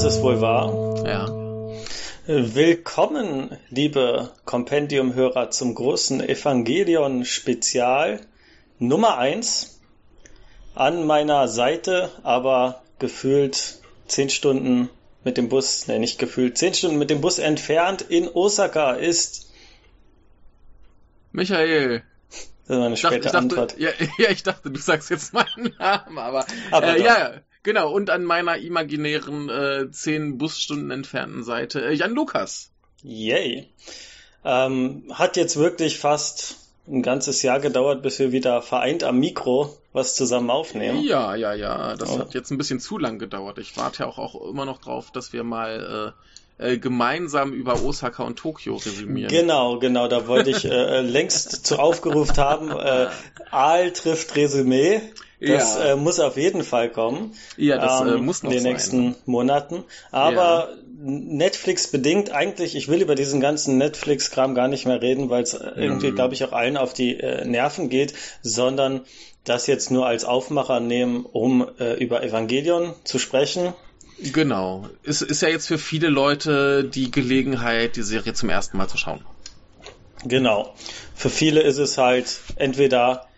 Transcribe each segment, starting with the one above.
Das ist wohl wahr. Ja. Willkommen, liebe Kompendium-Hörer, zum großen Evangelion-Spezial Nummer 1. An meiner Seite, aber gefühlt 10 Stunden mit dem Bus, ne, nicht gefühlt, 10 Stunden mit dem Bus entfernt in Osaka ist Michael. Das ist meine Ich dachte, späte ich dachte, Antwort. ja, ja, ich dachte, du sagst jetzt meinen Namen, aber, Aber äh, ja, genau. Und an meiner imaginären äh, zehn Busstunden entfernten Seite äh, Jan Lukas. Yay. Ähm, hat jetzt wirklich fast ein ganzes Jahr gedauert, bis wir wieder vereint am Mikro was zusammen aufnehmen. Ja, ja, ja. Das Oh. hat jetzt ein bisschen zu lang gedauert. Ich warte ja auch, auch immer noch drauf, dass wir mal äh, äh, gemeinsam über Osaka und Tokio resümieren. Genau, genau, da wollte ich äh, längst zu aufgerufen haben. Äh, Aal trifft Resümee. Das Ja. äh, muss auf jeden Fall kommen. Ja, das äh, ähm, muss noch in den sein. nächsten Monaten. Aber Netflix bedingt eigentlich, ich will über diesen ganzen Netflix-Kram gar nicht mehr reden, weil es irgendwie, Mhm. glaube ich, auch allen auf die äh, Nerven geht, sondern das jetzt nur als Aufmacher nehmen, um äh, über Evangelion zu sprechen. Genau. Ist, ist ja jetzt für viele Leute die Gelegenheit, die Serie zum ersten Mal zu schauen. Genau. Für viele ist es halt entweder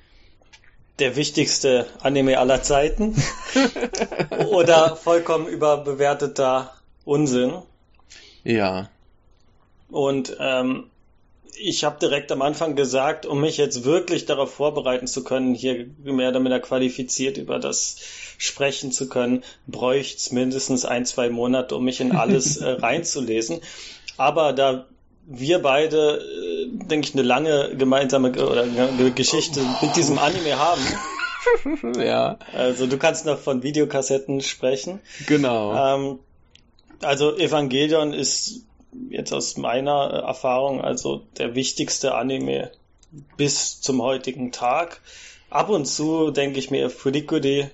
der wichtigste Anime aller Zeiten oder vollkommen überbewerteter Unsinn. Ja. Und ähm, ich habe direkt am Anfang gesagt, um mich jetzt wirklich darauf vorbereiten zu können, hier mehr oder weniger qualifiziert über das sprechen zu können, bräuchte es mindestens ein, zwei Monate, um mich in alles äh, reinzulesen. Aber da wir beide, äh, denke ich, eine lange gemeinsame Ge- oder Geschichte mit diesem Anime haben. ja. Also du kannst noch von Videokassetten sprechen. Genau. Ähm, also Evangelion ist jetzt aus meiner Erfahrung also der wichtigste Anime bis zum heutigen Tag. Ab und zu denke ich mir, Furikuri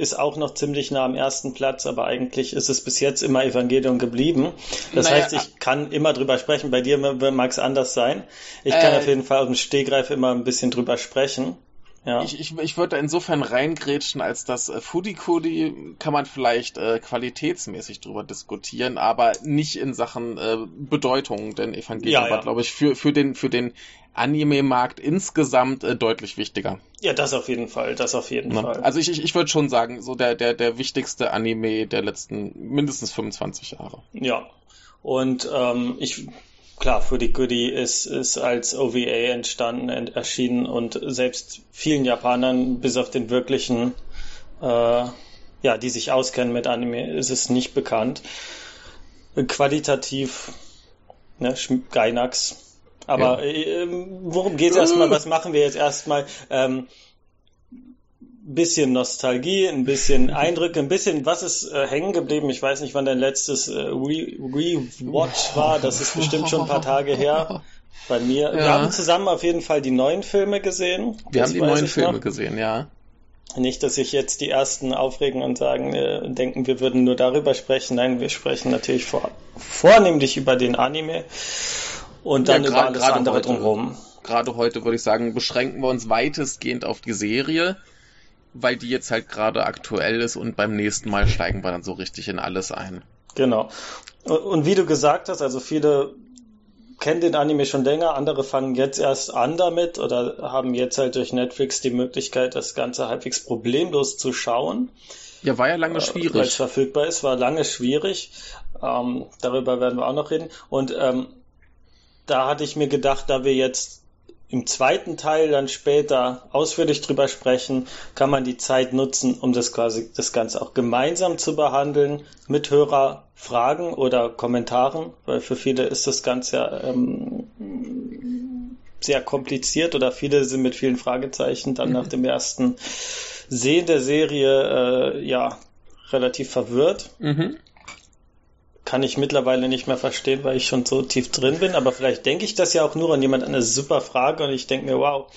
ist auch noch ziemlich nah am ersten Platz, aber eigentlich ist es bis jetzt immer Evangelion geblieben. Das Naja, heißt, ich kann immer drüber sprechen. Bei dir mag es anders sein. Ich kann Äh, auf jeden Fall aus dem Stegreif immer ein bisschen drüber sprechen. Ja. Ich, ich, ich würde da insofern reingrätschen, als dass äh, Foodie kann man vielleicht äh, qualitätsmäßig drüber diskutieren, aber nicht in Sachen äh, Bedeutung, denn Evangelion Ja, ja. war, glaube ich, für, für den, für den Anime-Markt insgesamt äh, deutlich wichtiger. ja, das auf jeden Fall, das auf jeden Ne? Fall. Also ich, ich, ich würde schon sagen, so der, der, der wichtigste Anime der letzten mindestens 25 Jahre. Ja, und ähm, ich, klar, Foodie Goody ist, ist als OVA entstanden, ent, erschienen und selbst vielen Japanern, bis auf den wirklichen, äh, ja, die sich auskennen mit Anime, ist es nicht bekannt. Qualitativ, ne, Gainax. Aber ähm, worum geht's erstmal? Was machen wir jetzt erstmal? Ähm, bisschen Nostalgie, ein bisschen Eindrücke, ein bisschen, was ist äh, hängen geblieben? Ich weiß nicht, wann dein letztes äh, Re Rewatch war. Das ist bestimmt schon ein paar Tage her bei mir. Wir Ja. haben zusammen auf jeden Fall die neuen Filme gesehen. Wir Das haben die neuen Filme noch. gesehen, ja. Nicht, dass sich jetzt die ersten aufregen und sagen, äh, denken, wir würden nur darüber sprechen. Nein, wir sprechen natürlich vor, vornehmlich über den Anime und dann Ja, über gra- alles gerade andere heute. drumherum. Gerade heute würde ich sagen, beschränken wir uns weitestgehend auf die Serie, weil die jetzt halt gerade aktuell ist und beim nächsten Mal steigen wir dann so richtig in alles ein. Genau. Und, wie du gesagt hast, also viele kennen den Anime schon länger, andere fangen jetzt erst an damit oder haben jetzt halt durch Netflix die Möglichkeit, das Ganze halbwegs problemlos zu schauen. Ja, war ja lange Weil es schwierig. verfügbar ist, war lange schwierig. Ähm, darüber werden wir auch noch reden. Und ähm, da hatte ich mir gedacht, da wir jetzt im zweiten Teil dann später ausführlich drüber sprechen, kann man die Zeit nutzen, um das quasi das Ganze auch gemeinsam zu behandeln mit Hörerfragen oder Kommentaren, weil für viele ist das Ganze ja ähm, sehr kompliziert oder viele sind mit vielen Fragezeichen dann nach dem ersten Sehen der Serie äh, ja relativ verwirrt. Mhm. Kann ich mittlerweile nicht mehr verstehen, weil ich schon so tief drin bin. Aber vielleicht denke ich das ja auch nur und jemand eine super Frage und ich denke mir, wow,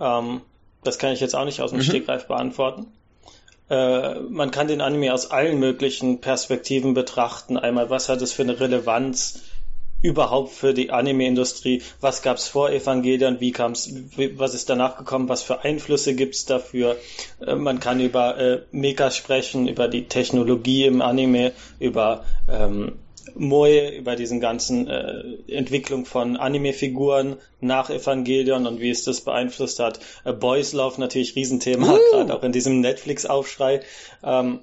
ähm, das kann ich jetzt auch nicht aus dem Mhm. Stegreif beantworten. Äh, man kann den Anime aus allen möglichen Perspektiven betrachten. Einmal, was hat es für eine Relevanz überhaupt für die Anime-Industrie? Was gab es vor Evangelion? Wie kam es? Was ist danach gekommen? Was für Einflüsse gibt es dafür? Äh, man kann über äh, Mecha sprechen, über die Technologie im Anime, über ähm, Moe, über diesen ganzen äh, Entwicklung von Anime-Figuren nach Evangelion und wie es das beeinflusst hat. Äh, Boys Love natürlich Riesenthema, uh. gerade auch in diesem Netflix-Aufschrei. Ähm,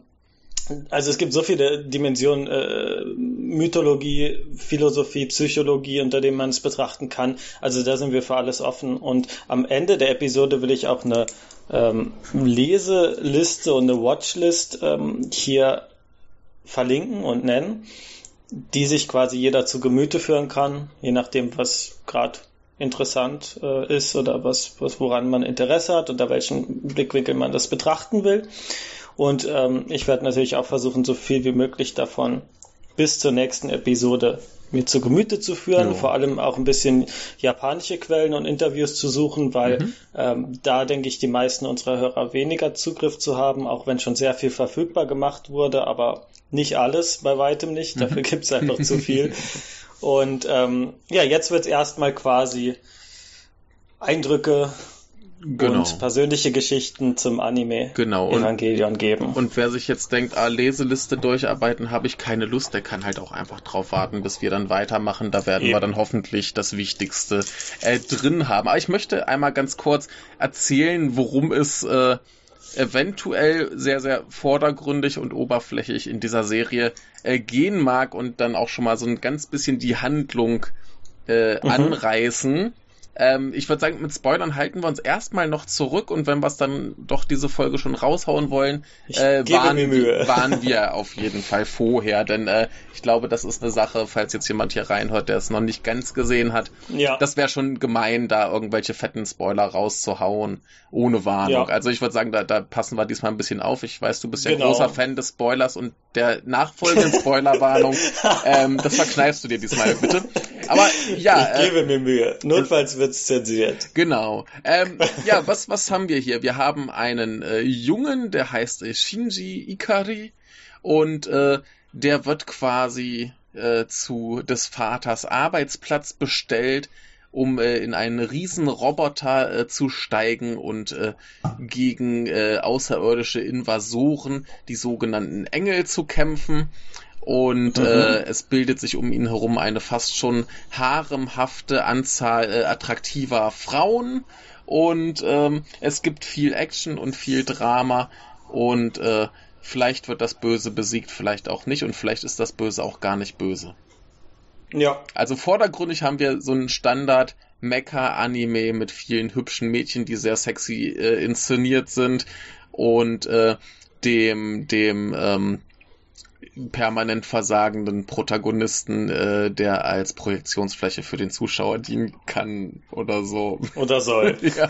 also es gibt so viele Dimensionen, äh, Mythologie, Philosophie, Psychologie, unter denen man es betrachten kann. Also da sind wir für alles offen. Und am Ende der Episode will ich auch eine ähm, Leseliste und eine Watchlist ähm, hier verlinken und nennen, die sich quasi jeder zu Gemüte führen kann, je nachdem, was gerade interessant äh, ist oder was, was woran man Interesse hat, unter welchen Blickwinkel man das betrachten will. Und ähm, ich werde natürlich auch versuchen, so viel wie möglich davon bis zur nächsten Episode mir zu Gemüte zu führen, jo. vor allem auch ein bisschen japanische Quellen und Interviews zu suchen, weil mhm. ähm, da denke ich, die meisten unserer Hörer weniger Zugriff zu haben, auch wenn schon sehr viel verfügbar gemacht wurde, aber nicht alles, bei weitem nicht. Dafür mhm. gibt es einfach zu viel. Und ähm, ja, jetzt wird erstmal quasi Eindrücke genau. und persönliche Geschichten zum Anime genau. Evangelion geben. Und wer sich jetzt denkt, ah, Leseliste durcharbeiten, habe ich keine Lust, der kann halt auch einfach drauf warten, bis wir dann weitermachen. Da werden Eben. wir dann hoffentlich das Wichtigste äh, drin haben. Aber ich möchte einmal ganz kurz erzählen, worum es äh, eventuell sehr, sehr vordergründig und oberflächlich in dieser Serie äh, gehen mag und dann auch schon mal so ein ganz bisschen die Handlung äh, mhm. anreißen. Ähm, ich würde sagen, mit Spoilern halten wir uns erstmal noch zurück und wenn wir es dann doch diese Folge schon raushauen wollen, äh, waren, waren, wir auf jeden Fall vorher. Denn äh, ich glaube, das ist eine Sache, falls jetzt jemand hier reinhört, der es noch nicht ganz gesehen hat. Ja. Das wäre schon gemein, da irgendwelche fetten Spoiler rauszuhauen, ohne Warnung. Ja. Also ich würde sagen, da, da passen wir diesmal ein bisschen auf. Ich weiß, du bist ja genau. großer Fan des Spoilers und der nachfolgenden Spoilerwarnung. ähm, das verkneifst du dir diesmal bitte. Aber ja. Ich gebe äh, mir Mühe. Notfalls wird's zensiert. Genau. Ähm, ja, was, was haben wir hier? Wir haben einen äh, Jungen, der heißt äh, Shinji Ikari und äh, der wird quasi äh, zu des Vaters Arbeitsplatz bestellt, um äh, in einen riesen Roboter äh, zu steigen und gegen außerirdische Invasoren, die sogenannten Engel, zu kämpfen und mhm. äh, es bildet sich um ihn herum eine fast schon haremhafte Anzahl äh, attraktiver Frauen und ähm, es gibt viel Action und viel Drama und äh, vielleicht wird das Böse besiegt, vielleicht auch nicht und vielleicht ist das Böse auch gar nicht böse. Ja. Also vordergründig haben wir so einen Standard Mecha-Anime mit vielen hübschen Mädchen, die sehr sexy äh, inszeniert sind und äh, dem dem ähm, permanent versagenden Protagonisten, äh, der als Projektionsfläche für den Zuschauer dienen kann oder so. Oder soll. ja.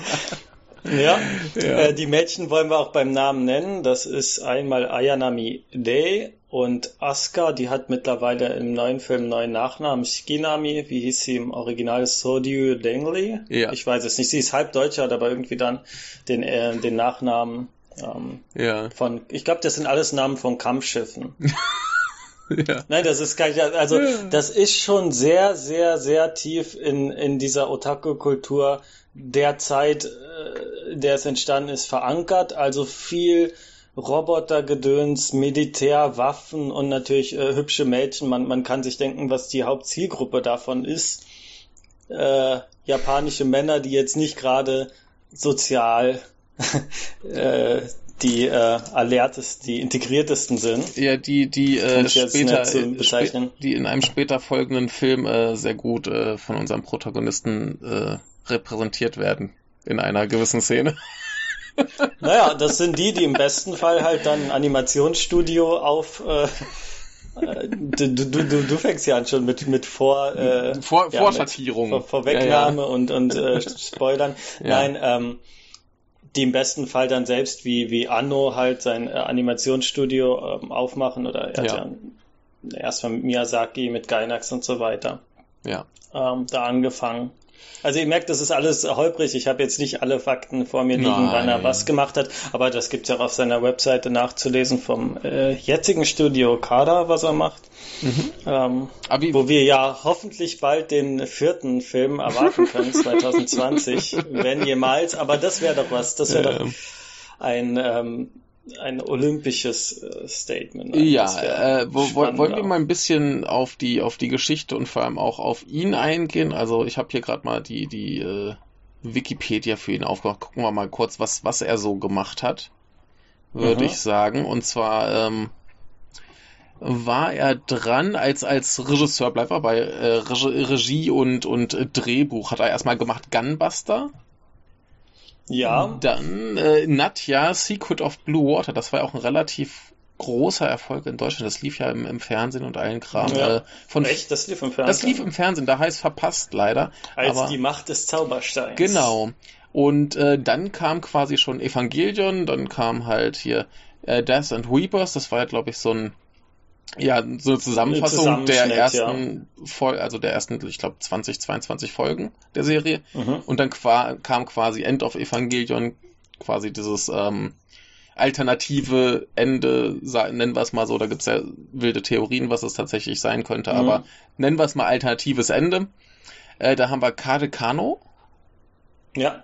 Ja, ja. Äh, die Mädchen wollen wir auch beim Namen nennen. Das ist einmal Ayanami Day und Asuka, die hat mittlerweile im neuen Film einen neuen Nachnamen. Shikinami, wie hieß sie im Original? Sodyu Dengli? Ja. Ich weiß es nicht. Sie ist halb Deutscher, hat aber irgendwie dann den, äh, den Nachnamen ähm, ja. Von, ich glaube, das sind alles Namen von Kampfschiffen. ja. Nein, das ist gar nicht, also ja. das ist schon sehr, sehr, sehr tief in, in dieser Otaku-Kultur der Zeit, äh, der es entstanden ist, verankert. Also viel Robotergedöns, Militärwaffen und natürlich äh, hübsche Mädchen. Man, man kann sich denken, was die Hauptzielgruppe davon ist. Äh, japanische Männer, die jetzt nicht gerade sozial die äh, alertesten, die integriertesten sind. Ja, die, die äh, später, äh, die in einem später folgenden Film äh, sehr gut äh, von unserem Protagonisten äh, repräsentiert werden in einer gewissen Szene. Naja, das sind die, die im besten Fall halt dann ein Animationsstudio auf äh, äh Du, du, du, du fängst ja an schon mit, mit Vor, äh, Vor ja, Vorschattierung. Vor, Vorwegnahme ja, ja. und, und äh, Spoilern. Nein, ähm, die im besten Fall dann selbst wie, wie Anno halt sein äh, Animationsstudio ähm, aufmachen oder er ja. hat ja erstmal mit Miyazaki, mit Gainax und so weiter. Ja. Ähm, da angefangen. Also ihr merkt, das ist alles holprig. Ich habe jetzt nicht alle Fakten vor mir liegen, Nein. wann er was gemacht hat, aber das gibt's ja auch auf seiner Webseite nachzulesen vom äh, jetzigen Studio Kada, was er macht. Mhm. Ähm, wo wir ja hoffentlich bald den vierten Film erwarten können, 2020, wenn jemals. Aber das wäre doch was. Das wäre doch ein ähm, ein olympisches äh, Statement. Ja, äh, wo, wollen wir mal ein bisschen auf die auf die Geschichte und vor allem auch auf ihn eingehen? Also ich habe hier gerade mal die die äh, Wikipedia für ihn aufgemacht. Gucken wir mal kurz, was was er so gemacht hat, würde mhm. ich sagen. Und zwar ähm, war er dran als als Regisseur, bleibt er bei äh, Regie und und Drehbuch hat er erstmal gemacht Gunbuster. Ja. Dann äh, Nadja, Secret of Blue Water, das war ja auch ein relativ großer Erfolg in Deutschland. Das lief ja im, im Fernsehen und allen Kram. Ja. Äh, von, Echt? Das lief im Fernsehen? Das lief im Fernsehen, da heißt verpasst leider. Als aber, die Macht des Zaubersteins. Genau. Und äh, dann kam quasi schon Evangelion, dann kam halt hier äh, Death and Weepers, das war ja, glaube ich, so ein ja, so eine Zusammenfassung der ersten ja. Folge, also der ersten, ich glaube, 20, 22 Folgen der Serie. Mhm. Und dann qua kam quasi End of Evangelion, quasi dieses ähm, alternative Ende, nennen wir es mal so, da gibt's ja wilde Theorien, was es tatsächlich sein könnte, mhm. aber nennen wir es mal alternatives Ende. Äh, da haben wir Kade Kano. Ja.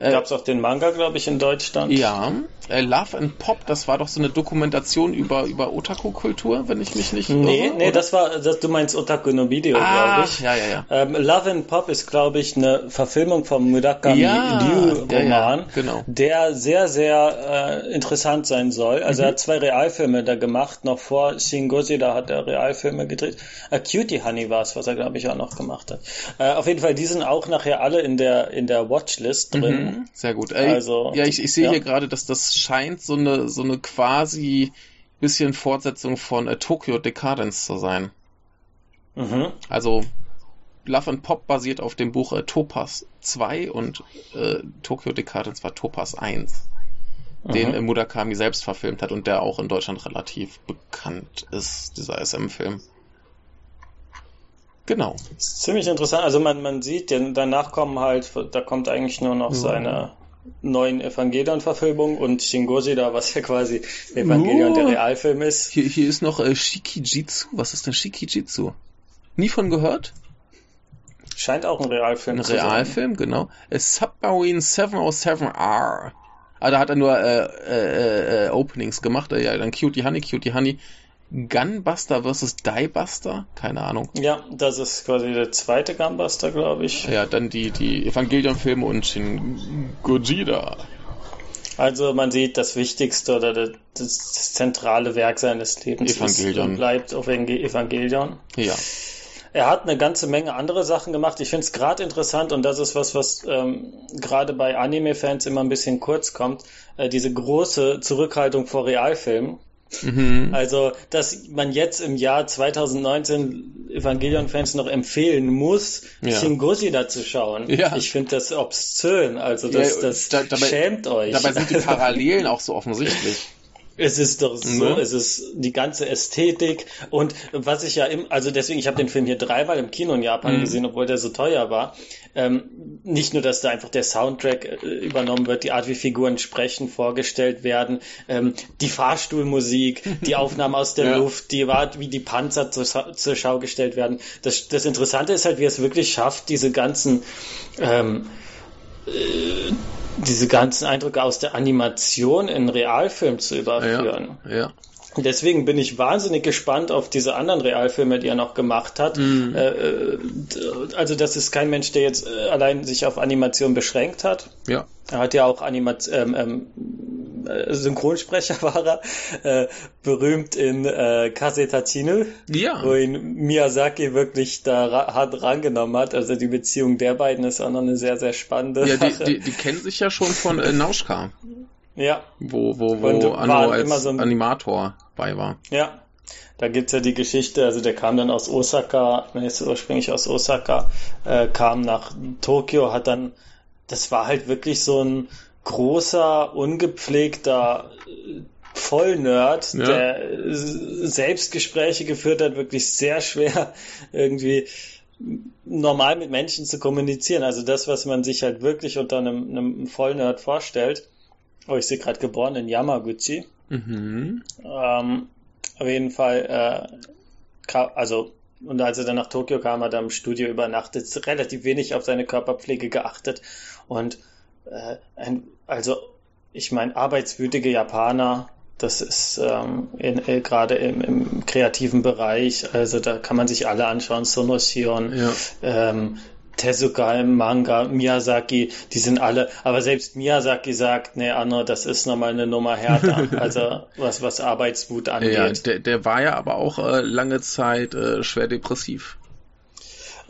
Äh, Gab es auch den Manga, glaube ich, in Deutschland? Ja. Äh, Love and Pop, das war doch so eine Dokumentation über, über Otaku-Kultur, wenn ich mich nicht Nee, irre, nee, oder? das war, das, du meinst Otaku no Video, ah, glaube ich. ja, ja, ja. Ähm, Love and Pop ist, glaube ich, eine Verfilmung vom Murakami ja, Ryu-Roman, ja, ja, genau. der sehr, sehr äh, interessant sein soll. Also mhm. er hat zwei Realfilme da gemacht, noch vor Shin da hat er Realfilme gedreht. A Cutie Honey war es, was er, glaube ich, auch noch gemacht hat. Äh, auf jeden Fall, die sind auch nachher alle in der, in der Watchlist drin. Mhm. Sehr gut. Ey, also, ja, ich, ich sehe ja. hier gerade, dass das scheint so eine, so eine quasi bisschen Fortsetzung von äh, Tokyo Decadence zu sein. Mhm. Also Love and Pop basiert auf dem Buch äh, Topaz 2 und äh, Tokyo Decadence war Topaz 1, mhm. den äh, Murakami selbst verfilmt hat und der auch in Deutschland relativ bekannt ist, dieser SM-Film. Genau. ziemlich interessant. Also man, man sieht, danach kommen halt, da kommt eigentlich nur noch ja. seine neuen Evangelion-Verfilmungen und Shingoji da, was ja quasi Evangelion oh. der Realfilm ist. Hier, hier ist noch äh, Shikijitsu. Was ist denn Shikijitsu? Nie von gehört? Scheint auch ein Realfilm ein zu Realfilm, sein. genau. A Submarine 707R. Ah, da hat er nur äh, äh, äh, Openings gemacht. Äh, ja, dann Cutie Honey, Cutie Honey. Gunbuster versus Diebuster? Keine Ahnung. Ja, das ist quasi der zweite Gunbuster, glaube ich. Ja, dann die, die Evangelion-Filme und Shin Gojira. Also man sieht das Wichtigste oder das, das zentrale Werk seines Lebens Evangelion. Ist, bleibt auf Evangelion. Ja. Er hat eine ganze Menge andere Sachen gemacht. Ich finde es gerade interessant und das ist was, was ähm, gerade bei Anime-Fans immer ein bisschen kurz kommt. Äh, diese große Zurückhaltung vor Realfilmen. Mhm. Also, dass man jetzt im Jahr 2019 Evangelion-Fans noch empfehlen muss, ja. Shin Godzilla zu schauen. Ja. Ich finde das obszön. Also, das, ja, das da, dabei, schämt euch. Dabei sind die Parallelen auch so offensichtlich. Es ist doch so, ne? es ist die ganze Ästhetik und was ich ja im, also deswegen, ich habe den Film hier dreimal im Kino in Japan mhm. gesehen, obwohl der so teuer war. Ähm, nicht nur, dass da einfach der Soundtrack äh, übernommen wird, die Art, wie Figuren sprechen, vorgestellt werden, ähm, die Fahrstuhlmusik, die Aufnahmen aus der ja. Luft, die Art, wie die Panzer zur, zur Schau gestellt werden. Das, das Interessante ist halt, wie es wirklich schafft, diese ganzen ähm, äh, diese ganzen Eindrücke aus der Animation in Realfilm zu überführen. Ja, ja. Deswegen bin ich wahnsinnig gespannt auf diese anderen Realfilme, die er noch gemacht hat. Äh also das ist kein Mensch, der jetzt äh, allein sich auf Animation beschränkt hat. Ja. Er hat ja auch Animat ähm, ähm, äh, Synchronsprecher war er, äh, berühmt in äh, Kasetachinu, ja. wo ihn Miyazaki wirklich da hart rangenommen hat. Also die Beziehung der beiden ist auch noch eine sehr, sehr spannende Ja, die, die, die kennen sich ja schon von äh, Nauschka. Ja. Wo, wo, wo Anno als so Animator bei war. Ja. Da gibt's ja die Geschichte, also der kam dann aus Osaka, er ist ursprünglich aus Osaka, äh, kam nach Tokio, hat dann, das war halt wirklich so ein großer, ungepflegter Vollnerd, ja. der Selbstgespräche geführt hat, wirklich sehr schwer irgendwie normal mit Menschen zu kommunizieren. Also das, was man sich halt wirklich unter einem, einem Vollnerd vorstellt. Oh, ich sehe gerade geboren in Yamaguchi. Mhm. Ähm, auf jeden Fall, äh, also und als er dann nach Tokio kam, hat er im Studio übernachtet, relativ wenig auf seine Körperpflege geachtet und äh, ein, also ich meine, arbeitswütige Japaner, das ist ähm, äh, gerade im, im, kreativen Bereich, also da kann man sich alle anschauen, Sonoshion, ja. ähm, Tezuka im Manga, Miyazaki, die sind alle, aber selbst Miyazaki sagt, nee, Anno, das ist nochmal eine Nummer härter, also was, was Arbeitswut angeht. Ja, der, der war ja aber auch äh, lange Zeit äh, schwer depressiv.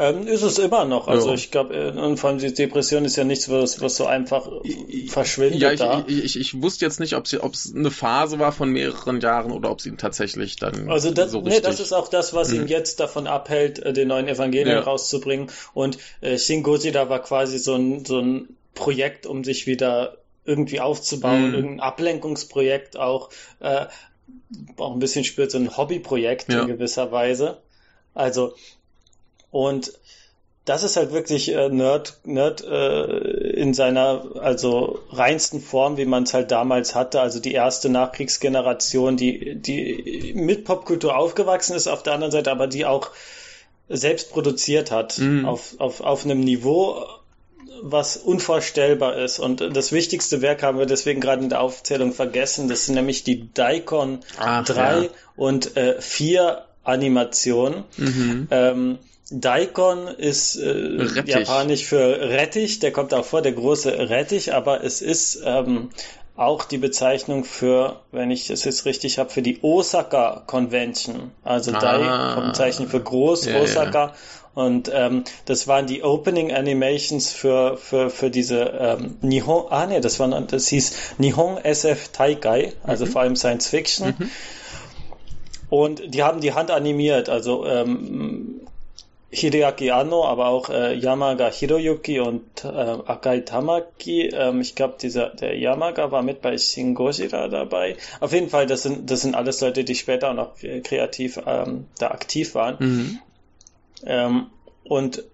Ähm, ist es immer noch. Also ja. ich glaube, äh, und vor allem die Depression ist ja nichts, was, was so einfach verschwindet. Ja, ich, da. Ich, ich, ich wusste jetzt nicht, ob es eine Phase war von mehreren Jahren oder ob sie ihn tatsächlich dann. Also das, so nee, das ist auch das, was mhm. ihn jetzt davon abhält, äh, den neuen Evangelien ja. rauszubringen. Und äh, Shin Gojira war quasi so ein, so ein Projekt, um sich wieder irgendwie aufzubauen, mhm. irgendein Ablenkungsprojekt auch, äh, auch ein bisschen spürt, so ein Hobbyprojekt ja. in gewisser Weise. Also und das ist halt wirklich äh, Nerd, Nerd äh, in seiner also reinsten Form, wie man es halt damals hatte. Also die erste Nachkriegsgeneration, die, die mit Popkultur aufgewachsen ist, auf der anderen Seite aber die auch selbst produziert hat mhm. auf, auf, auf einem Niveau, was unvorstellbar ist. Und das wichtigste Werk haben wir deswegen gerade in der Aufzählung vergessen. Das sind nämlich die Daikon Ach, 3 ja. und äh, 4 Animationen. Mhm. Ähm, Daikon ist äh, japanisch für Rettich, der kommt auch vor, der große Rettich, aber es ist ähm, auch die Bezeichnung für, wenn ich es jetzt richtig habe, für die Osaka Convention. Also ah. Dai kommt Zeichen für groß, ja, Osaka. Ja. Und ähm, das waren die Opening Animations für, für, für diese ähm, Nihon, ah ne, das war das hieß Nihon SF Taikai, also mhm. vor allem Science Fiction. Mhm. Und die haben die Hand animiert, also ähm, Hideaki Anno, aber auch äh, Yamaga Hiroyuki und äh, Akai Tamaki. Ähm, ich glaube, dieser der Yamaga war mit bei Shin Gojira dabei. Auf jeden Fall, das sind das sind alles Leute, die später auch noch kreativ ähm, da aktiv waren. Mhm. Ähm, und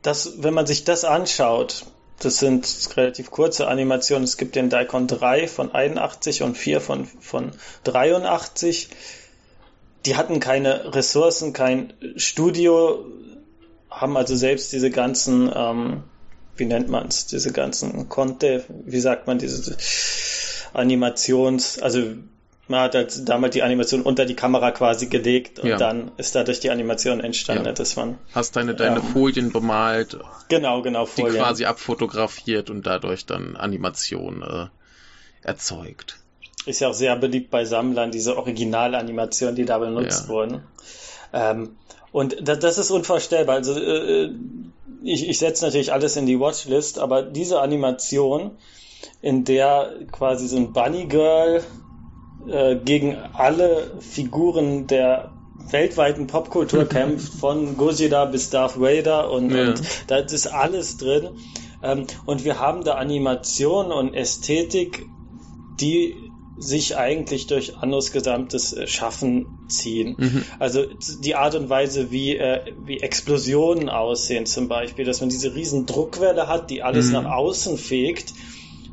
das, wenn man sich das anschaut, das sind relativ kurze Animationen. Es gibt den Daikon 3 von 81 und 4 von, von 83 die hatten keine Ressourcen, kein Studio, haben also selbst diese ganzen, ähm, wie nennt man es, diese ganzen Conte, wie sagt man, diese Animations, also man hat halt damals die Animation unter die Kamera quasi gelegt und ja. dann ist dadurch die Animation entstanden, ja. dass man. Hast deine, deine ähm, Folien bemalt. Genau, genau, Folien. Die quasi abfotografiert und dadurch dann Animation äh, erzeugt. Ist ja auch sehr beliebt bei Sammlern, diese Originalanimationen, die da benutzt ja. wurden. Ähm, und das, das, ist unvorstellbar. Also äh, ich, ich setze natürlich alles in die Watchlist, aber diese Animation, in der quasi so ein Bunny Girl äh, gegen alle Figuren der weltweiten Popkultur kämpft, von Gojira bis Darth Vader und, ja. und da ist alles drin. Ähm, und wir haben da Animation und Ästhetik, die sich eigentlich durch Annos gesamtes äh, Schaffen ziehen. Mhm. Also die Art und Weise, wie, äh, wie Explosionen aussehen zum Beispiel, dass man diese riesen Druckwelle hat, die alles mhm. nach außen fegt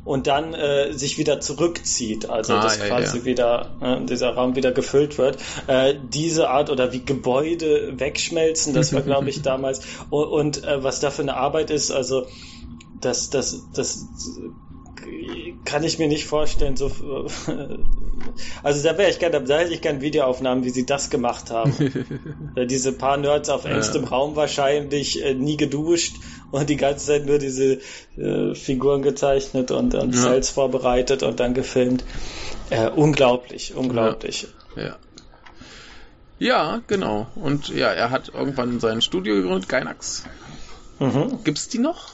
und dann äh, sich wieder zurückzieht, also ah, dass ja, quasi ja. wieder äh, dieser Raum wieder gefüllt wird. Äh, diese Art oder wie Gebäude wegschmelzen, das war glaube ich damals und, und äh, was da für eine Arbeit ist, also das, das, das kann ich mir nicht vorstellen, so also da wäre ich gerne, da hätte ich gerne Videoaufnahmen, wie sie das gemacht haben. Diese paar Nerds auf engstem ja. Raum wahrscheinlich äh, nie geduscht und die ganze Zeit nur diese äh, Figuren gezeichnet und, und ja. Cells vorbereitet und dann gefilmt. Äh, unglaublich, unglaublich. Ja. ja. Ja, genau. Und ja, er hat irgendwann sein Studio gegründet, Gainax. Mhm. Gibt's die noch?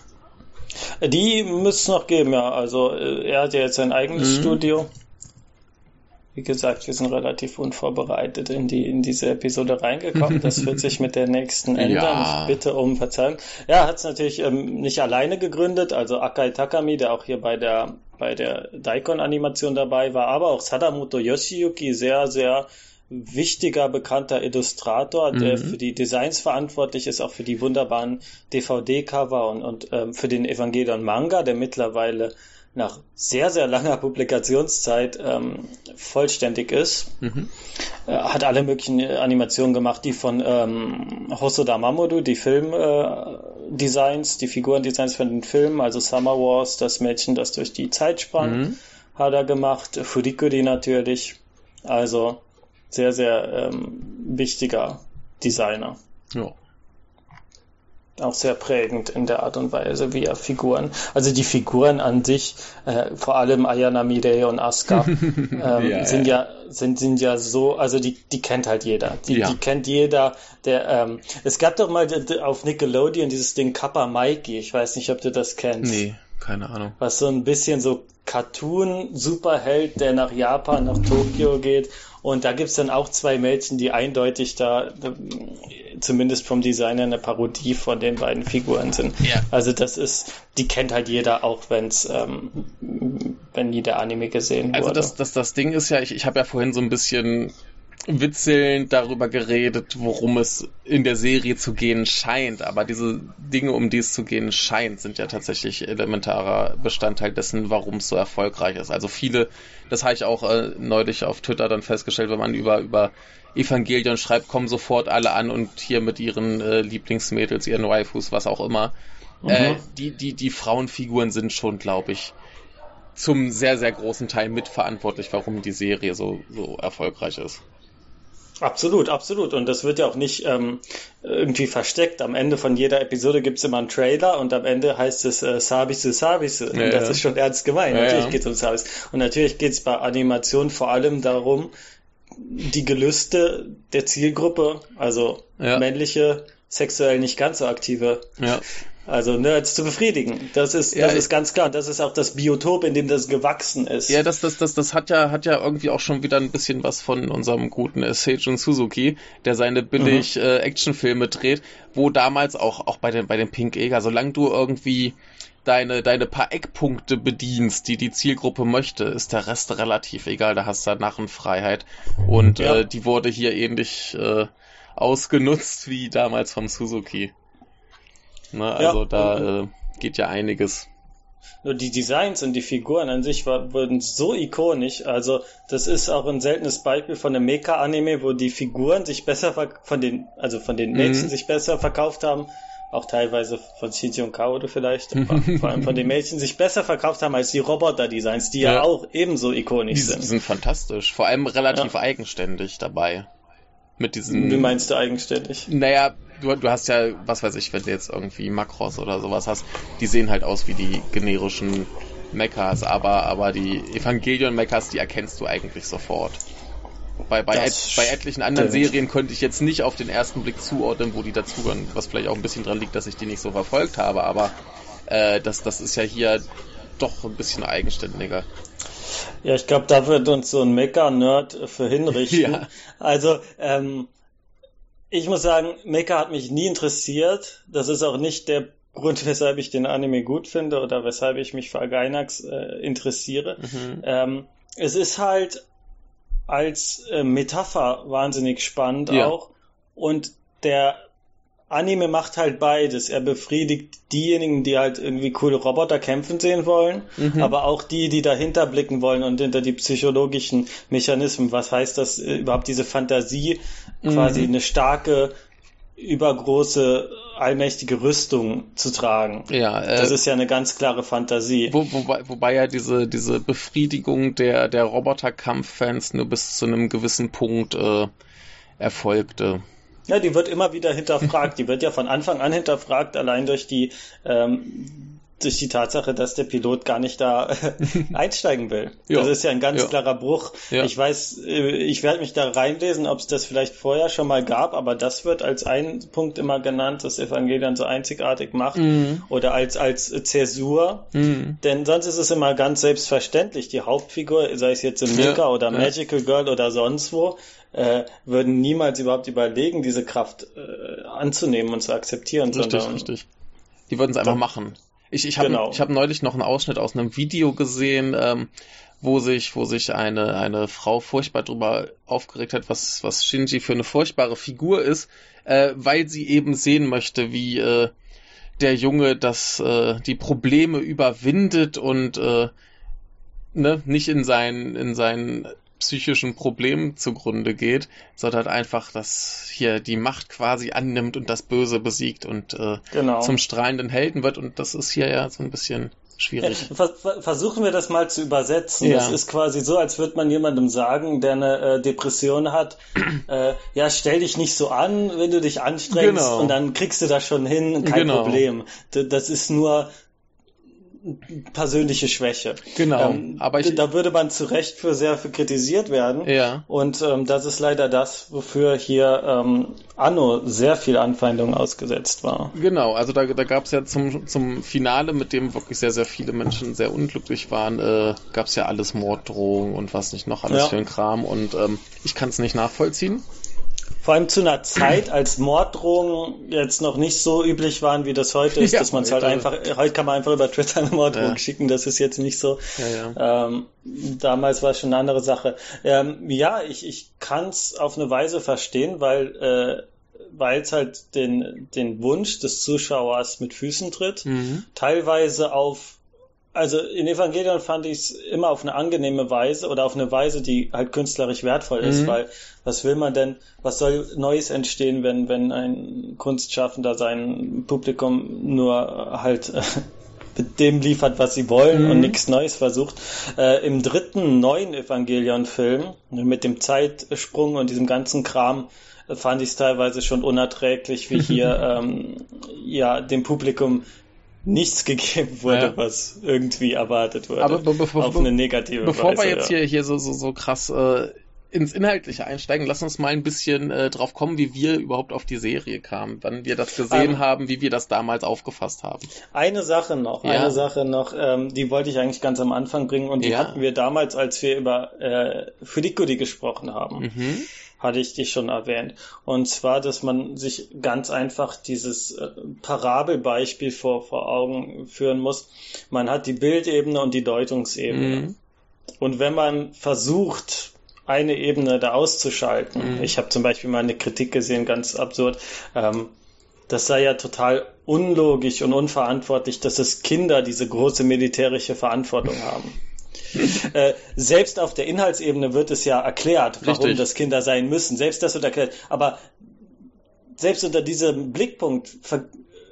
Die müsste es noch geben, ja. Also äh, er hat ja jetzt sein eigenes mhm. Studio. Wie gesagt, wir sind relativ unvorbereitet in, die, in diese Episode reingekommen. Das wird sich mit der nächsten ändern. Ja. Ich bitte um Verzeihung. Ja, hat es natürlich ähm, nicht alleine gegründet. Also Akai Takami, der auch hier bei der, bei der Daikon-Animation dabei war, aber auch Sadamoto Yoshiyuki, sehr, sehr wichtiger, bekannter Illustrator, der mhm. für die Designs verantwortlich ist, auch für die wunderbaren DVD-Cover und, und ähm, für den Evangelion Manga, der mittlerweile nach sehr, sehr langer Publikationszeit ähm, vollständig ist. Mhm. Äh, hat alle möglichen Animationen gemacht, die von ähm, Hosoda Mamoru, die Filmdesigns, äh, die Figurendesigns von den Filmen, also Summer Wars, das Mädchen, das durch die Zeit sprang, mhm. hat er gemacht. Furikuri natürlich. Also sehr, sehr ähm, wichtiger Designer. Ja auch sehr prägend in der Art und Weise, wie er Figuren, also die Figuren an sich, äh, vor allem Ayana Mirei und Asuka, ähm, ja, sind ja. ja, sind, sind ja so, also die, die kennt halt jeder. Die, ja. die kennt jeder, der, ähm, es gab doch mal auf Nickelodeon dieses Ding Kappa Mikey, ich weiß nicht, ob du das kennst. Nee, keine Ahnung. Was so ein bisschen so Cartoon-Superheld, der nach Japan, nach Tokio geht und da gibt's dann auch zwei Mädchen, die eindeutig da, zumindest vom Designer, eine Parodie von den beiden Figuren sind. Ja. Also das ist, die kennt halt jeder, auch wenn's, ähm, wenn nie der Anime gesehen also wurde. Also das, das, das Ding ist ja, ich, ich habe ja vorhin so ein bisschen witzelnd darüber geredet, worum es in der Serie zu gehen scheint. Aber diese Dinge, um die es zu gehen scheint, sind ja tatsächlich elementarer Bestandteil dessen, warum es so erfolgreich ist. Also viele, das habe ich auch äh, neulich auf Twitter dann festgestellt, wenn man über, über Evangelion schreibt, kommen sofort alle an und hier mit ihren äh, Lieblingsmädels, ihren Waifus, was auch immer. Mhm. Äh, die, die, die Frauenfiguren sind schon, glaube ich, zum sehr, sehr großen Teil mitverantwortlich, warum die Serie so, so erfolgreich ist. Absolut, absolut. Und das wird ja auch nicht ähm, irgendwie versteckt. Am Ende von jeder Episode gibt's immer einen Trailer und am Ende heißt es äh, Sabisu Sabisu. Ja, und das ja. ist schon ernst gemeint. Ja, natürlich geht's um Sabis. Und natürlich geht's bei Animation vor allem darum, die Gelüste der Zielgruppe, also männliche, sexuell nicht ganz so aktive. Also Nerds zu befriedigen. Das ist, ja, das ist ganz klar. Das ist auch das Biotop, in dem das gewachsen ist. Ja, das, das, das, das hat ja, hat ja irgendwie auch schon wieder ein bisschen was von unserem guten Seijun Suzuki, der seine billig mhm. äh, Actionfilme dreht, wo damals auch, auch bei den, bei den Pink Eger, solange du irgendwie deine, deine paar Eckpunkte bedienst, die die Zielgruppe möchte, ist der Rest relativ egal. Da hast du Narrenfreiheit. Und ja. äh, die wurde hier ähnlich äh, ausgenutzt wie damals vom Suzuki. Ne? Also ja, da äh, geht ja einiges. Nur die Designs und die Figuren an sich war, wurden so ikonisch. Also das ist auch ein seltenes Beispiel von einem Mecha-Anime, wo die Figuren sich besser von den, also von den Mädchen mhm. sich besser verkauft haben. Auch teilweise von Shinji und Kaoru vielleicht, aber vor allem von den Mädchen sich besser verkauft haben als die Roboter-Designs, die ja. ja, auch ebenso ikonisch die, sind. Die sind fantastisch, vor allem relativ ja. eigenständig dabei. Mit diesen. Wie meinst du eigenständig? Naja, du, du hast ja, was weiß ich, wenn du jetzt irgendwie Makros oder sowas hast, die sehen halt aus wie die generischen Mechas, aber, aber die Evangelion-Mechas, die erkennst du eigentlich sofort. Bei, bei, et, bei etlichen anderen Serien könnte ich jetzt nicht auf den ersten Blick zuordnen, wo die dazugehören, was vielleicht auch ein bisschen dran liegt, dass ich die nicht so verfolgt habe, aber äh, das, das ist ja hier doch ein bisschen eigenständiger. Ja, ich glaube, da wird uns so ein Mecha-Nerd für hinrichten. ja. Also, ähm, ich muss sagen, Mecha hat mich nie interessiert. Das ist auch nicht der Grund, weshalb ich den Anime gut finde oder weshalb ich mich für Gainax äh, interessiere. Mhm. Ähm, es ist halt als äh, Metapher wahnsinnig spannend ja. auch. Und der Anime macht halt beides. Er befriedigt diejenigen, die halt irgendwie coole Roboter kämpfen sehen wollen, mhm. aber auch die, die dahinter blicken wollen und hinter die psychologischen Mechanismen. Was heißt das äh, überhaupt diese Fantasie, mhm. quasi eine starke, übergroße, allmächtige Rüstung zu tragen? Ja, äh, das ist ja eine ganz klare Fantasie. Wo, wobei, wobei ja diese, diese Befriedigung der, der Roboterkampffans nur bis zu einem gewissen Punkt äh, erfolgte. Ja, die wird immer wieder hinterfragt. Die wird ja von Anfang an hinterfragt, allein durch die ähm, durch die Tatsache, dass der Pilot gar nicht da einsteigen will. Ja. Das ist ja ein ganz ja. klarer Bruch. Ja. Ich weiß, äh, ich werde mich da reinlesen, ob es das vielleicht vorher schon mal gab, aber das wird als ein Punkt immer genannt, das Evangelion so einzigartig macht mhm. oder als als Zäsur. Mhm. Denn sonst ist es immer ganz selbstverständlich. Die Hauptfigur, sei es jetzt im Mika oder Magical Girl oder sonst wo, äh, würden niemals überhaupt überlegen, diese Kraft äh, anzunehmen und zu akzeptieren. Richtig, sondern, richtig. Die würden es einfach machen. Ich, ich habe Genau. ich hab neulich noch einen Ausschnitt aus einem Video gesehen, ähm, wo sich, wo sich eine, eine Frau furchtbar drüber aufgeregt hat, was, was Shinji für eine furchtbare Figur ist, äh, weil sie eben sehen möchte, wie äh, der Junge das, äh, die Probleme überwindet und äh, ne, nicht in seinen, in seinen psychischen Problemen zugrunde geht, sondern einfach, dass hier die Macht quasi annimmt und das Böse besiegt und äh, Genau. zum strahlenden Helden wird. Und das ist hier ja so ein bisschen schwierig. Ver ver- versuchen wir das mal zu übersetzen. Ja. Das ist quasi so, als würde man jemandem sagen, der eine äh, Depression hat, äh, ja, stell dich nicht so an, wenn du dich anstrengst Genau. und dann kriegst du das schon hin, kein Genau. Problem. Das ist nur persönliche Schwäche. Genau, Ähm, aber ich- da würde man zu Recht für sehr für kritisiert werden. Ja. Und ähm, das ist leider das, wofür hier ähm, Anno sehr viel Anfeindung ausgesetzt war. Genau, also da, da gab es ja zum, zum Finale, mit dem wirklich sehr, sehr viele Menschen sehr unglücklich waren, äh, gab es ja alles Morddrohungen und was nicht noch alles Ja. für ein Kram und ähm, ich kann es nicht nachvollziehen. Vor allem zu einer Zeit, als Morddrohungen jetzt noch nicht so üblich waren, wie das heute ist, Ja, dass man es halt einfach, heute kann man einfach über Twitter eine Morddrohung Ja. schicken, das ist jetzt nicht so. Ja. Ähm, damals war es schon eine andere Sache. Ähm, ja, ich, ich kann es auf eine Weise verstehen, weil äh, weil es halt den, den Wunsch des Zuschauers mit Füßen tritt, Mhm. teilweise auf also in Evangelion fand ich es immer auf eine angenehme Weise oder auf eine Weise, die halt künstlerisch wertvoll ist, Mhm. weil was will man denn, was soll Neues entstehen, wenn, wenn ein Kunstschaffender sein Publikum nur halt äh, mit dem liefert, was sie wollen Mhm. und nichts Neues versucht. Äh, Im dritten neuen Evangelion-Film mit dem Zeitsprung und diesem ganzen Kram äh, fand ich es teilweise schon unerträglich, wie hier ähm, ja dem Publikum nichts gegeben wurde, Ja. was irgendwie erwartet wurde. Aber be bevor, auf eine negative bevor Weise. wir jetzt ja. hier, hier so, so, so krass äh, ins Inhaltliche einsteigen, lass uns mal ein bisschen äh, drauf kommen, wie wir überhaupt auf die Serie kamen, wann wir das gesehen Ähm, haben, wie wir das damals aufgefasst haben. Eine Sache noch, Ja. eine Sache noch, ähm, die wollte ich eigentlich ganz am Anfang bringen und die Ja. hatten wir damals, als wir über äh, Furikuri gesprochen haben. Mhm. hatte ich dich schon erwähnt. Und zwar, dass man sich ganz einfach dieses äh, Parabelbeispiel vor, vor Augen führen muss. Man hat die Bildebene und die Deutungsebene. Mhm. Und wenn man versucht, eine Ebene da auszuschalten, Mhm. ich habe zum Beispiel mal eine Kritik gesehen, ganz absurd, ähm, das sei ja total unlogisch und unverantwortlich, dass es Kinder diese große militärische Verantwortung haben. äh, selbst auf der Inhaltsebene wird es ja erklärt, warum Richtig. das Kinder sein müssen. Selbst das wird erklärt. Aber selbst unter diesem Blickpunkt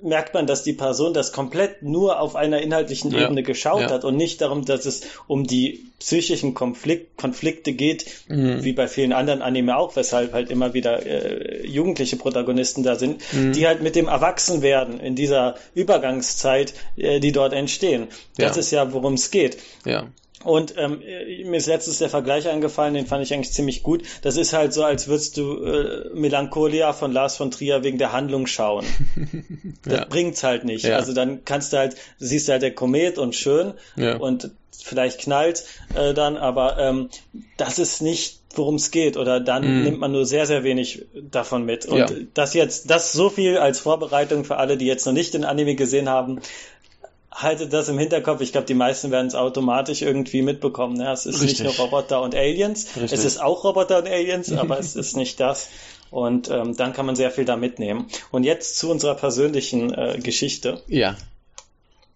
merkt man, dass die Person das komplett nur auf einer inhaltlichen Ja. Ebene geschaut Ja. hat und nicht darum, dass es um die psychischen Konflikt, Konflikte geht, Mhm. wie bei vielen anderen Anime auch, weshalb halt immer wieder äh, jugendliche Protagonisten da sind, Mhm. die halt mit dem Erwachsenwerden in dieser Übergangszeit, äh, die dort entstehen. Das Ja. ist ja, worum es geht. Ja. Und ähm, äh, mir ist letztens der Vergleich eingefallen, den fand ich eigentlich ziemlich gut. Das ist halt so, als würdest du äh, Melancholia von Lars von Trier wegen der Handlung schauen. Das Ja. bringt's halt nicht. Ja. Also dann kannst du halt, du siehst halt der Komet und schön Ja. und vielleicht knallt äh, dann, aber ähm, das ist nicht worum es geht oder dann Mhm. nimmt man nur sehr, sehr wenig davon mit. Und Ja. das jetzt, das so viel als Vorbereitung für alle, die jetzt noch nicht den Anime gesehen haben, haltet das im Hinterkopf. Ich glaube, die meisten werden es automatisch irgendwie mitbekommen. Ja, es ist Richtig. nicht nur Roboter und Aliens. Richtig. Es ist auch Roboter und Aliens, aber es ist nicht das. Und ähm, dann kann man sehr viel da mitnehmen. Und jetzt zu unserer persönlichen äh, Geschichte. Ja.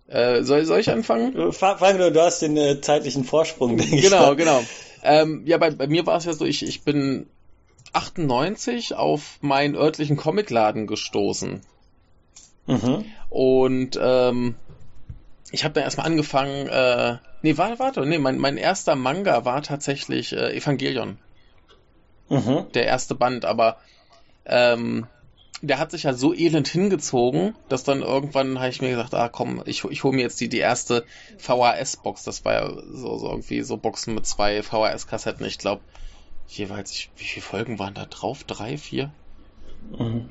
Äh, soll, soll ich anfangen? Äh, Fa- Fang nur, du hast den äh, zeitlichen Vorsprung, denke ich. Genau, genau. Ähm, ja, bei, bei mir war es ja so, ich, ich bin 98 auf meinen örtlichen Comicladen gestoßen. Mhm. Und ähm, ich habe dann erstmal angefangen, äh, nee, warte, warte, nee, mein, mein erster Manga war tatsächlich äh, Evangelion, Mhm. der erste Band, aber ähm, der hat sich ja so elend hingezogen, dass dann irgendwann habe ich mir gesagt, ah komm, ich, ich hole mir jetzt die, die erste VHS-Box. Das war ja so, so irgendwie so Boxen mit zwei VHS-Kassetten. Ich glaube, jeweils, ich, wie viele Folgen waren da drauf? Drei, vier? Mhm.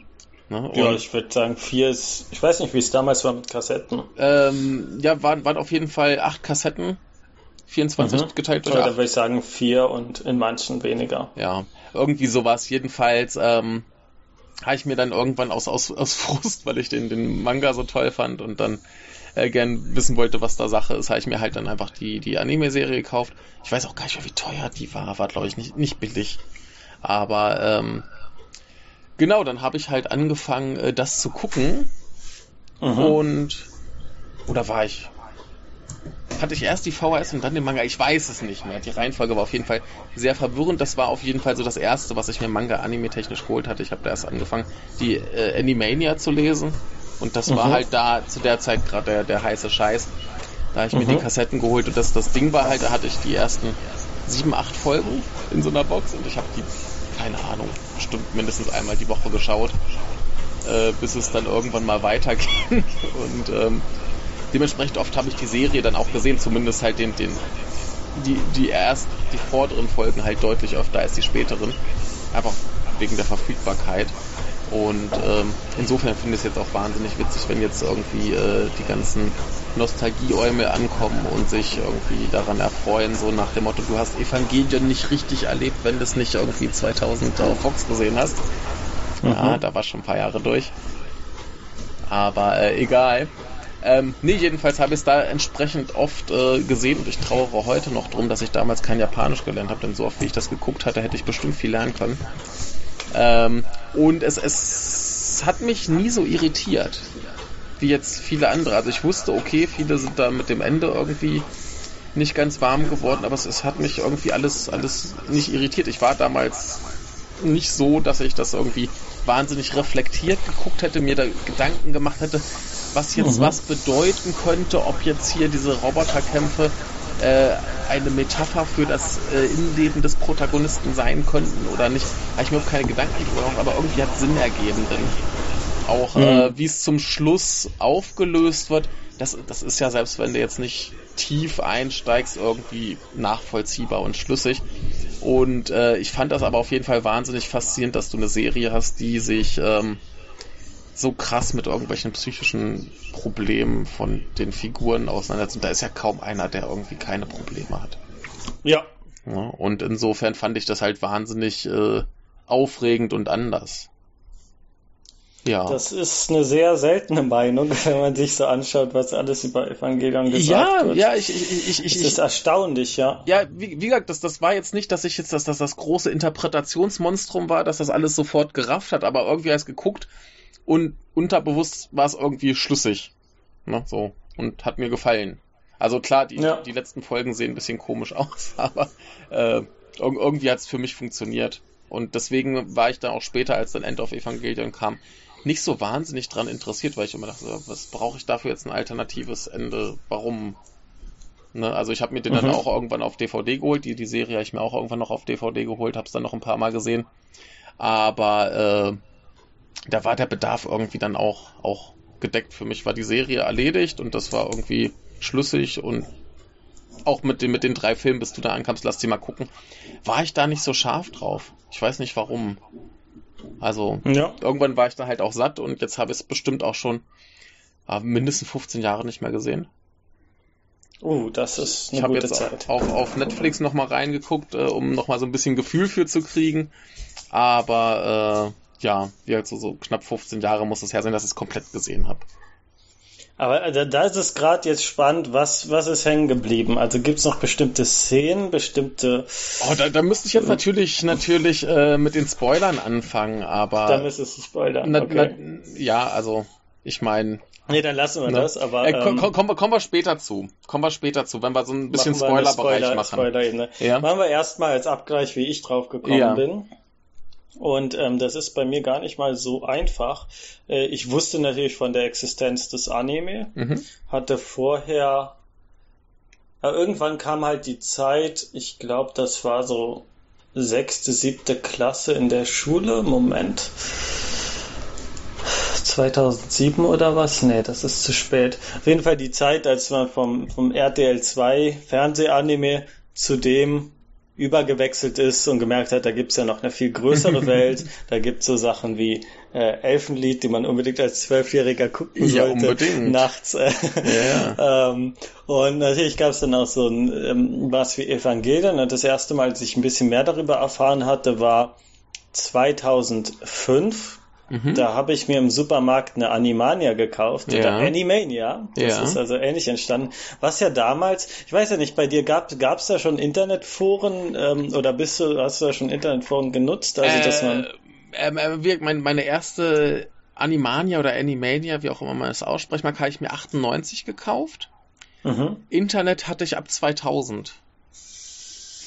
Ne? Ja, Und, ich würde sagen, vier ist. Ich weiß nicht, wie es damals war mit Kassetten. ähm, ja, waren, waren auf jeden Fall acht Kassetten. 24 Mhm. geteilt durch acht. würde ich sagen vier und in manchen weniger. Ja, irgendwie sowas. Jedenfalls ähm, habe ich mir dann irgendwann aus, aus, aus Frust, weil ich den, den Manga so toll fand und dann äh, gern wissen wollte, was da Sache ist, habe ich mir halt dann einfach die, die Anime-Serie gekauft. Ich weiß auch gar nicht mehr, wie teuer die war. War, glaube ich, nicht, nicht billig. Aber ähm, genau, dann habe ich halt angefangen, äh, das zu gucken. Mhm. Und oder war ich hatte ich erst die VHS und dann den Manga. Ich weiß es nicht mehr. Die Reihenfolge war auf jeden Fall sehr verwirrend. Das war auf jeden Fall so das erste, was ich mir Manga anime-technisch geholt hatte. Ich habe da erst angefangen, die äh, Animania zu lesen. Und das mhm. war halt da zu der Zeit gerade der, der heiße Scheiß. Da habe ich mhm. mir die Kassetten geholt und das, das Ding war halt, da hatte ich die ersten sieben, acht Folgen in so einer Box und ich habe die, keine Ahnung, bestimmt mindestens einmal die Woche geschaut, äh, bis es dann irgendwann mal weiterging. Und ähm, dementsprechend oft habe ich die Serie dann auch gesehen, zumindest halt den, den, die, die erst, die vorderen Folgen halt deutlich öfter als die späteren. Einfach wegen der Verfügbarkeit. Und ähm, insofern finde ich es jetzt auch wahnsinnig witzig, wenn jetzt irgendwie äh, die ganzen Nostalgieäumel ankommen und sich irgendwie daran erfreuen, so nach dem Motto, du hast Evangelion nicht richtig erlebt, wenn du es nicht irgendwie 2000 auf Fox gesehen hast. Mhm. Ja, da war schon ein paar Jahre durch. Aber äh, egal. Ähm, nee, jedenfalls habe ich es da entsprechend oft äh, gesehen und ich trauere heute noch drum, dass ich damals kein Japanisch gelernt habe, denn so oft wie ich das geguckt hatte, hätte ich bestimmt viel lernen können. Ähm, und es, es hat mich nie so irritiert wie jetzt viele andere. Also ich wusste, okay, viele sind da mit dem Ende irgendwie nicht ganz warm geworden, aber es, es hat mich irgendwie alles, alles nicht irritiert. Ich war damals nicht so, dass ich das irgendwie wahnsinnig reflektiert geguckt hätte, mir da Gedanken gemacht hätte, was jetzt mhm. was bedeuten könnte, ob jetzt hier diese Roboterkämpfe äh, eine Metapher für das äh, Innenleben des Protagonisten sein könnten oder nicht. Habe ich mir auch keine Gedanken drüber gemacht, aber irgendwie hat Sinn ergeben, denn auch mhm. äh, wie es zum Schluss aufgelöst wird, das, das ist ja selbst wenn du jetzt nicht tief einsteigst, irgendwie nachvollziehbar und schlüssig. Und äh, ich fand das aber auf jeden Fall wahnsinnig faszinierend, dass du eine Serie hast, die sich ähm, so krass mit irgendwelchen psychischen Problemen von den Figuren auseinandersetzt. Und da ist ja kaum einer, der irgendwie keine Probleme hat. Ja. ja und insofern fand ich das halt wahnsinnig äh, aufregend und anders. Ja. Das ist eine sehr seltene Meinung, wenn man sich so anschaut, was alles über Evangelion gesagt ja, wird. Ja, ich, ich, ich, ich. Das ist erstaunlich, ja. Ja, wie, wie gesagt, das, das war jetzt nicht, dass ich jetzt, dass das das große Interpretationsmonstrum war, dass das alles sofort gerafft hat, aber irgendwie heißt geguckt, und unterbewusst war es irgendwie schlüssig. Ne, so. Und hat mir gefallen. Also klar, die, ja. die letzten Folgen sehen ein bisschen komisch aus, aber äh, irgendwie hat es für mich funktioniert. Und deswegen war ich dann auch später, als dann End of Evangelion kam, nicht so wahnsinnig dran interessiert, weil ich immer dachte, was brauche ich dafür jetzt ein alternatives Ende? Warum? Ne, also ich habe mir den mhm. dann auch irgendwann auf DVD geholt. Die, die Serie habe ich mir auch irgendwann noch auf DVD geholt, habe es dann noch ein paar Mal gesehen. Aber äh, da war der Bedarf irgendwie dann auch, auch gedeckt. Für mich war die Serie erledigt und das war irgendwie schlüssig und auch mit den, mit den drei Filmen, bis du da ankamst, lass die mal gucken, war ich da nicht so scharf drauf. Ich weiß nicht warum. Also, ja. irgendwann war ich da halt auch satt und jetzt habe ich es bestimmt auch schon äh, mindestens 15 Jahre nicht mehr gesehen. Oh, das ist eine ich gute jetzt Zeit. Auch auf Netflix nochmal reingeguckt, äh, um nochmal so ein bisschen Gefühl für zu kriegen. Aber äh, ja, halt so, so knapp 15 Jahre muss es her sein, dass ich es komplett gesehen habe. Aber äh, da ist es gerade jetzt spannend, was, was ist hängen geblieben? Also gibt es noch bestimmte Szenen, bestimmte. Oh, da, da müsste ich jetzt natürlich, natürlich äh, mit den Spoilern anfangen, aber. Da müsstest du spoilern. Na, okay. na, ja, also, ich meine. Nee, dann lassen wir ne? das, aber. Äh, ähm, komm, komm, kommen wir später zu. Kommen wir später zu, wenn wir so ein bisschen Spoilerbereich Spoiler, machen. Spoiler ja? Machen wir erstmal als Abgleich, wie ich drauf gekommen ja. bin. Und ähm, das ist bei mir gar nicht mal so einfach. Äh, ich wusste natürlich von der Existenz des Anime, mhm. hatte vorher, ja, irgendwann kam halt die Zeit, ich glaube, das war so sechste, siebte Klasse in der Schule, Moment. 2007 oder was? Nee, das ist zu spät. Auf jeden Fall die Zeit, als man vom, vom RTL 2 Fernsehanime zu dem übergewechselt ist und gemerkt hat, da gibt's ja noch eine viel größere Welt. da gibt's so Sachen wie äh, Elfenlied, die man unbedingt als Zwölfjähriger gucken ja, sollte. Unbedingt. Nachts. Äh, ja. ähm, und natürlich gab's dann auch so ein ähm, was wie Evangelien. Und das erste Mal, als ich ein bisschen mehr darüber erfahren hatte, war 2005 Mhm. Da habe ich mir im Supermarkt eine Animania gekauft, ja. oder Animania. Das ja. ist also ähnlich entstanden. Was ja damals, ich weiß ja nicht, bei dir gab es da schon Internetforen ähm, oder bist du, hast du da schon Internetforen genutzt? Also, äh, dass man ähm, äh, mein, meine erste Animania oder Animania, wie auch immer man es ausspricht, mal habe ich mir 98 gekauft. Mhm. Internet hatte ich ab 2000.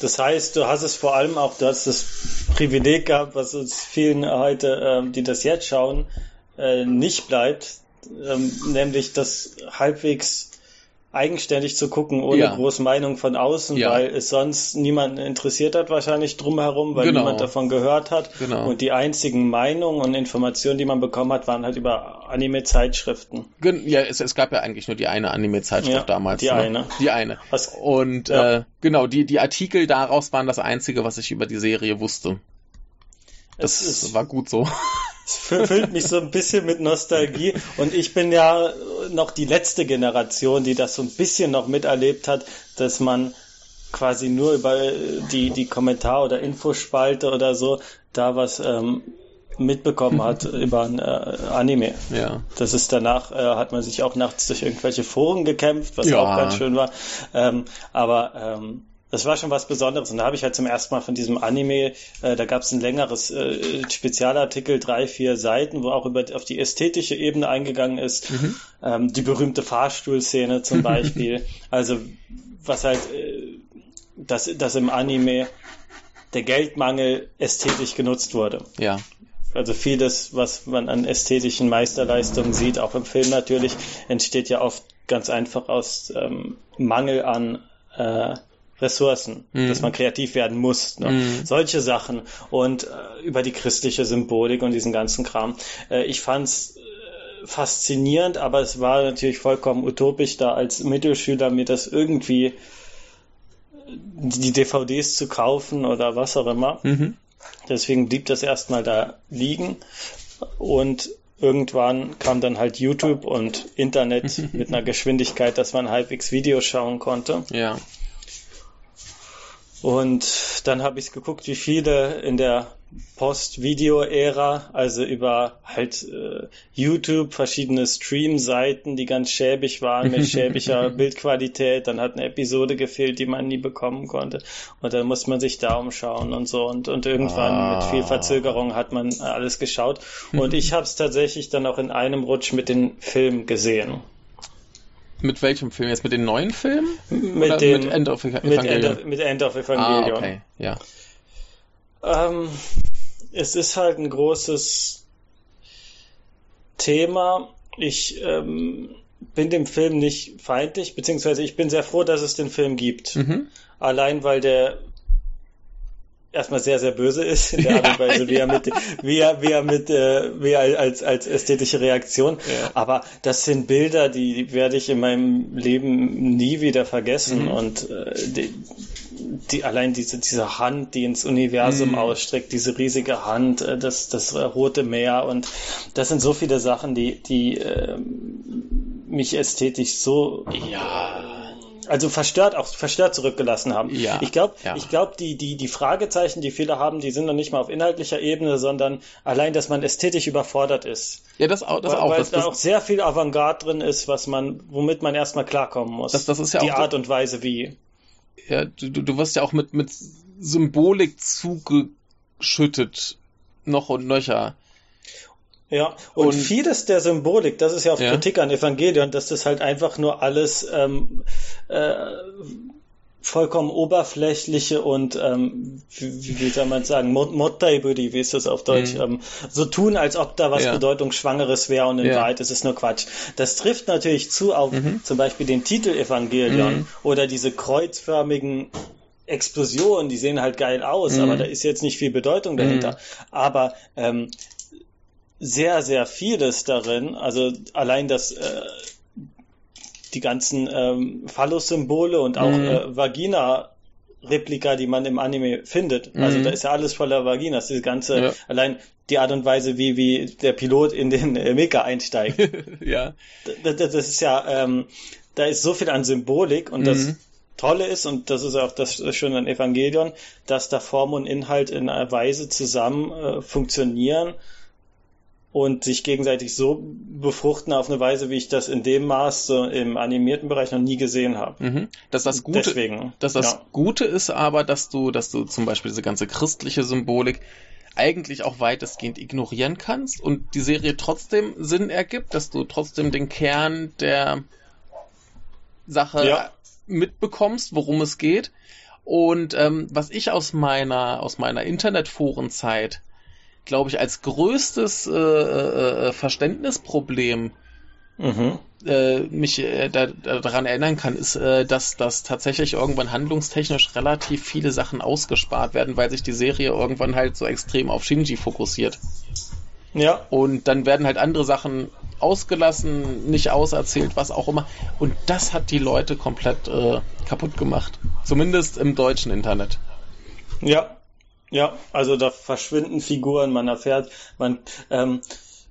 Das heißt, du hast es vor allem auch, du hast das Privileg gehabt, was uns vielen heute, ähm, die das jetzt schauen, äh, nicht bleibt, ähm, nämlich das halbwegs eigenständig zu gucken, ohne ja. große Meinung von außen, ja. weil es sonst niemanden interessiert hat, wahrscheinlich drumherum, weil genau. niemand davon gehört hat. Genau. Und die einzigen Meinungen und Informationen, die man bekommen hat, waren halt über Anime-Zeitschriften. Ja, es, es, gab ja eigentlich nur die eine Anime-Zeitschrift ja, damals. Die ne? eine. Die eine. Was, und äh, genau, die, die Artikel daraus waren das Einzige, was ich über die Serie wusste. Das war gut so. Es füllt mich so ein bisschen mit Nostalgie und ich bin ja noch die letzte Generation, die das so ein bisschen noch miterlebt hat, dass man quasi nur über die, die Kommentar- oder Infospalte oder so da was ähm, mitbekommen hat über ein äh, Anime. Ja. Das ist danach, äh, hat man sich auch nachts durch irgendwelche Foren gekämpft, was ja. auch ganz schön war. Ähm, aber ähm, das war schon was Besonderes. Und da habe ich halt zum ersten Mal von diesem Anime, äh, da gab es ein längeres äh, Spezialartikel, drei, vier Seiten, wo auch über auf die ästhetische Ebene eingegangen ist. Mhm. Ähm, die berühmte Fahrstuhlszene zum Beispiel. also was halt, äh, dass, dass im Anime der Geldmangel ästhetisch genutzt wurde. Ja. Also vieles, was man an ästhetischen Meisterleistungen sieht, auch im Film natürlich, entsteht ja oft ganz einfach aus ähm, Mangel an äh, Ressourcen, mhm. dass man kreativ werden muss. Ne? Mhm. Solche Sachen und äh, über die christliche Symbolik und diesen ganzen Kram. Äh, ich fand's äh, faszinierend, aber es war natürlich vollkommen utopisch, da als Mittelschüler mir das irgendwie äh, die DVDs zu kaufen oder was auch immer. Mhm. Deswegen blieb das erstmal da liegen und irgendwann kam dann halt YouTube und Internet mit einer Geschwindigkeit, dass man halbwegs Videos schauen konnte. Ja. Und dann habe ich geguckt, wie viele in der Post-Video-Ära, also über halt äh, YouTube, verschiedene Stream-Seiten, die ganz schäbig waren, mit schäbiger Bildqualität. Dann hat eine Episode gefehlt, die man nie bekommen konnte. Und dann muss man sich da umschauen und so. Und, und irgendwann ah. mit viel Verzögerung hat man alles geschaut. Und ich habe es tatsächlich dann auch in einem Rutsch mit den Film gesehen. Mit welchem Film? Jetzt mit den neuen Filmen? Mit, dem, mit End of Evangelion. Mit End of, mit End of Evangelion. Ah, okay, ja. Ähm, es ist halt ein großes Thema. Ich ähm, bin dem Film nicht feindlich, beziehungsweise ich bin sehr froh, dass es den Film gibt. Mhm. Allein weil der erstmal sehr, sehr böse ist in der Art und Weise, wie er mit, wie er, wie er mit, äh, wie er als, als ästhetische Reaktion. Ja. Aber das sind Bilder, die werde ich in meinem Leben nie wieder vergessen. Mhm. Und äh, die, die, allein diese, diese Hand, die ins Universum mhm. ausstreckt, diese riesige Hand, äh, das, das Rote Meer und das sind so viele Sachen, die, die äh, mich ästhetisch so ja also verstört auch verstört zurückgelassen haben. Ja, ich glaube, ja. ich glaube, die die die Fragezeichen, die viele haben, die sind noch nicht mal auf inhaltlicher Ebene, sondern allein, dass man ästhetisch überfordert ist. Ja, das auch, das weil, auch. Weil das, da auch sehr viel Avantgarde drin ist, was man, womit man erstmal klarkommen muss. Das, das ist ja die auch Art und Weise, wie. Ja, du, du wirst ja auch mit mit Symbolik zugeschüttet, noch und nöcher. Ja, und, und, vieles der Symbolik, das ist ja auch ja. Kritik an Evangelion, dass das halt einfach nur alles ähm, äh, vollkommen oberflächliche und ähm, wie, wie soll man sagen, Mottaibudi, wie ist das auf Deutsch, mhm. ähm, so tun, als ob da was ja. Bedeutungsschwangeres wäre und in ja. Wahrheit ist es nur Quatsch. Das trifft natürlich zu auf mhm. zum Beispiel den Titel Evangelion mhm. oder diese kreuzförmigen Explosionen, die sehen halt geil aus, aber mhm. da ist jetzt nicht viel Bedeutung dahinter. Mhm. Aber ähm, sehr, sehr vieles darin. Also allein das, äh, die ganzen ähm, Phallus-Symbole und auch mhm. äh, Vagina Replika, die man im Anime findet. Also mhm. da ist ja alles voller Vaginas. Diese ganze, ja. allein die Art und Weise, wie, wie der Pilot in den äh, einsteigt. ja. Das, das, ist ja, ähm, da ist so viel an Symbolik und mhm. das Tolle ist, und das ist auch das Schöne an Evangelion, dass da Form und Inhalt in einer Weise zusammen äh, funktionieren, und sich gegenseitig so befruchten auf eine Weise, wie ich das in dem Maß so im animierten Bereich noch nie gesehen habe. Mhm. Dass das Gute, Deswegen, dass das ja. Gute ist aber, dass du, dass du zum Beispiel diese ganze christliche Symbolik eigentlich auch weitestgehend ignorieren kannst und die Serie trotzdem Sinn ergibt, dass du trotzdem den Kern der Sache Ja. mitbekommst, worum es geht. Und ähm, was ich aus meiner aus meiner Internetforenzeit, glaube ich, als größtes äh, äh, äh, Verständnisproblem Mhm. äh, mich äh, da, da, daran erinnern kann, ist, äh, dass, dass tatsächlich irgendwann handlungstechnisch relativ viele Sachen ausgespart werden, weil sich die Serie irgendwann halt so extrem auf Shinji fokussiert. Ja, Und dann werden halt andere Sachen ausgelassen, nicht auserzählt, was auch immer. Und das hat die Leute komplett äh, kaputt gemacht. Zumindest im deutschen Internet. ja, ja. Also da verschwinden Figuren, man erfährt, man. Ähm,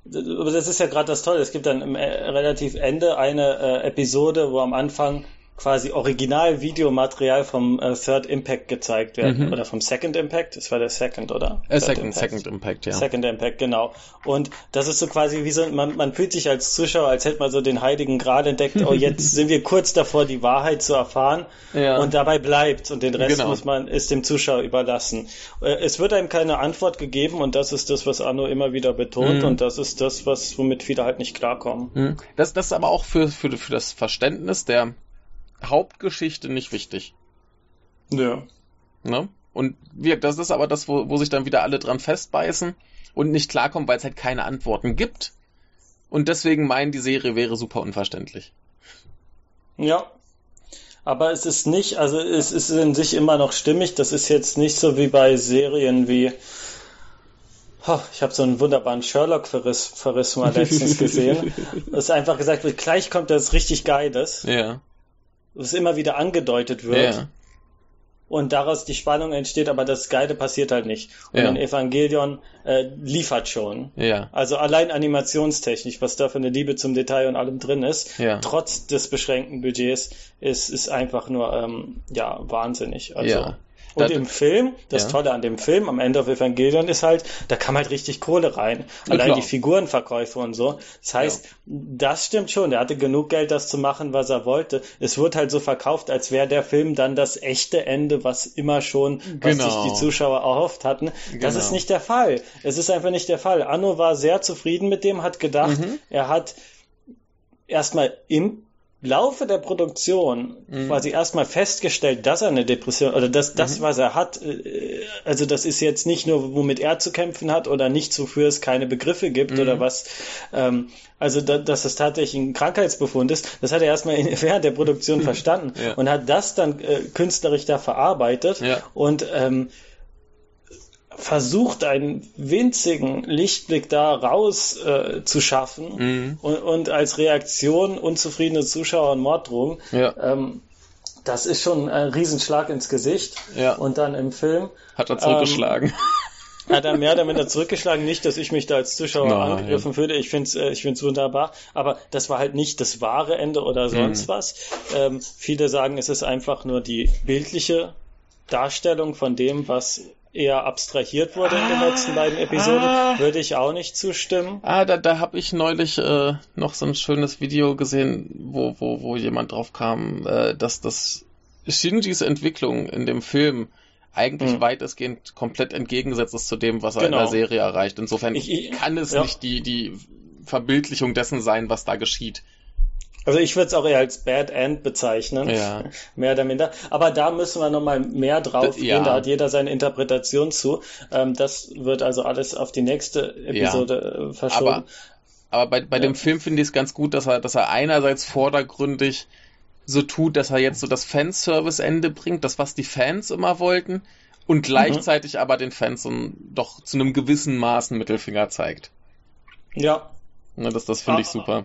das ist ja gerade das Tolle. Es gibt dann im äh, relativ Ende eine äh, Episode, wo am Anfang quasi Original-Videomaterial vom äh, Third Impact gezeigt wird. Mhm. Oder vom Second Impact. Das war der Second, oder? Äh, Second, Impact. Second Impact, ja. Second Impact, genau. Und das ist so quasi wie so, man, man fühlt sich als Zuschauer, als hätte man so den heiligen Gral entdeckt, oh, jetzt sind wir kurz davor, die Wahrheit zu erfahren. Ja. Und dabei bleibt und den Rest Genau. muss man, ist dem Zuschauer überlassen. Äh, Es wird einem keine Antwort gegeben und das ist das, was Arno immer wieder betont Mhm. und das ist das, was, womit viele halt nicht klarkommen. Hm. Das, das ist aber auch für, für, für das Verständnis der Hauptgeschichte nicht wichtig. Ja. Ne? Und wir, das ist aber das, wo, wo sich dann wieder alle dran festbeißen und nicht klarkommen, weil es halt keine Antworten gibt. Und deswegen meinen, die Serie wäre super unverständlich. Ja. Aber es ist nicht, also es ist in sich immer noch stimmig. Das ist jetzt nicht so wie bei Serien wie. Oh, ich habe so einen wunderbaren Sherlock-Verriss Verriss mal letztens gesehen. Das einfach gesagt wird, gleich kommt das richtig Geiles, Ja. Was immer wieder angedeutet wird. Ja. und daraus die Spannung entsteht, aber das Geile passiert halt nicht. Und Ja. ein Evangelion äh, liefert schon. Ja. Also allein animationstechnisch, was da für eine Liebe zum Detail und allem drin ist, Ja. trotz des beschränkten Budgets, ist, ist einfach nur ähm, ja wahnsinnig. Also, Ja. Und im Film, das Ja. Tolle an dem Film, am Ende of Evangelion, ist halt, da kam halt richtig Kohle rein. Ja, Allein klar. die Figurenverkäufe und so. Das heißt, das stimmt schon. Der hatte genug Geld, das zu machen, was er wollte. Es wird halt so verkauft, als wäre der Film dann das echte Ende, was immer schon, was Genau. sich die Zuschauer erhofft hatten. Das Genau. ist nicht der Fall. Es ist einfach nicht der Fall. Anno war sehr zufrieden mit dem, hat gedacht, Mhm. er hat erstmal im Laufe der Produktion Mhm. quasi erstmal festgestellt, dass er eine Depression oder dass Mhm. das, was er hat, äh, also das ist jetzt nicht nur, womit er zu kämpfen hat oder nichts, wofür es keine Begriffe gibt Mhm. oder was, ähm, also da, dass es tatsächlich ein Krankheitsbefund ist, das hat er erstmal in, während der Produktion verstanden Ja. und hat das dann äh, künstlerisch da verarbeitet Ja. und ähm, versucht, einen winzigen Lichtblick da raus äh, zu schaffen Mhm. und, und als Reaktion unzufriedene Zuschauer und Morddrohungen. Ja. Ähm, das ist schon ein Riesenschlag ins Gesicht. Ja. Und dann im Film Hat er zurückgeschlagen. hat er mehr oder minder zurückgeschlagen. Nicht, dass ich mich da als Zuschauer Nein. angegriffen fühle. Ich finde es äh, ich find's wunderbar. Aber das war halt nicht das wahre Ende oder sonst was. Ähm, viele sagen, es ist einfach nur die bildliche Darstellung von dem, was eher abstrahiert wurde in den letzten beiden Episoden. ah. Würde ich auch nicht zustimmen. Ah, da, da habe ich neulich äh, noch so ein schönes Video gesehen, wo, wo, wo jemand drauf kam, äh, dass das Shinjis Entwicklung in dem Film eigentlich Hm. weitestgehend komplett entgegengesetzt ist zu dem, was er in Genau. der Serie erreicht. Insofern Ich- ich- kann es ja. nicht die, die Verbildlichung dessen sein, was da geschieht. Also ich würde es auch eher als Bad End bezeichnen. Ja. Mehr oder minder. Aber da müssen wir nochmal mehr drauf gehen. ja. Da hat jeder seine Interpretation zu. Ähm, das wird also alles auf die nächste Episode äh, verschoben. Aber, aber bei, bei Ja. dem Film finde ich es ganz gut, dass er, dass er einerseits vordergründig so tut, dass er jetzt so das Fanservice-Ende bringt, das, was die Fans immer wollten, und gleichzeitig aber den Fans so doch zu einem gewissen Maß einen Mittelfinger zeigt. ja, Ne, das das finde ich Ah. super.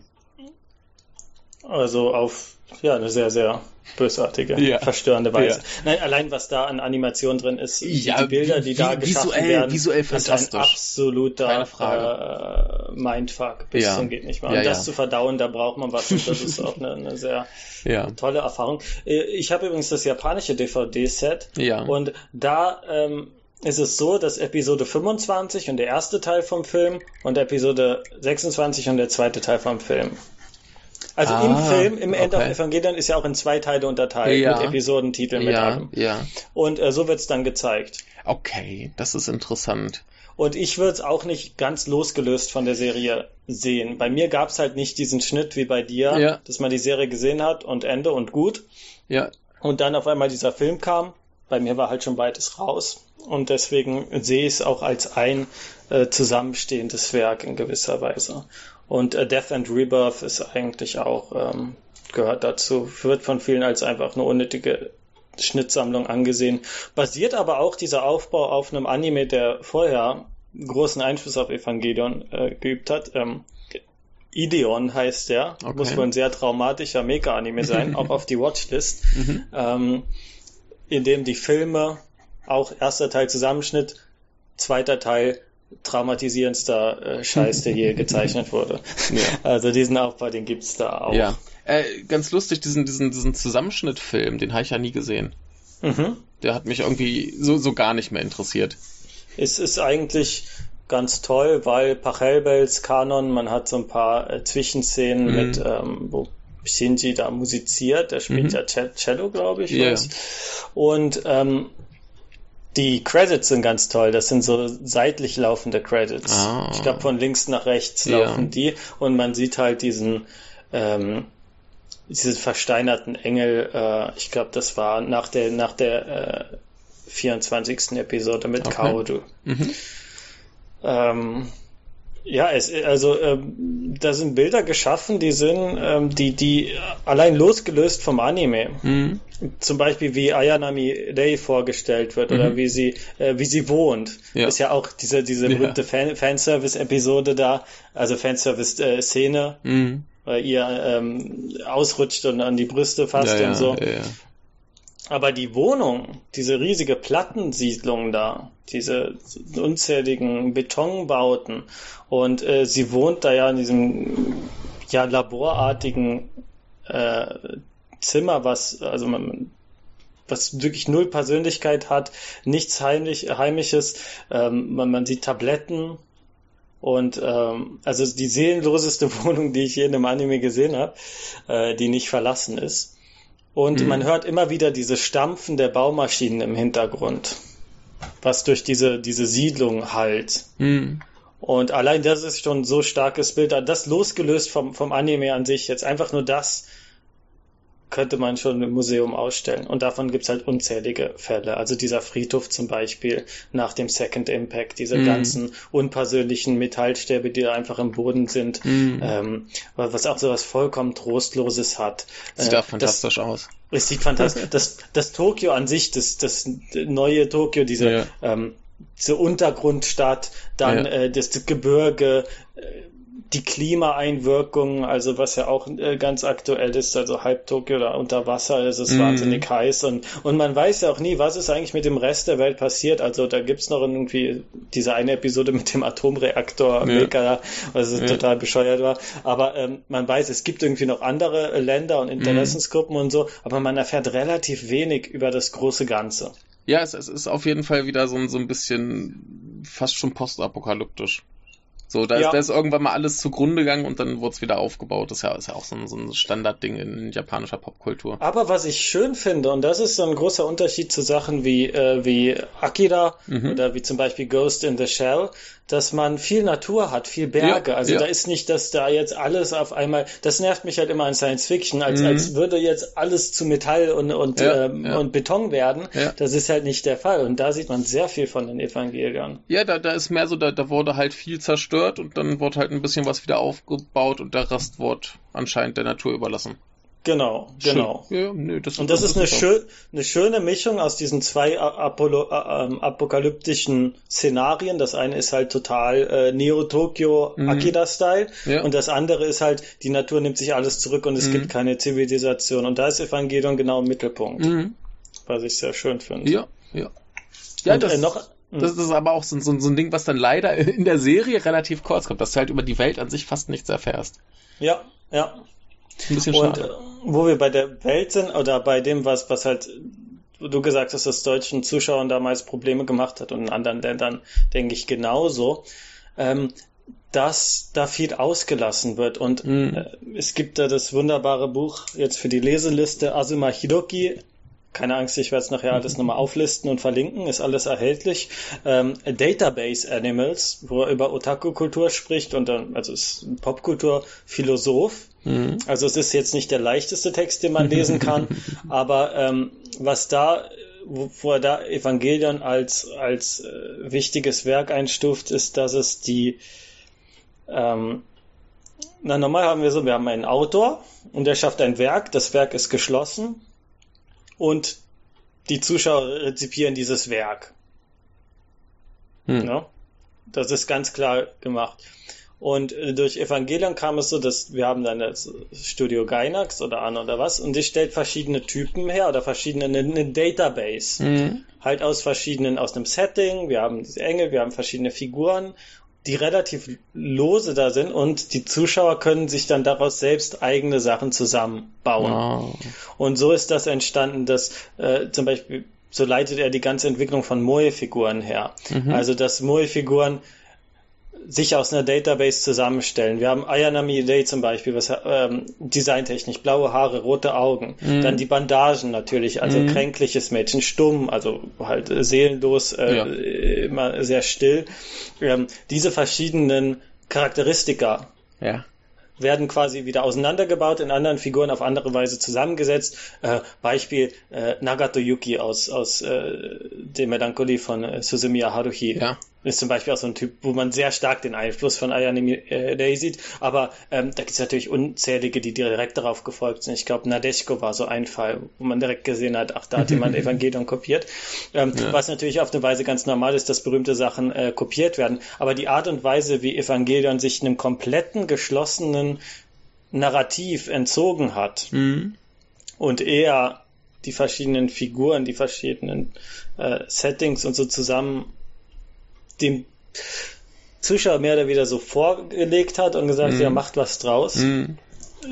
Also auf ja eine sehr, sehr bösartige, Ja. verstörende Weise. Ja. Nein, allein was da an Animation drin ist, Ja, die Bilder, die vi- da geschaffen visuell- werden, visuell ist ein fantastisch. absoluter. Äh, Mindfuck bis zum geht nicht mehr. Und das zu verdauen, da braucht man was und das ist auch eine, eine sehr Ja. tolle Erfahrung. Äh, Ich habe übrigens das japanische DVD-Set und da ähm, ist es so, dass Episode 25 und der erste Teil vom Film und Episode 26 und der zweite Teil vom Film. Also ah, im Film, im End okay. of Evangelion ist ja auch in zwei Teile unterteilt ja. mit Episodentiteln mit ja, allem. Ja. Und äh, so wird's dann gezeigt. Okay, das ist interessant. Und ich würde es auch nicht ganz losgelöst von der Serie sehen. Bei mir gab es halt nicht diesen Schnitt wie bei dir, ja. dass man die Serie gesehen hat und Ende und gut. Ja. Und dann auf einmal dieser Film kam. Bei mir war halt schon beides raus. Und deswegen sehe ich es auch als ein äh, zusammenstehendes Werk in gewisser Weise. Und äh, Death and Rebirth ist eigentlich auch, ähm, gehört dazu, wird von vielen als einfach eine unnötige Schnittsammlung angesehen. Basiert aber auch dieser Aufbau auf einem Anime, der vorher großen Einfluss auf Evangelion äh, geübt hat. Ähm, Ideon heißt der. Okay. Muss wohl ein sehr traumatischer Mega-Anime sein, auch auf die Watchlist. Mhm. Ähm, in dem die Filme, auch erster Teil Zusammenschnitt, zweiter Teil traumatisierendster äh, Scheiß, der je gezeichnet wurde. Ja. Also diesen Aufbau, den gibt's da auch. Ja. Äh, ganz lustig, diesen, diesen, diesen Zusammenschnittfilm, den habe ich ja nie gesehen. Mhm. Der hat mich irgendwie so, so gar nicht mehr interessiert. Es ist eigentlich ganz toll, weil Pachelbels Kanon, man hat so ein paar äh, Zwischenszenen mhm. mit, ähm, wo Shinji da musiziert, der spielt mhm. ja Cello, glaube ich. Yeah. Und ähm, die Credits sind ganz toll. Das sind so seitlich laufende Credits. Ah. Ich glaube, von links nach rechts laufen ja. die. Und man sieht halt diesen ähm, diese versteinerten Engel, äh, ich glaube, das war nach der, nach der äh, 24. Episode mit okay. Kaoru. Mhm. Ähm, ja, es, also ähm, da sind Bilder geschaffen, die sind, ähm, die, die allein losgelöst vom Anime. Mhm. Zum Beispiel wie Ayanami Rei vorgestellt wird mhm. oder wie sie, äh, wie sie wohnt. Ja. Ist ja auch diese, diese berühmte ja. Fan Fanservice-Episode da, also Fanservice-Szene. Äh, mhm weil ihr ähm, ausrutscht und an die Brüste fasst ja, und so. Aber die Wohnung, diese riesige Plattensiedlung da, diese unzähligen Betonbauten und äh, sie wohnt da ja in diesem ja laborartigen äh, Zimmer, was also man was wirklich null Persönlichkeit hat, nichts heimlich, Heimisches. Ähm, man, man sieht Tabletten, und ähm, also die seelenloseste Wohnung, die ich je in einem Anime gesehen habe, äh, die nicht verlassen ist. Und mhm. man hört immer wieder diese Stampfen der Baumaschinen im Hintergrund, was durch diese, diese Siedlung halt. Mhm. Und allein das ist schon so starkes Bild. Das losgelöst vom, vom Anime an sich, jetzt einfach nur das könnte man schon im Museum ausstellen. Und davon gibt's halt unzählige Fälle. Also dieser Friedhof zum Beispiel nach dem Second Impact, diese mm. ganzen unpersönlichen Metallstäbe, die da einfach im Boden sind, mm. ähm, was auch so was vollkommen Trostloses hat. Sieht äh, auch fantastisch das, aus. Es sieht fantastisch. das, das Tokio an sich, das, das neue Tokio, diese, ja. ähm, diese Untergrundstadt, dann ja. äh, das Gebirge, äh, die Klimaeinwirkungen, also was ja auch äh, ganz aktuell ist, also halb Tokio oder unter Wasser ist es mm. wahnsinnig heiß und, und man weiß ja auch nie, was ist eigentlich mit dem Rest der Welt passiert. Also da gibt's noch irgendwie diese eine Episode mit dem Atomreaktor, ja. Mega, was ja. total bescheuert war. Aber ähm, man weiß, es gibt irgendwie noch andere Länder und Interessensgruppen mm. und so, aber man erfährt relativ wenig über das große Ganze. Ja, es, es ist auf jeden Fall wieder so, so ein bisschen fast schon postapokalyptisch. So, da, ja. ist, da ist irgendwann mal alles zugrunde gegangen und dann wurde es wieder aufgebaut. Das ist ja, ist ja auch so ein, so ein Standardding in, japanischer Popkultur. Aber was ich schön finde, und das ist so ein großer Unterschied zu Sachen wie, äh, wie Akira mhm. oder wie zum Beispiel Ghost in the Shell, dass man viel Natur hat, viel Berge. Ja, also ja. da ist nicht, dass da jetzt alles auf einmal, das nervt mich halt immer an Science Fiction, als, mhm. als würde jetzt alles zu Metall und, und, ja, ähm, und Beton werden. Das ist halt nicht der Fall. Und da sieht man sehr viel von den Evangelien. Ja, da, da ist mehr so, da, da wurde halt viel zerstört und dann wurde halt ein bisschen was wieder aufgebaut und der Rest wurde anscheinend der Natur überlassen. Genau, genau. Ja, nee, das und das ist eine, schön, eine schöne Mischung aus diesen zwei Apollo, äh, apokalyptischen Szenarien. Das eine ist halt total äh, Neo-Tokyo mhm. Akira-Style ja. und das andere ist halt, die Natur nimmt sich alles zurück und es mhm. gibt keine Zivilisation. Und da ist Evangelion genau im Mittelpunkt. Mhm. Was ich sehr schön finde. Ja, ja. Ja, und, das, äh, noch, das ist aber auch so, so, so ein Ding, was dann leider in der Serie relativ kurz kommt, dass du halt über die Welt an sich fast nichts erfährst. Ja, ja. Ein bisschen schade. Und, äh, wo wir bei der Welt sind oder bei dem, was, was halt du gesagt hast, dass deutschen Zuschauern damals Probleme gemacht hat und in anderen Ländern denke ich genauso, ähm, dass da viel ausgelassen wird. Und mhm. äh, es gibt da das wunderbare Buch jetzt für die Leseliste Azuma Hiroki. Keine Angst, ich werde es nachher alles nochmal auflisten und verlinken, ist alles erhältlich. Ähm, Database Animals, wo er über Otaku-Kultur spricht und dann, also ist ein Popkultur-Philosoph. Mhm. Also es ist jetzt nicht der leichteste Text, den man lesen kann, aber ähm, was da wo, wo er da Evangelion als, als äh, wichtiges Werk einstuft, ist, dass es die ähm, na, normal haben wir so, wir haben einen Autor und der schafft ein Werk, das Werk ist geschlossen und die Zuschauer rezipieren dieses Werk. Hm. Ja? Das ist ganz klar gemacht. Und äh, durch Evangelion kam es so, dass wir haben dann das Studio Gainax oder an oder was und die stellt verschiedene Typen her oder verschiedene eine Database. Mhm. Halt aus verschiedenen, aus einem Setting. Wir haben diese Engel, wir haben verschiedene Figuren, die relativ lose da sind und die Zuschauer können sich dann daraus selbst eigene Sachen zusammenbauen. Wow. Und so ist das entstanden, dass äh, zum Beispiel so leitet er die ganze Entwicklung von Moe-Figuren her. Mhm. Also dass Moe-Figuren sich aus einer Database zusammenstellen. Wir haben Ayanami Day zum Beispiel, was ähm, designtechnisch, blaue Haare, rote Augen. Mhm. Dann die Bandagen natürlich, also mhm. kränkliches Mädchen, stumm, also halt seelenlos, äh, ja. immer sehr still. Ähm, diese verschiedenen Charakteristika. Ja werden quasi wieder auseinandergebaut, in anderen Figuren auf andere Weise zusammengesetzt. Äh, Beispiel äh, Nagato Yuki aus, aus äh, der Melancholie von äh, Suzumiya Haruhi. Ja ist zum Beispiel auch so ein Typ, wo man sehr stark den Einfluss von Ayane äh, Day sieht. Aber ähm, da gibt es natürlich unzählige, die direkt darauf gefolgt sind. Ich glaube, Nadeshko war so ein Fall, wo man direkt gesehen hat, ach, da hat jemand Evangelion kopiert. Ähm, ja. Was natürlich auf eine Weise ganz normal ist, dass berühmte Sachen äh, kopiert werden. Aber die Art und Weise, wie Evangelion sich einem kompletten, geschlossenen Narrativ entzogen hat mhm. und eher die verschiedenen Figuren, die verschiedenen äh, Settings und so zusammen dem Zuschauer mehr oder weniger so vorgelegt hat und gesagt, mm. ja, macht was draus. Mm.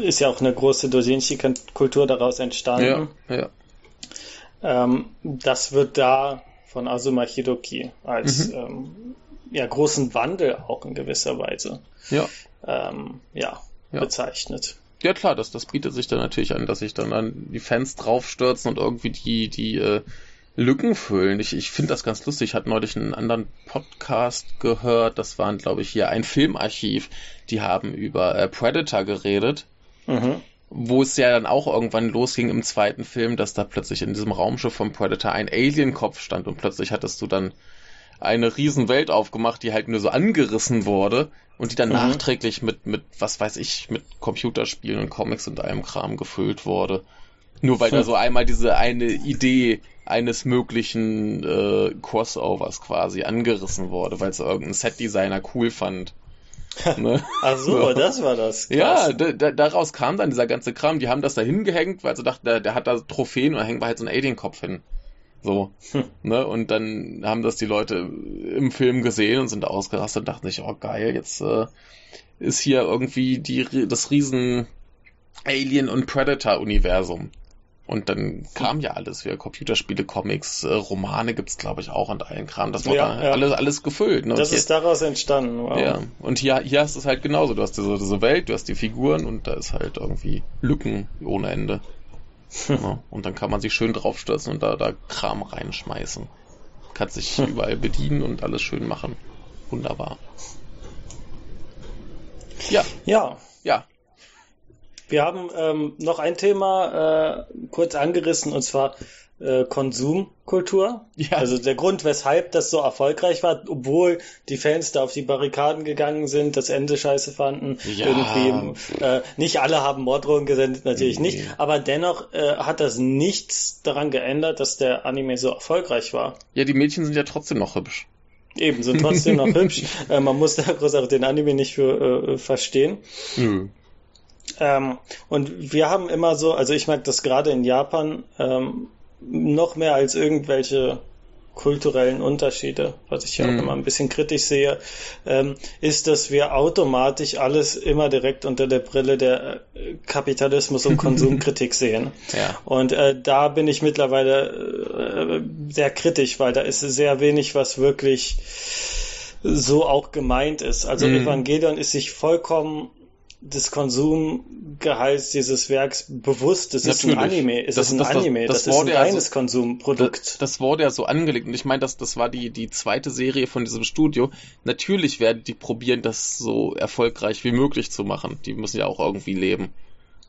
Ist ja auch eine große Doujinshi-Kultur daraus entstanden. Ja, ja. Ähm, das wird da von Azuma Hiroki als mhm. ähm, ja, großen Wandel auch in gewisser Weise ja. Ähm, ja, ja. bezeichnet. Ja klar, das, das bietet sich dann natürlich an, dass sich dann an die Fans draufstürzen und irgendwie die, die äh, Lücken füllen. Ich, ich finde das ganz lustig. Ich hatte neulich einen anderen Podcast gehört. Das waren, glaube ich, hier ein Filmarchiv. Die haben über äh, Predator geredet. Mhm. Wo es ja dann auch irgendwann losging im zweiten Film, dass da plötzlich in diesem Raumschiff vom Predator ein Alien-Kopf stand und plötzlich hattest du dann eine riesen Welt aufgemacht, die halt nur so angerissen wurde und die dann mhm. nachträglich mit, mit, was weiß ich, mit Computerspielen und Comics und allem Kram gefüllt wurde. Nur weil hm. da so einmal diese eine Idee eines möglichen äh, Crossovers quasi angerissen wurde, weil es irgendein Setdesigner cool fand. Ne? Ach so, so, das war das. Krass. Ja, daraus kam dann dieser ganze Kram. Die haben das da hingehängt, weil sie dachten, der, der hat da Trophäen und da hängen wir halt so einen Alien-Kopf hin. So. Hm. Ne? Und dann haben das die Leute im Film gesehen und sind ausgerastet und dachten sich, oh geil, jetzt äh, ist hier irgendwie die, das riesen Alien- und Predator-Universum. Und dann kam ja alles, wie Computerspiele, Comics, äh, Romane gibt's glaube ich auch und allen Kram. Das war ja, ja. alles alles gefüllt. Ne? Das hier, ist daraus entstanden. Wow. Ja. Und hier hier hast du es halt genauso. Du hast diese, diese Welt, du hast die Figuren und da ist halt irgendwie Lücken ohne Ende. ja. Und dann kann man sich schön draufstürzen und da da Kram reinschmeißen. Kann sich überall bedienen und alles schön machen. Wunderbar. Ja. Ja. Ja. Wir haben ähm, noch ein Thema äh, kurz angerissen und zwar äh, Konsumkultur. Ja. Also der Grund, weshalb das so erfolgreich war, obwohl die Fans da auf die Barrikaden gegangen sind, das Ende scheiße fanden. Ja. Irgendwie, äh, nicht alle haben Morddrohungen gesendet, natürlich nee. nicht. Aber dennoch äh, hat das nichts daran geändert, dass der Anime so erfolgreich war. Ja, die Mädchen sind ja trotzdem noch hübsch. Eben, sind trotzdem noch hübsch. Äh, man muss da großartig den Anime nicht für äh, verstehen. Mhm. Ähm, und wir haben immer so, also ich mag das gerade in Japan ähm, noch mehr als irgendwelche kulturellen Unterschiede, was ich ja mhm. auch immer ein bisschen kritisch sehe, ähm, ist, dass wir automatisch alles immer direkt unter der Brille der äh, Kapitalismus und Konsumkritik sehen. Ja. Und äh, da bin ich mittlerweile äh, sehr kritisch, weil da ist sehr wenig, was wirklich so auch gemeint ist. Also Mhm. Evangelion ist sich vollkommen des Konsumgehalts dieses Werks bewusst. Es ist ein. Anime. Es Das- ist ein das- das- Anime. das Das, ist wurde ein ja so- reines Konsumprodukt. Das, das wurde ja so angelegt und ich meine, das, das war die, die zweite Serie von diesem Studio. Natürlich werden die probieren, das so erfolgreich wie möglich zu machen. Die müssen ja auch irgendwie leben.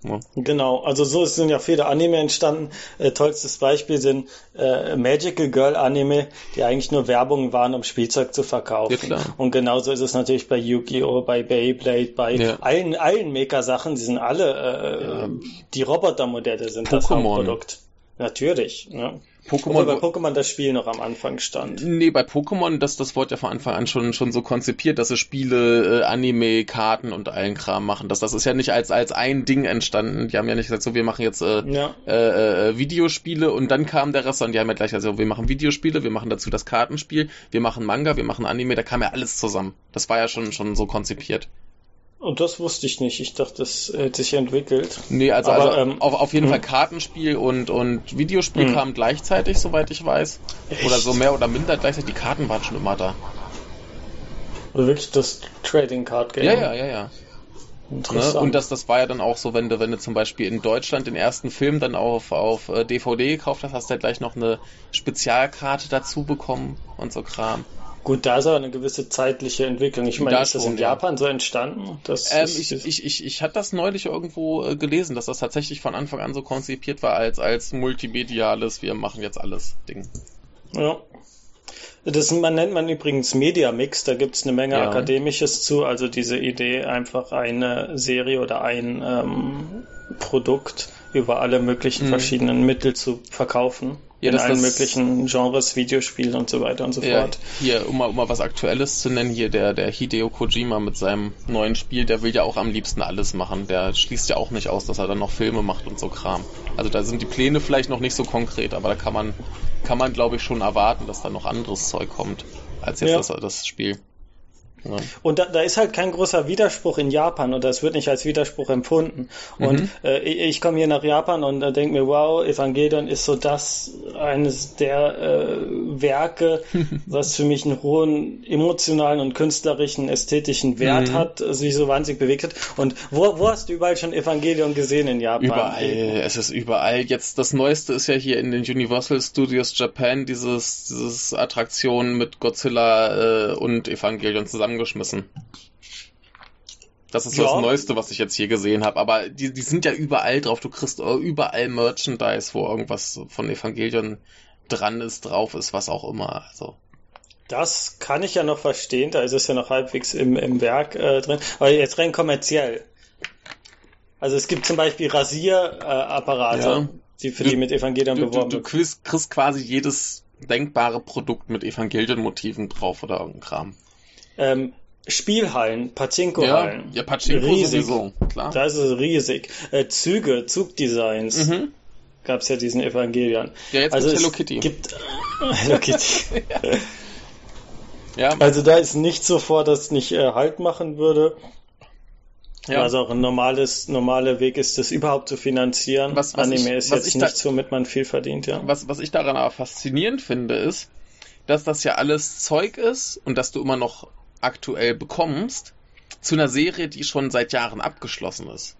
Ja. Genau, also so sind ja viele Anime entstanden. Äh, tollstes Beispiel sind äh, Magical Girl Anime, die eigentlich nur Werbung waren, um Spielzeug zu verkaufen. Ja. Und genauso ist es natürlich bei Yu-Gi-Oh!, bei Beyblade, bei Ja. allen, allen Maker-Sachen, die sind alle, äh, die Robotermodelle sind das Pokémon. Hauptprodukt. Natürlich, ne? Pokémon, Obwohl bei Pokémon das Spiel noch am Anfang stand. Nee, bei Pokémon, das, das wurde ja von Anfang an schon, schon so konzipiert, dass sie Spiele, äh, Anime, Karten und allen Kram machen. Das, das ist ja nicht als, als ein Ding entstanden. Die haben ja nicht gesagt, so, wir machen jetzt äh, Ja. äh, äh, Videospiele und dann kam der Rest und die haben ja gleich gesagt, so, wir machen Videospiele, wir machen dazu das Kartenspiel, wir machen Manga, wir machen Anime, da kam ja alles zusammen. Das war ja schon, schon so konzipiert. Und das wusste ich nicht. Ich dachte, das hätte sich entwickelt. Nee, also, Aber, also ähm, auf, auf jeden mh. Fall Kartenspiel und, und Videospiel Mh. kamen gleichzeitig, soweit ich weiß. Oder Echt? so mehr oder minder gleichzeitig. Die Karten waren schon immer da. Oder wirklich das Trading Card Game. Ja, ja, ja, ja. Ne? Interessant. Und das, das war ja dann auch so, wenn du, wenn du zum Beispiel in Deutschland den ersten Film dann auf, auf äh, DVD gekauft hast, hast du ja gleich noch eine Spezialkarte dazu bekommen und so Kram. Gut, da ist aber eine gewisse zeitliche Entwicklung. Ich meine, Da ist das in ja. Japan so entstanden? Das Ähm, ich, ich, ich, ich hatte das neulich irgendwo äh, gelesen, dass das tatsächlich von Anfang an so konzipiert war als, als multimediales, wir machen jetzt alles Ding. ja. Das man nennt man übrigens Media Mix, da gibt's eine Menge Ja. Akademisches zu, also diese Idee, einfach eine Serie oder ein ähm, Produkt über alle möglichen Mhm. verschiedenen Mittel zu verkaufen. Ja, in das- allen möglichen Genres, Videospiele und so weiter und so Ja, fort. hier, um mal, um mal was Aktuelles zu nennen, hier der, der Hideo Kojima mit seinem neuen Spiel, der will ja auch am liebsten alles machen. Der schließt ja auch nicht aus, dass er dann noch Filme macht und so Kram. Also da sind die Pläne vielleicht noch nicht so konkret, aber da kann man, kann man glaube ich schon erwarten, dass da noch anderes Zeug kommt, als jetzt Ja. das, das Spiel. Ja. Und da, da ist halt kein großer Widerspruch in Japan oder es wird nicht als Widerspruch empfunden. Und Mhm. äh, ich, ich komme hier nach Japan und äh, denke mir, wow, Evangelion ist so das eines der äh, Werke, was für mich einen hohen emotionalen und künstlerischen, ästhetischen Wert Mhm. hat, sich so wahnsinnig bewegt hat. Und wo, wo hast du überall schon Evangelion gesehen in Japan? Überall, es ist überall. Jetzt das Neueste ist ja hier in den Universal Studios Japan dieses, dieses Attraktion mit Godzilla äh, und Evangelion zusammengeschmissen. Das ist Ja. das Neueste, was ich jetzt hier gesehen habe. Aber die, die sind ja überall drauf. Du kriegst äh, überall Merchandise, wo irgendwas von Evangelion dran ist, drauf ist, was auch immer. Also. Das kann ich ja noch verstehen, da ist es ja noch halbwegs im, im Werk äh, drin. Aber jetzt rein kommerziell. Also es gibt zum Beispiel Rasierapparate, äh, Ja. die für Du- die mit Evangelion Du, du, beworben du wird. kriegst, kriegst quasi jedes denkbare Produkt mit Evangelion-Motiven drauf oder irgendein Kram. Ähm, Spielhallen, Ja, Pachinko-Hallen. ja, Pachinko Riesig. sowieso, klar. Da ist es riesig. Äh, Züge, Zugdesigns, Mhm. gab es ja diesen Evangelion. Ja, jetzt also Hello Kitty. Gibt, Hello Kitty. Ja, Also da ist nicht so vor, dass es nicht äh, Halt machen würde. ja. Also auch ein normales, normaler Weg ist, das überhaupt zu finanzieren. Was- was Anime ich- ist jetzt da- nichts, womit man viel verdient, ja. was, was ich daran aber faszinierend finde, ist, dass das ja alles Zeug ist und dass du immer noch aktuell bekommst zu einer Serie, die schon seit Jahren abgeschlossen ist.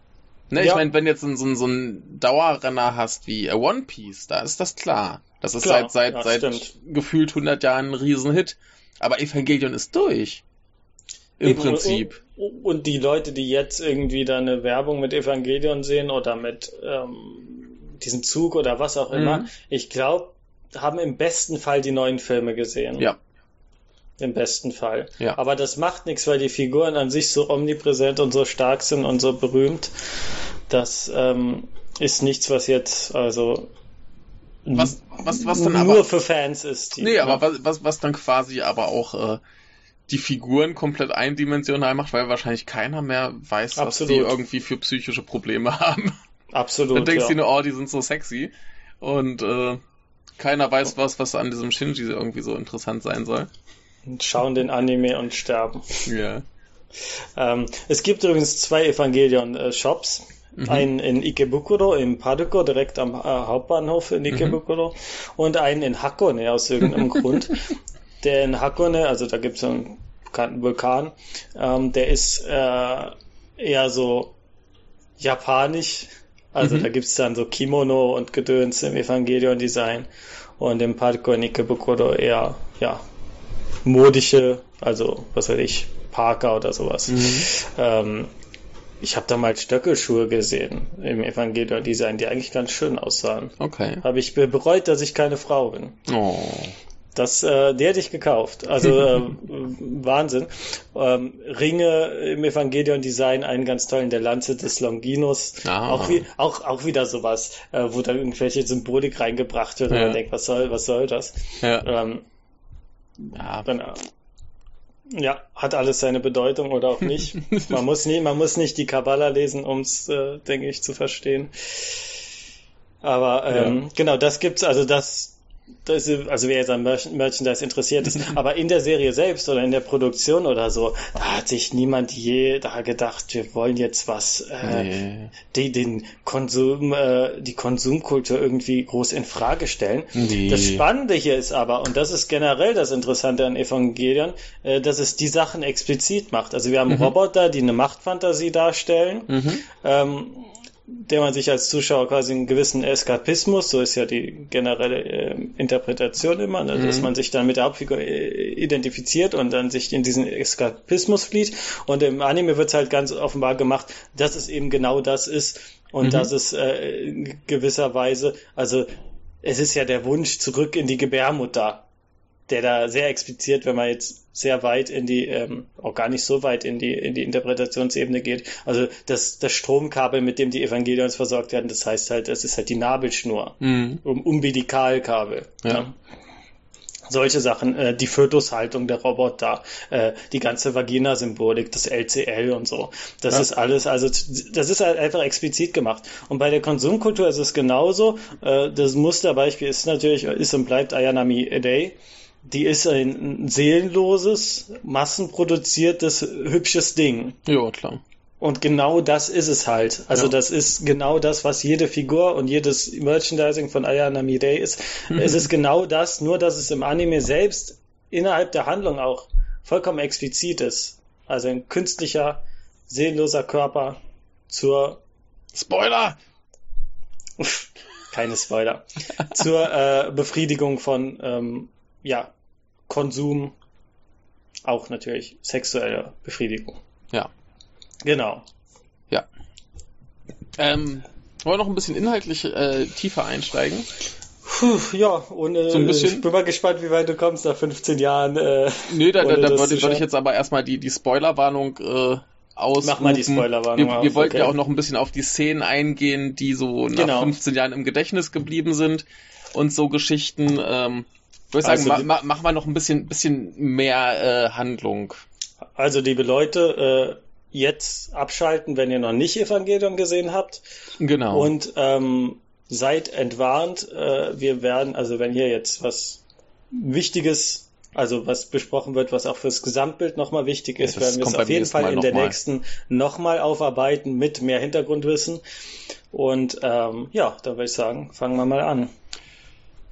Ne, ich Ja. meine, wenn jetzt so, so, so ein Dauerrenner hast wie One Piece, da ist das klar. Das ist Klar, seit, seit, seit stimmt. gefühlt 100 Jahren ein Riesenhit. Aber Evangelion ist durch. Im Eben, Prinzip. Und, und die Leute, die jetzt irgendwie da eine Werbung mit Evangelion sehen oder mit ähm, diesem Zug oder was auch immer, Mhm. ich glaube, haben im besten Fall die neuen Filme gesehen. Ja. Im besten Fall. Ja. Aber das macht nichts, weil die Figuren an sich so omnipräsent und so stark sind und so berühmt. Das ähm, ist nichts, was jetzt also Was, was, was dann nur aber. für Fans ist. Die, Nee, aber was, was, was dann quasi aber auch äh, die Figuren komplett eindimensional macht, weil wahrscheinlich keiner mehr weiß, was die Absolut. irgendwie für psychische Probleme haben. absolut. Dann denkst ja. du nur, oh, die sind so sexy. Und äh, keiner weiß was, was an diesem Shinji irgendwie so interessant sein soll. Schauen den Anime und sterben. Ja. Ähm, es gibt übrigens zwei Evangelion-Shops. Mhm. Einen in Ikebukuro, im Paduko, direkt am äh, Hauptbahnhof in Ikebukuro. Mhm. Und einen in Hakone aus irgendeinem Grund. Der in Hakone, also da gibt es einen bekannten Vulkan, ähm, der ist äh, eher so japanisch. Also mhm. da gibt es dann so Kimono und Gedöns im Evangelion-Design. Und im Paduko in Ikebukuro eher, ja, modische, also was weiß ich, Parker oder sowas. Mhm. Ähm, ich habe da mal Stöckelschuhe gesehen im Evangelion-Design, die eigentlich ganz schön aussahen. Okay. Habe ich bereut, dass ich keine Frau bin. Oh. Das, äh, die hätte ich gekauft. Also äh, Wahnsinn. Ähm, Ringe im Evangelion-Design, einen ganz tollen, der Lanze des Longinus. Ah. Auch, wie, auch, auch wieder sowas, äh, wo da irgendwelche Symbolik reingebracht wird ja. und man denkt, was soll, was soll das? Ja. Ähm, ja. Dann, ja, hat alles seine Bedeutung oder auch nicht. man muss nie, man muss nicht die Kabbala lesen, um es, äh, denke ich, zu verstehen. Aber ähm, ja. genau, das gibt's, also das, das ist, also wer jetzt an Merchandise interessiert ist, aber in der Serie selbst oder in der Produktion oder so, da hat sich niemand je da gedacht, wir wollen jetzt was, äh, nee. die, den Konsum, äh, die Konsumkultur irgendwie groß in Frage stellen. Nee. Das Spannende hier ist aber, und das ist generell das Interessante an Evangelion, äh, dass es die Sachen explizit macht. Also wir haben mhm. Roboter, die eine Machtfantasie darstellen. Mhm. Ähm, der man sich als Zuschauer quasi einen gewissen Eskapismus, so ist ja die generelle äh, Interpretation immer, ne, mhm. dass man sich dann mit der Hauptfigur äh, identifiziert und dann sich in diesen Eskapismus flieht. Und im Anime wird es halt ganz offenbar gemacht, dass es eben genau das ist und mhm. dass es äh, in gewisser Weise, also es ist ja der Wunsch zurück in die Gebärmutter der da sehr explizit, wenn man jetzt sehr weit in die, ähm, auch gar nicht so weit in die, in die Interpretationsebene geht. Also das, das Stromkabel, mit dem die Evangelions versorgt werden, das heißt halt, das ist halt die Nabelschnur, mhm. um Umbilikalkabel. Ja. ja. Solche Sachen, äh, die Fötushaltung der Roboter, äh, die ganze Vagina-Symbolik, das LCL und so. Das ja. ist alles, also das ist halt einfach explizit gemacht. Und bei der Konsumkultur ist es genauso. Äh, das Musterbeispiel ist natürlich, ist und bleibt Ayanami Day die ist ein seelenloses, massenproduziertes, hübsches Ding. Ja, klar. Und genau das ist es halt. Also ja. das ist genau das, was jede Figur und jedes Merchandising von Ayana Mirei ist. Mhm. Es ist genau das, nur dass es im Anime selbst innerhalb der Handlung auch vollkommen explizit ist. Also ein künstlicher, seelenloser Körper zur Spoiler! Keine Spoiler. zur äh, Befriedigung von ähm, ja, Konsum, auch natürlich sexuelle Befriedigung. Ja. Genau. Ja. Ähm, wollen wir noch ein bisschen inhaltlich äh, tiefer einsteigen? Puh, ja, und äh, so ein bisschen, ich bin mal gespannt, wie weit du kommst nach 15 Jahren. Äh, nee, da, da, da würde, würde ich jetzt aber erstmal die, die Spoilerwarnung äh, aus. Mach mal die Spoilerwarnung. Wir, wir wollten okay. ja auch noch ein bisschen auf die Szenen eingehen, die so nach genau. 15 Jahren im Gedächtnis geblieben sind und so Geschichten. Ähm, ich würde sagen, also, ma, ma, mach mal noch ein bisschen, bisschen mehr äh, Handlung. Also, liebe Leute, äh, jetzt abschalten, wenn ihr noch nicht Evangelium gesehen habt. Genau. Und ähm, seid entwarnt. Äh, wir werden, also wenn hier jetzt was Wichtiges, also was besprochen wird, was auch fürs Gesamtbild nochmal wichtig ist, ja, werden wir es auf jeden Fall Mal in der mal. nächsten nochmal aufarbeiten mit mehr Hintergrundwissen. Und ähm, ja, da würde ich sagen, fangen wir mal an.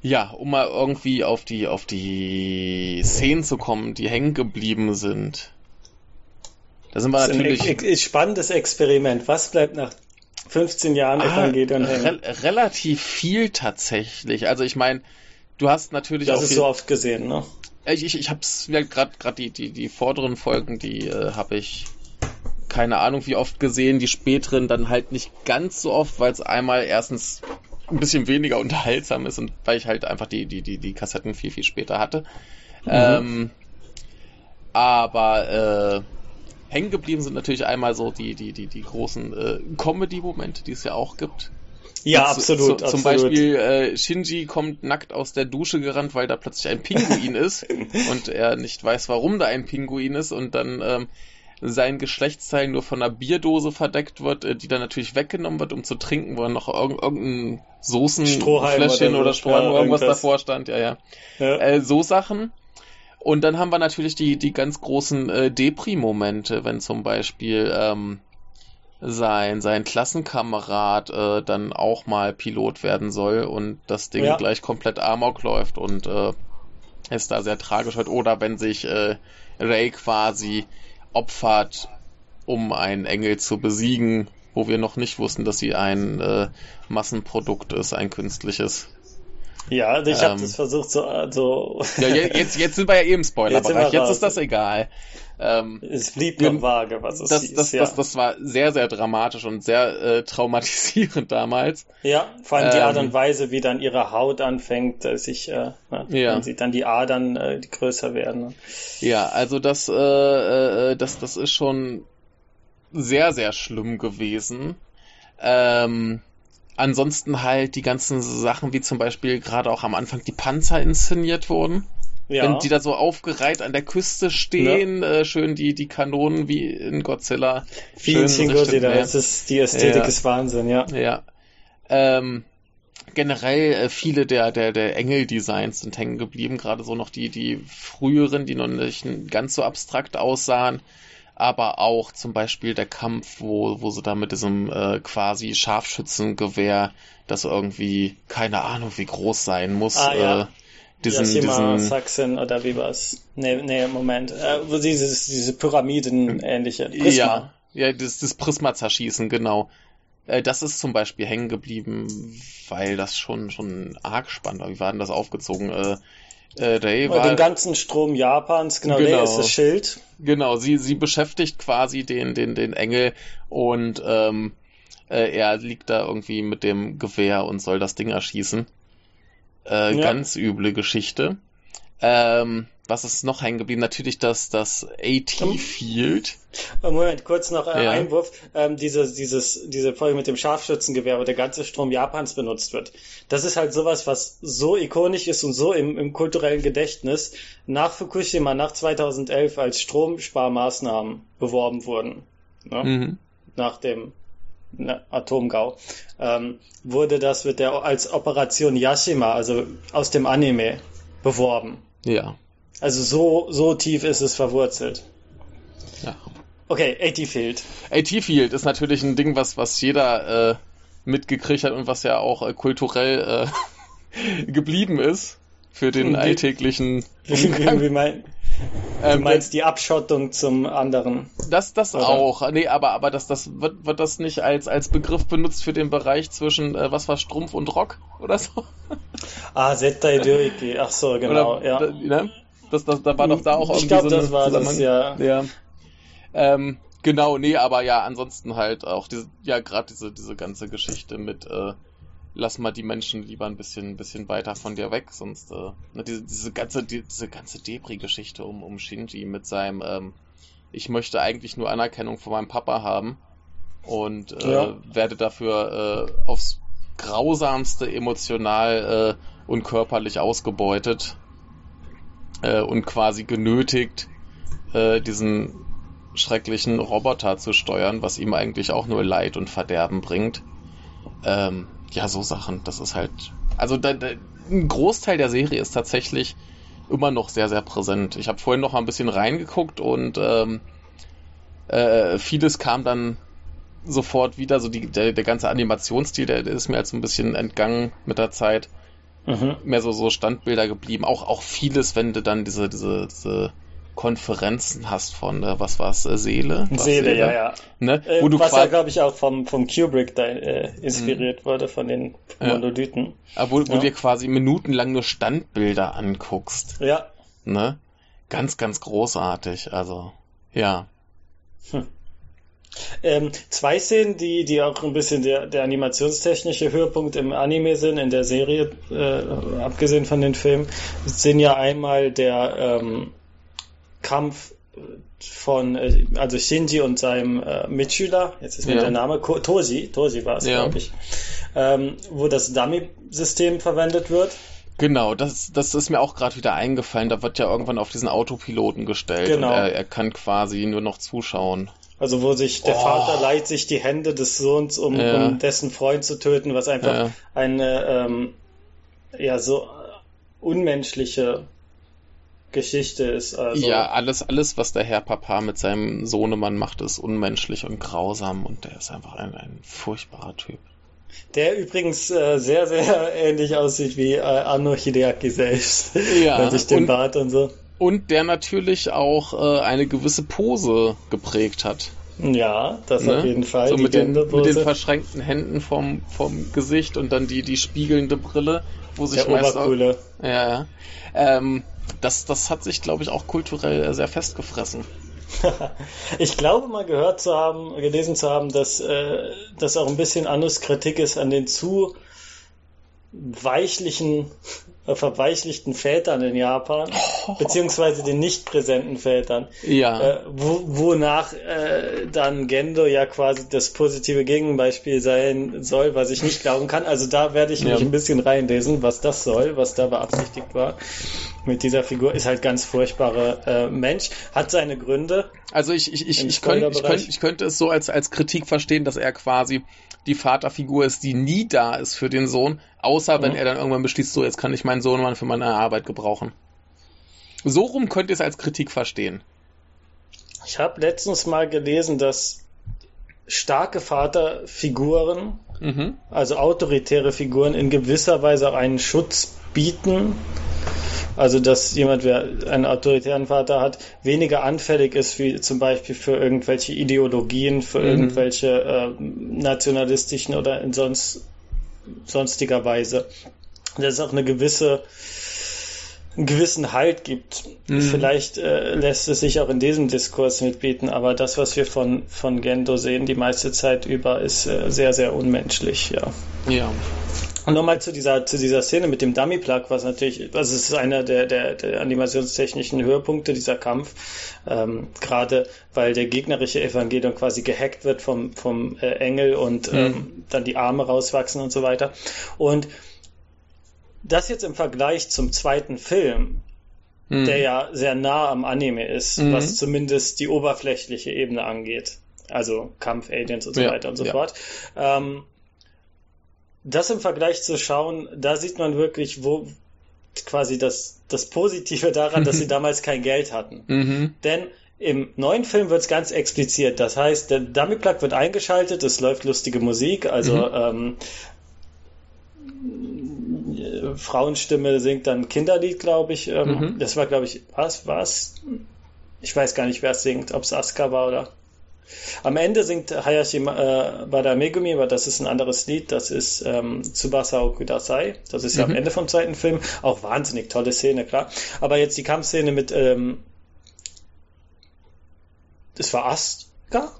Ja, um mal irgendwie auf die, auf die Szenen zu kommen, die hängen geblieben sind. Da sind wir das natürlich. Ist ein spannendes Experiment. Was bleibt nach 15 Jahren ah, Evangelion hängen? Re relativ viel tatsächlich. Also ich meine, du hast natürlich das auch. Das ist so oft gesehen, ne? Ich, ich, ich hab's ja gerade gerade die, die, die vorderen Folgen, die äh, habe ich keine Ahnung wie oft gesehen, die späteren dann halt nicht ganz so oft, weil es einmal erstens ein bisschen weniger unterhaltsam ist und weil ich halt einfach die, die, die, die Kassetten viel, viel später hatte. Mhm. Ähm, aber äh, hängen geblieben sind natürlich einmal so die, die, die, die großen äh, Comedy-Momente, die es ja auch gibt. Ja, also, absolut. Zu, zum absolut. Beispiel äh, Shinji kommt nackt aus der Dusche gerannt, weil da plötzlich ein Pinguin ist und er nicht weiß, warum da ein Pinguin ist und dann ähm, sein Geschlechtsteil nur von einer Bierdose verdeckt wird, äh, die dann natürlich weggenommen wird, um zu trinken, wo dann noch irgendein Soßenfläschchen oder, oder Strohhalm ja, irgendwas davor stand, ja, ja. ja. Äh, so Sachen. Und dann haben wir natürlich die, die ganz großen äh, Depri-Momente, wenn zum Beispiel ähm, sein, sein Klassenkamerad äh, dann auch mal Pilot werden soll und das Ding ja. gleich komplett amok läuft und äh, es da sehr tragisch wird. Oder wenn sich äh, Ray quasi opfert, um einen Engel zu besiegen, wo wir noch nicht wussten, dass sie ein äh, Massenprodukt ist, ein künstliches. Ja, also ich ähm, habe das versucht so. Also ja, jetzt, jetzt sind wir ja eben Spoilerbereich. Jetzt, jetzt ist das egal. Ähm, es blieb noch vage, was es das, hieß, das, ja. das, das war sehr, sehr dramatisch und sehr äh, traumatisierend damals. Ja, vor allem die Art und ähm, Weise, wie dann ihre Haut anfängt, äh, sich, äh, ja. wenn sie dann die Adern äh, die größer werden. Ne? Ja, also das, äh, äh, das, das ist schon sehr, sehr schlimm gewesen. Ähm, ansonsten halt die ganzen Sachen, wie zum Beispiel gerade auch am Anfang die Panzer inszeniert wurden. Ja. Wenn die da so aufgereiht an der Küste stehen, ja. äh, schön die, die Kanonen wie in Godzilla. Shin Godzilla, das ist, die Ästhetik ja. ist Wahnsinn, ja. Ja. Ähm, generell äh, viele der, der, der Engel-Designs sind hängen geblieben, gerade so noch die, die früheren, die noch nicht ganz so abstrakt aussahen aber auch zum Beispiel der Kampf, wo, wo sie da mit diesem äh, quasi Scharfschützengewehr, das irgendwie, keine Ahnung, wie groß sein muss, ah, ja. äh, diesen, Yashima diesen Saxon oder wie war's? Nee, nee, Moment. Äh, dieses, diese Pyramiden ähnliche. Prisma. Ja, ja, das, das Prisma zerschießen, genau. Äh, das ist zum Beispiel hängen geblieben, weil das schon, schon arg spannend war. Wie war denn das aufgezogen? Äh, äh, Rei war, den ganzen Strom Japans, genau, genau. Rei ist das Schild. Genau, sie, sie beschäftigt quasi den, den, den Engel und ähm, äh, er liegt da irgendwie mit dem Gewehr und soll das Ding erschießen. Äh, ja. Ganz üble Geschichte. Ähm, was ist noch hängen geblieben? Natürlich das, das AT-Field. Moment, kurz noch ein ja. Einwurf. Ähm, diese, dieses, diese Folge mit dem Scharfschützengewehr, wo der ganze Strom Japans benutzt wird. Das ist halt sowas, was so ikonisch ist und so im, im kulturellen Gedächtnis nach Fukushima, nach 2011 als Stromsparmaßnahmen beworben wurden. Ne? Mhm. Nach dem ne, Atomgau. Ähm, wurde das wird der als Operation Yashima, also aus dem Anime, beworben. Ja. Also so, so tief ist es verwurzelt. Ja. Okay, AT-Field. AT-Field ist natürlich ein Ding, was, was jeder äh, mitgekriegt hat und was ja auch äh, kulturell äh, geblieben ist für den alltäglichen. Wie, wie mein, du ähm, meinst die Abschottung zum anderen? Das, das oder? auch. Nee, aber, aber das, das wird, wird das nicht als, als Begriff benutzt für den Bereich zwischen, äh, was war Strumpf und Rock oder so? Ah, Zettai Dyoiki. Ach so, genau, oder, ja. Da, ne? Das, das, da war doch da auch irgendwie ich glaub, so das war das, ja. ja. Ähm, genau, nee, aber ja, ansonsten halt auch diese, ja, gerade diese, diese ganze Geschichte mit, äh, lass mal die Menschen lieber ein bisschen, ein bisschen weiter von dir weg, sonst, äh, ne, diese, diese ganze, die, diese ganze Debris-Geschichte um, um Shinji mit seinem, ähm, ich möchte eigentlich nur Anerkennung von meinem Papa haben und äh, ja. werde dafür äh, aufs grausamste emotional äh, und körperlich ausgebeutet äh, und quasi genötigt, äh, diesen schrecklichen Roboter zu steuern, was ihm eigentlich auch nur Leid und Verderben bringt. Ähm, ja, so Sachen, das ist halt. Also da, da, ein Großteil der Serie ist tatsächlich immer noch sehr, sehr präsent. Ich habe vorhin noch mal ein bisschen reingeguckt und ähm, äh, vieles kam dann sofort wieder. So die, der, der ganze Animationsstil, der, der ist mir halt so ein bisschen entgangen mit der Zeit mhm. mehr so, so Standbilder geblieben. Auch, auch vieles, wenn du dann diese, diese, diese Konferenzen hast von, äh, was war's, äh, Seele? Was Seele, Seele, ja, ja. Ne? Äh, Wo du was ja, glaube ich, auch vom, vom Kubrick da, äh, inspiriert mhm. wurde, von den Monolithen. Ja. wo, wo ja. du dir quasi minutenlang nur Standbilder anguckst. Ja. Ne? Ganz, ganz großartig, also, ja. Hm. Ähm, zwei Szenen, die, die auch ein bisschen der, der animationstechnische Höhepunkt im Anime sind, in der Serie, äh, abgesehen von den Filmen, sind ja einmal der ähm, Kampf von, äh, also Shinji und seinem äh, Mitschüler, jetzt ist mir ja. der Name, Ko Toji, Toji war es, ja. glaube ich, ähm, wo das Dummy-System verwendet wird. Genau, das, das ist mir auch gerade wieder eingefallen. Da wird ja irgendwann auf diesen Autopiloten gestellt genau. er, er kann quasi nur noch zuschauen. Also wo sich der oh. Vater leiht sich die Hände des Sohns, um, ja. um dessen Freund zu töten, was einfach eine ähm, ja so unmenschliche Geschichte ist. Also. Ja, alles, alles, was der Herr Papa mit seinem Sohnemann macht, ist unmenschlich und grausam und der ist einfach ein, ein furchtbarer Typ. Der übrigens äh, sehr, sehr ähnlich aussieht wie äh, Anno Hideaki selbst. Ja. Mit sich dem und, Bart und so. Und der natürlich auch äh, eine gewisse Pose geprägt hat. Ja, das ne? auf jeden Fall. So mit den, mit den verschränkten Händen vom, vom Gesicht und dann die, die spiegelnde Brille, wo sich Der meist auch, ja, ähm, das, das hat sich, glaube ich, auch kulturell sehr festgefressen. ich glaube mal gehört zu haben, gelesen zu haben, dass äh, das auch ein bisschen Annus Kritik ist an den zu weichlichen verweichlichten Vätern in Japan, beziehungsweise den nicht präsenten Vätern. Ja. Äh, wo, wonach äh, dann Gendo ja quasi das positive Gegenbeispiel sein soll, was ich nicht glauben kann. Also da werde ich ja. mich ein bisschen reinlesen, was das soll, was da beabsichtigt war. Mit dieser Figur ist halt ganz furchtbarer äh, Mensch, hat seine Gründe. Also ich, ich, ich, ich, könnte, ich, könnte, ich könnte es so als, als Kritik verstehen, dass er quasi die Vaterfigur ist, die nie da ist für den Sohn, außer wenn mhm. er dann irgendwann beschließt, so jetzt kann ich meinen Sohn mal für meine Arbeit gebrauchen. So rum könnt ihr es als Kritik verstehen. Ich habe letztens mal gelesen, dass starke Vaterfiguren, mhm. also autoritäre Figuren, in gewisser Weise auch einen Schutz bieten also, dass jemand, der einen autoritären Vater hat, weniger anfällig ist, wie zum Beispiel für irgendwelche Ideologien, für mhm. irgendwelche äh, nationalistischen oder in sonst, sonstiger Weise. Dass es auch eine gewisse einen gewissen Halt gibt. Mhm. Vielleicht äh, lässt es sich auch in diesem Diskurs mitbieten, aber das, was wir von, von Gendo sehen, die meiste Zeit über, ist äh, sehr, sehr unmenschlich, ja. Ja. Und nochmal zu dieser, zu dieser Szene mit dem Dummy-Plug, was natürlich, also es ist einer der, der, der animationstechnischen Höhepunkte, dieser Kampf, ähm, gerade weil der gegnerische Evangelion quasi gehackt wird vom, vom äh, Engel und mhm. ähm, dann die Arme rauswachsen und so weiter. Und das jetzt im Vergleich zum zweiten Film, mhm. der ja sehr nah am Anime ist, mhm. was zumindest die oberflächliche Ebene angeht. Also Kampf, Aliens und so ja, weiter und so ja. fort. Ähm, das im Vergleich zu schauen, da sieht man wirklich, wo quasi das, das Positive daran, dass sie damals kein Geld hatten. Mhm. Denn im neuen Film wird es ganz explizit. Das heißt, der Dummy Plug wird eingeschaltet, es läuft lustige Musik, also mhm. ähm, Frauenstimme singt dann Kinderlied, glaube ich. Ähm, mhm. Das war, glaube ich, was, was? Ich weiß gar nicht, wer es singt, ob es Asuka war oder am Ende singt Hayashi äh, Bada Megumi, aber das ist ein anderes Lied, das ist ähm, Tsubasa Okudasai. Das ist ja mhm. am Ende vom zweiten Film. Auch wahnsinnig tolle Szene, klar. Aber jetzt die Kampfszene mit, ähm, das war Asuka?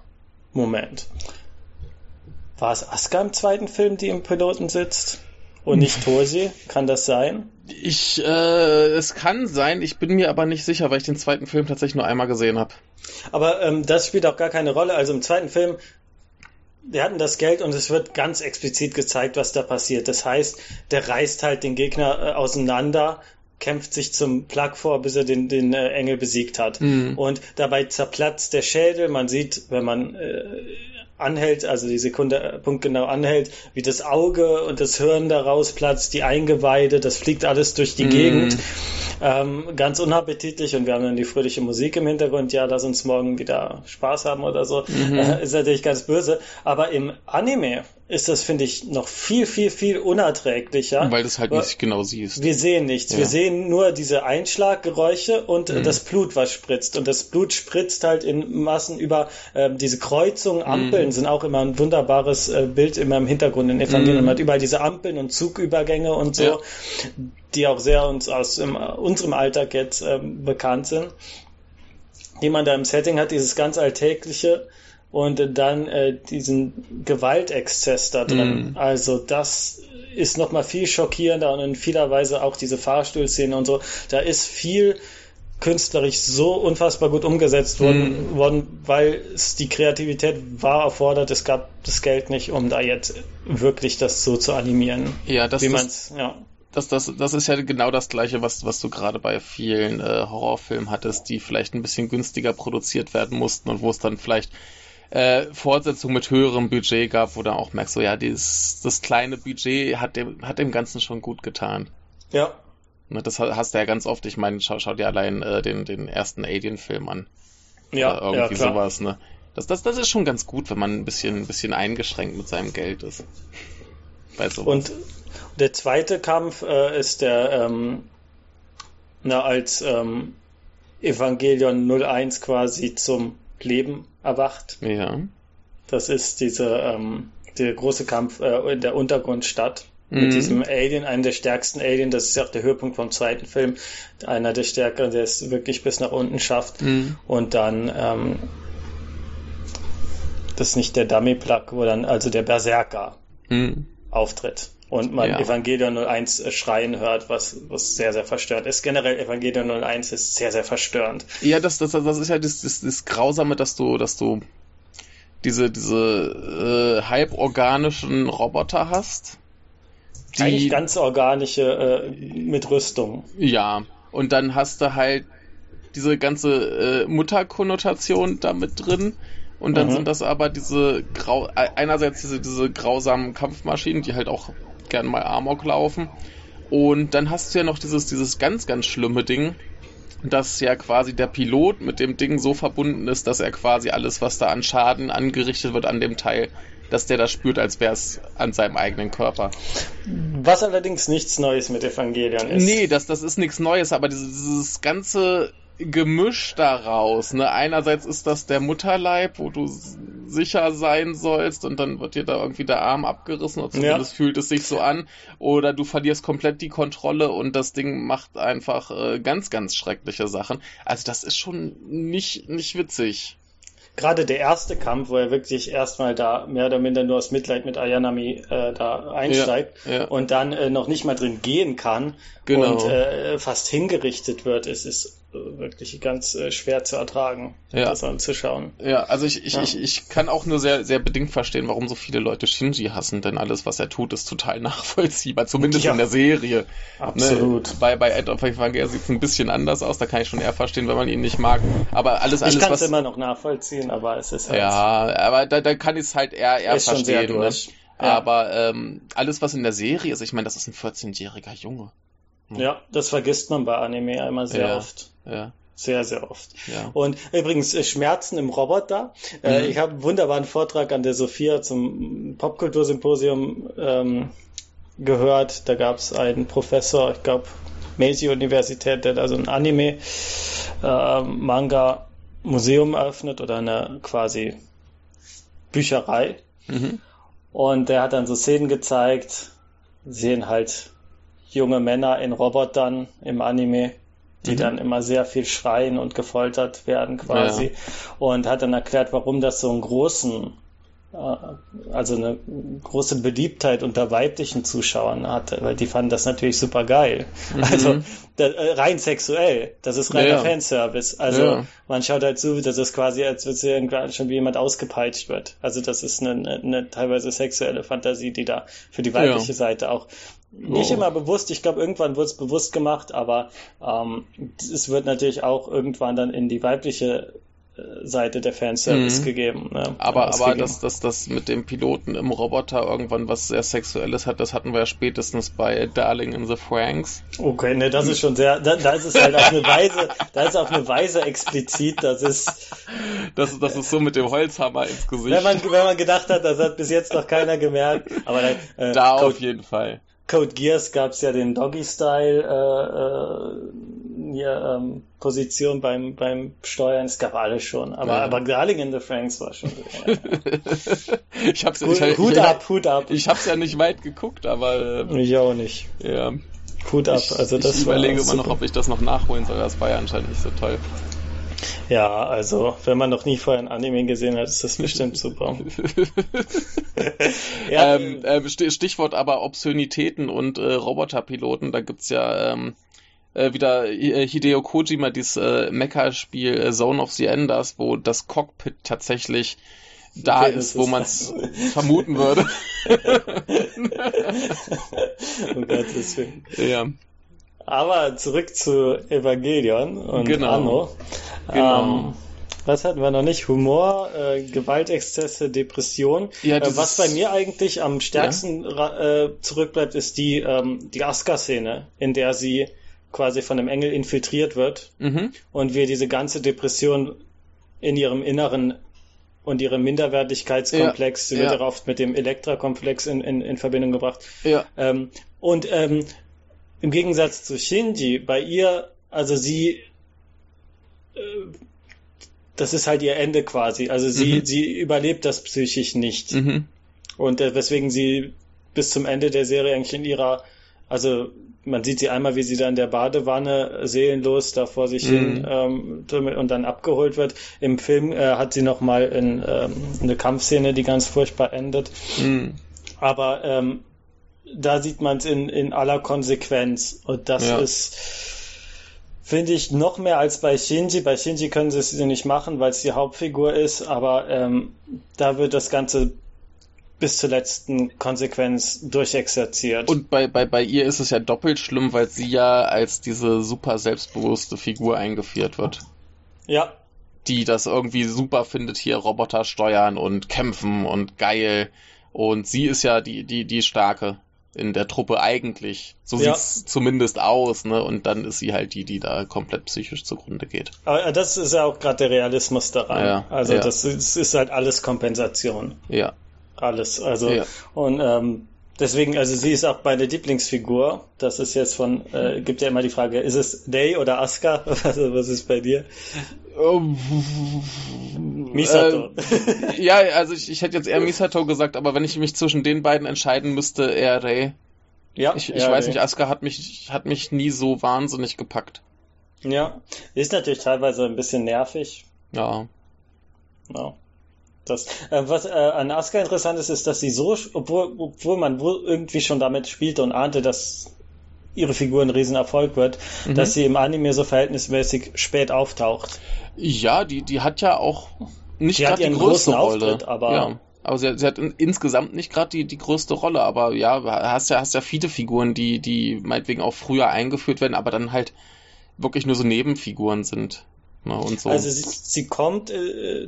Moment. War es Asuka im zweiten Film, die im Piloten sitzt? Und nicht Tosi? Kann das sein? Ich, äh, es kann sein, ich bin mir aber nicht sicher, weil ich den zweiten Film tatsächlich nur einmal gesehen habe. Aber ähm, das spielt auch gar keine Rolle. Also im zweiten Film, wir hatten das Geld und es wird ganz explizit gezeigt, was da passiert. Das heißt, der reißt halt den Gegner äh, auseinander, kämpft sich zum Plug vor, bis er den, den äh, Engel besiegt hat. Mhm. Und dabei zerplatzt der Schädel. Man sieht, wenn man äh, anhält, also die Sekunde äh, punktgenau anhält, wie das Auge und das Hirn daraus platzt, die Eingeweide, das fliegt alles durch die mm. Gegend. Ähm, ganz unappetitlich und wir haben dann die fröhliche Musik im Hintergrund, ja, lass uns morgen wieder Spaß haben oder so. Mhm. Äh, ist natürlich ganz böse. Aber im Anime ist das, finde ich, noch viel, viel, viel unerträglicher. Weil du es halt nicht genau siehst. Wir sehen nichts. Ja. Wir sehen nur diese Einschlaggeräusche und mhm. das Blut, was spritzt. Und das Blut spritzt halt in Massen über äh, diese Kreuzungen, Ampeln mhm. sind auch immer ein wunderbares äh, Bild immer im Hintergrund in Evangelium. Mhm. Man hat überall diese Ampeln und Zugübergänge und so, ja. die auch sehr uns aus im, unserem Alltag jetzt ähm, bekannt sind. Die man da im Setting hat, dieses ganz alltägliche, und dann äh, diesen Gewaltexzess da drin. Mm. Also das ist nochmal viel schockierender und in vieler Weise auch diese Fahrstuhlszene und so. Da ist viel künstlerisch so unfassbar gut umgesetzt worden, mm. worden weil es die Kreativität war erfordert. Es gab das Geld nicht, um da jetzt wirklich das so zu animieren. Ja, das, wie das, ja. Das, das, das ist ja genau das Gleiche, was, was du gerade bei vielen äh, Horrorfilmen hattest, die vielleicht ein bisschen günstiger produziert werden mussten und wo es dann vielleicht äh, Fortsetzung mit höherem Budget gab, wo du auch merkst, so ja, dieses, das kleine Budget hat dem, hat dem Ganzen schon gut getan. Ja. Ne, das hast du ja ganz oft, ich meine, schau, schau dir allein äh, den, den ersten Alien-Film an. Ja, Oder irgendwie ja, klar. sowas, ne? Das, das, das ist schon ganz gut, wenn man ein bisschen, ein bisschen eingeschränkt mit seinem Geld ist. Bei sowas. Und der zweite Kampf äh, ist der, ähm, na, als ähm, Evangelion 01 quasi zum Leben erwacht. ja. Das ist diese, ähm, der große Kampf äh, in der Untergrundstadt. Mhm. Mit diesem Alien, einen der stärksten Alien, das ist ja auch der Höhepunkt vom zweiten Film. Einer der stärkeren, der es wirklich bis nach unten schafft. Mhm. Und dann, ähm, das ist nicht der Dummy-Plug, wo dann also der Berserker Mhm. auftritt. Und man Ja. Evangelion 01 äh, schreien hört, was, was sehr, sehr verstörend ist. Generell Evangelion 01 ist sehr, sehr verstörend. Ja, das, das, das ist ja das, das, das Grausame, dass du, dass du diese, diese äh, halborganischen Roboter hast. Die, Eigentlich ganz organische äh, mit Rüstung. Ja, und dann hast du halt diese ganze äh, Mutterkonnotation da mit drin. Und dann Mhm. sind das aber diese grau einerseits diese, diese grausamen Kampfmaschinen, die halt auch gern mal Amok laufen. Und dann hast du ja noch dieses, dieses ganz, ganz schlimme Ding, dass ja quasi der Pilot mit dem Ding so verbunden ist, dass er quasi alles, was da an Schaden angerichtet wird an dem Teil, dass der das spürt, als wäre es an seinem eigenen Körper. Was allerdings nichts Neues mit Evangelion ist. Nee, das, das ist nichts Neues, aber dieses, dieses ganze Gemisch daraus, ne? Einerseits ist das der Mutterleib, wo du sicher sein sollst und dann wird dir da irgendwie der Arm abgerissen oder zumindest fühlt es sich so an. Oder du verlierst komplett die Kontrolle und das Ding macht einfach äh, ganz, ganz schreckliche Sachen. Also das ist schon nicht, nicht witzig. Gerade der erste Kampf, wo er wirklich erstmal da mehr oder minder nur aus Mitleid mit Ayanami äh, da einsteigt Ja, ja. und dann äh, noch nicht mal drin gehen kann Genau. und äh, fast hingerichtet wird, es ist wirklich ganz äh, schwer zu ertragen, Ja. das anzuschauen. Ja, also ich, ich, Ja. ich, ich kann auch nur sehr, sehr bedingt verstehen, warum so viele Leute Shinji hassen, denn alles, was er tut, ist total nachvollziehbar, zumindest Ja. in der Serie. Absolut. Ne? Bei, bei Ed of Evangelion sieht es ein bisschen anders aus, da kann ich schon eher verstehen, wenn man ihn nicht mag. Aber alles, alles ich kann es immer noch nachvollziehen, aber es ist halt ja, aber da, da kann ich es halt eher, eher ist schon sehr verstehen. Ne? durch. Ja. Aber ähm, alles, was in der Serie ist, ich meine, das ist ein 14-jähriger Junge. Ja, das vergisst man bei Anime einmal sehr Ja. oft. Ja, Sehr, sehr oft. ja. Und übrigens, äh, Schmerzen im Roboter. Äh, Mhm. ich habe einen wunderbaren Vortrag an der Sophia zum Popkultursymposium ähm, gehört. Da gab es einen Professor, ich glaube, Meiji-Universität, der da so ein Anime-Manga-Museum eröffnet oder eine quasi Bücherei. Mhm. Und der hat dann so Szenen gezeigt, sehen halt junge Männer in Robotern im Anime, die Mhm. dann immer sehr viel schreien und gefoltert werden quasi. Und hat dann erklärt, warum das so einen großen, also eine große Beliebtheit unter weiblichen Zuschauern hatte, weil die fanden das natürlich super geil. Also da, äh, rein sexuell, das ist reiner Ja. Fanservice. Also Ja. man schaut halt zu, das ist quasi, als würde irgendwann schon wie jemand ausgepeitscht wird. Also das ist eine, eine, teilweise sexuelle Fantasie, die da für die weibliche Ja. Seite auch nicht Oh. immer bewusst, ich glaube, irgendwann wird es bewusst gemacht, aber ähm, es wird natürlich auch irgendwann dann in die weibliche äh, Seite der Fanservice Mhm. gegeben. Ne, Aber, aber ausgegeben. dass das, das mit dem Piloten im Roboter irgendwann was sehr Sexuelles hat, das hatten wir ja spätestens bei Darling in the Franks. Okay, ne, das ist schon sehr, da, da ist es halt auf eine Weise, da ist auf eine Weise explizit, das ist, Das, das ist so mit dem Holzhammer ins Gesicht. wenn man, wenn man gedacht hat, das hat bis jetzt noch keiner gemerkt, aber dann, äh, da auf jeden Fall. Code Geass gab's ja den Doggy-Style, äh, äh, hier, ähm, Position beim, beim Steuern, es gab alles schon, aber, Ja. aber Darling in the Franks war schon, ich hab's, Hut, ich, Hut ich, ab, Hut ab. Ich hab's ja nicht weit geguckt, aber äh, Ich auch nicht. ja. Hut ab. Ich, Also das ich überlege immer noch, ob ich das noch nachholen soll. Das war ja anscheinend nicht so toll. Ja, also wenn man noch nie vorher ein Anime gesehen hat, ist das bestimmt super. ja, ähm, äh, Sti- Stichwort aber Obszönitäten und äh, Roboterpiloten. Da gibt's ja ähm, äh, wieder äh, Hideo Kojima, dieses äh, Mecha-Spiel äh, Zone of the Enders, wo das Cockpit tatsächlich da Okay, das ist, wo ist- man es vermuten würde. um Gottes Willen. ja. Aber zurück zu Evangelion und Genau. Anno. Genau. Ähm, was hatten wir noch nicht? Humor, äh, Gewaltexzesse, Depression. Ja, äh, was bei mir eigentlich am stärksten ra- äh, zurückbleibt, ist die, ähm, die Asuka-Szene, in der sie quasi von einem Engel infiltriert wird mhm. und wir diese ganze Depression in ihrem Inneren und ihrem Minderwertigkeitskomplex, ja, sie wird ja oft mit dem Elektra-Komplex in, in, in Verbindung gebracht. Ja. Ähm, und ähm, im Gegensatz zu Shinji, bei ihr, also sie, äh, das ist halt ihr Ende quasi. Also sie, mhm. sie überlebt das psychisch nicht. Mhm. Und äh, weswegen sie bis zum Ende der Serie eigentlich in ihrer, also man sieht sie einmal, wie sie da in der Badewanne seelenlos da vor sich mhm. hin ähm, und dann abgeholt wird. Im Film äh, hat sie noch mal in, ähm, eine Kampfszene, die ganz furchtbar endet. Mhm. Aber ähm, da sieht man es in, in aller Konsequenz und das ja. ist finde ich noch mehr als bei Shinji. Bei Shinji können sie es nicht machen, weil es die Hauptfigur ist, aber ähm, da wird das Ganze bis zur letzten Konsequenz durchexerziert. Und bei, bei, bei ihr ist es ja doppelt schlimm, weil sie ja als diese super selbstbewusste Figur eingeführt wird. Ja. Die das irgendwie super findet, hier Roboter steuern und kämpfen und geil. Und sie ist ja die, die, die Starke in der Truppe eigentlich. So ja. sieht's zumindest aus, ne? Und dann ist sie halt die, die da komplett psychisch zugrunde geht. Aber das ist ja auch gerade der Realismus daran. Ja, also ja. Das, ist, ist halt alles Kompensation. Ja alles. Also und ähm, deswegen, also sie ist auch meine Lieblingsfigur. Das ist jetzt von, äh, gibt ja immer die Frage, ist es Day oder Asuka? Was, was ist bei dir? Um, Misato. Äh, ja, also ich, ich hätte jetzt eher Misato gesagt, aber wenn ich mich zwischen den beiden entscheiden müsste, eher Rei. Ja. Ich, ich weiß Rei. nicht, Asuka hat mich, hat mich nie so wahnsinnig gepackt. Ja, ist natürlich teilweise ein bisschen nervig. Ja. Ja. Das, äh, was äh, an Asuka interessant ist, ist, dass sie so, obwohl, obwohl man wohl irgendwie schon damit spielte und ahnte, dass ihre Figur ein Riesenerfolg wird, mhm. dass sie im Anime so verhältnismäßig spät auftaucht. Ja, die, die hat ja auch nicht gerade die größte Rolle. Auftritt, aber ja. Aber sie, sie hat in, insgesamt nicht gerade die, die größte Rolle, aber ja, hast ja, hast ja viele Figuren, die, die meinetwegen auch früher eingeführt werden, aber dann halt wirklich nur so Nebenfiguren sind. Ne, und so. Also sie, sie kommt äh,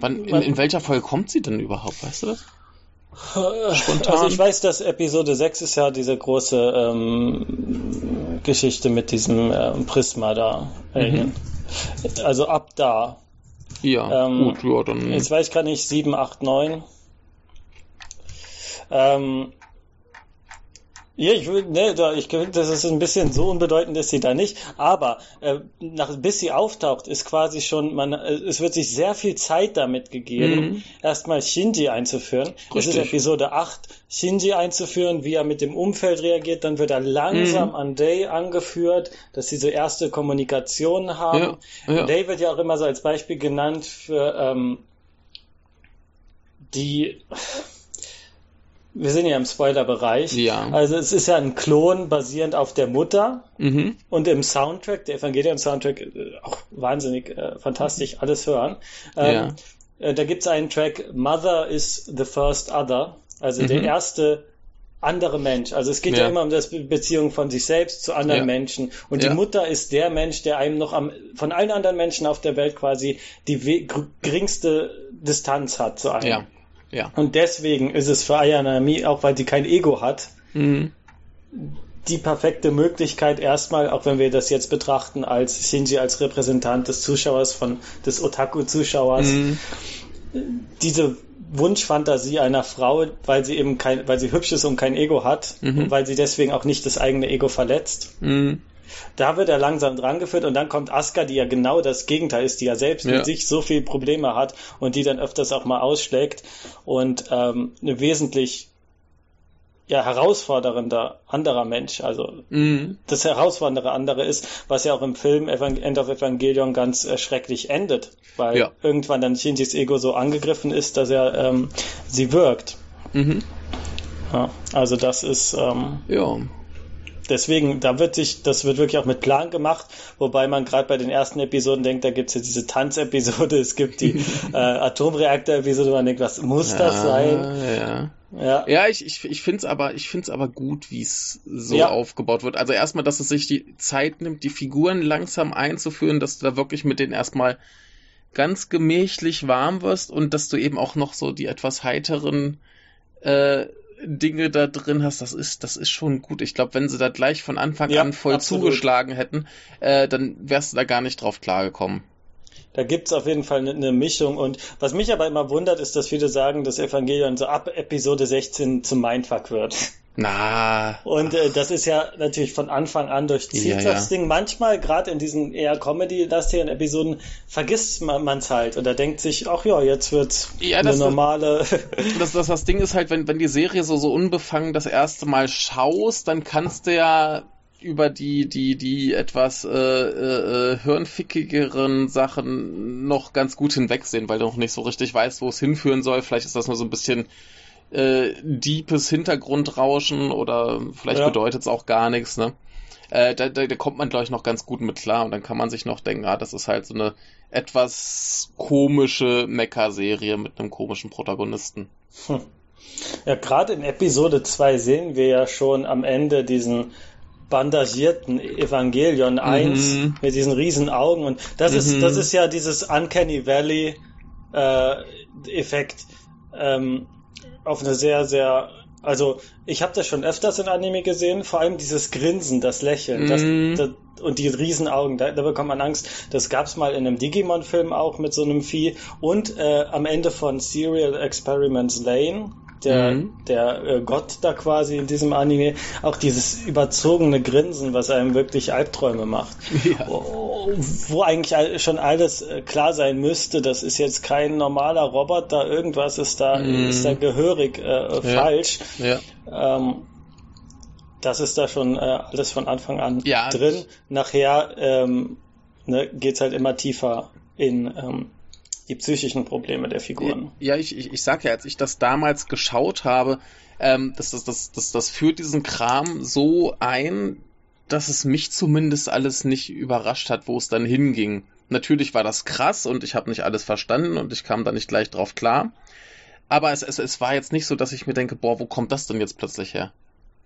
Wann, in, in, welcher Folge kommt sie denn überhaupt, weißt du das? Spontan. Also ich weiß, dass Episode 6 ist ja diese große ähm, Geschichte mit diesem ähm, Prisma da. Mhm. Also ab da. Ja, ähm, gut, ja, dann. Jetzt weiß ich gerade nicht, 7, 8, 9. Ähm, ja, ich würde, ne, da, ich das ist ein bisschen so unbedeutend ist sie da nicht, aber äh, nach, bis sie auftaucht, ist quasi schon, man, äh, es wird sich sehr viel Zeit damit gegeben, mhm. erstmal Shinji einzuführen. Richtig. Das ist Episode 8, Shinji einzuführen, wie er mit dem Umfeld reagiert, dann wird er langsam mhm. an Day angeführt, dass sie so erste Kommunikation haben. Ja, ja. Day wird ja auch immer so als Beispiel genannt für ähm, die wir sind ja im Spoiler-Bereich. Ja. Also es ist ja ein Klon basierend auf der Mutter mhm. und im Soundtrack, der Evangelion-Soundtrack, äh, auch wahnsinnig äh, fantastisch, alles hören. Ähm, ja. äh, da gibt es einen Track, Mother is the first other, also mhm. der erste andere Mensch. Also es geht ja, ja immer um das Be Beziehung von sich selbst zu anderen ja. Menschen. Und ja. die Mutter ist der Mensch, der einem noch am, von allen anderen Menschen auf der Welt quasi die geringste Distanz hat zu einem. Ja. Und deswegen ist es für Ayanami, auch weil sie kein Ego hat, mhm. die perfekte Möglichkeit erstmal, auch wenn wir das jetzt betrachten als Shinji als Repräsentant des Zuschauers von des Otaku-Zuschauers, mhm. diese Wunschfantasie einer Frau, weil sie eben kein, weil sie hübsch ist und kein Ego hat mhm. und weil sie deswegen auch nicht das eigene Ego verletzt. Mhm. Da wird er langsam drangeführt und dann kommt Asuka, die ja genau das Gegenteil ist, die ja selbst ja. mit sich so viel Probleme hat und die dann öfters auch mal ausschlägt und ähm, eine wesentlich ja, herausfordernder anderer Mensch, also mhm. das herausfordernde andere ist, was ja auch im Film End of Evangelion ganz äh, schrecklich endet, weil ja. irgendwann dann Shinjis Ego so angegriffen ist, dass er ähm, sie wirkt. Mhm. Ja, also das ist ähm, ja deswegen, da wird sich, das wird wirklich auch mit Plan gemacht, wobei man gerade bei den ersten Episoden denkt, da gibt es ja diese Tanzepisode, es gibt die äh, Atomreaktor-Episode, man denkt, was muss ja, das sein? Ja. Ja, ja ich, ich, ich finde es aber, ich find's aber gut, wie es so ja. aufgebaut wird. Also erstmal, dass es sich die Zeit nimmt, die Figuren langsam einzuführen, dass du da wirklich mit denen erstmal ganz gemächlich warm wirst und dass du eben auch noch so die etwas heiteren äh, Dinge da drin hast, das ist, das ist schon gut. Ich glaube, wenn sie da gleich von Anfang ja, an voll absolut. zugeschlagen hätten, äh, dann wärst du da gar nicht drauf klargekommen. Da gibt's auf jeden Fall eine, eine Mischung. Und was mich aber immer wundert, ist, dass viele sagen, dass Evangelion so ab Episode 16 zum Mindfuck wird. Na. Und äh, das ist ja natürlich von Anfang an durchzieht ja, das ja. Ding. Manchmal, gerade in diesen eher Comedy-lastigen Episoden, vergisst man es halt oder denkt sich, ach ja, jetzt wird's ja, eine normale. Das, das, das Ding ist halt, wenn, wenn die Serie so, so unbefangen das erste Mal schaust, dann kannst du ja über die, die, die etwas äh, äh, äh, hirnfickigeren Sachen noch ganz gut hinwegsehen, weil du noch nicht so richtig weißt, wo es hinführen soll. Vielleicht ist das nur so ein bisschen äh, deepes Hintergrundrauschen oder vielleicht ja. bedeutet es auch gar nichts, ne? Äh, da, da, da kommt man, glaube ich, noch ganz gut mit klar und dann kann man sich noch denken, ah, das ist halt so eine etwas komische Mecha-Serie mit einem komischen Protagonisten. Hm. Ja, gerade in Episode 2 sehen wir ja schon am Ende diesen bandagierten Evangelion 1 mhm. mit diesen riesen Augen und das mhm. ist das ist ja dieses Uncanny Valley äh, Effekt ähm, auf eine sehr sehr also ich habe das schon öfters in Anime gesehen, vor allem dieses Grinsen, das Lächeln, mhm. das, das, und die Riesenaugen, da, da bekommt man Angst. Das gab's mal in einem Digimon-Film auch mit so einem Vieh und äh, am Ende von Serial Experiments Lane der, mhm. der äh, Gott da quasi in diesem Anime, auch dieses überzogene Grinsen, was einem wirklich Albträume macht. Ja. Wo eigentlich schon alles äh, klar sein müsste, das ist jetzt kein normaler Roboter, irgendwas ist da, mhm. ist da gehörig äh, falsch. Ja. Ähm, das ist da schon äh, alles von Anfang an ja. drin. Nachher ähm, ne, geht halt immer tiefer in ähm, die psychischen Probleme der Figuren. Ja, ich, ich, ich sag ja, als ich das damals geschaut habe, ähm, das, das, das, das, das führt diesen Kram so ein, dass es mich zumindest alles nicht überrascht hat, wo es dann hinging. Natürlich war das krass und ich habe nicht alles verstanden und ich kam da nicht gleich drauf klar. Aber es, es, es war jetzt nicht so, dass ich mir denke, boah, wo kommt das denn jetzt plötzlich her?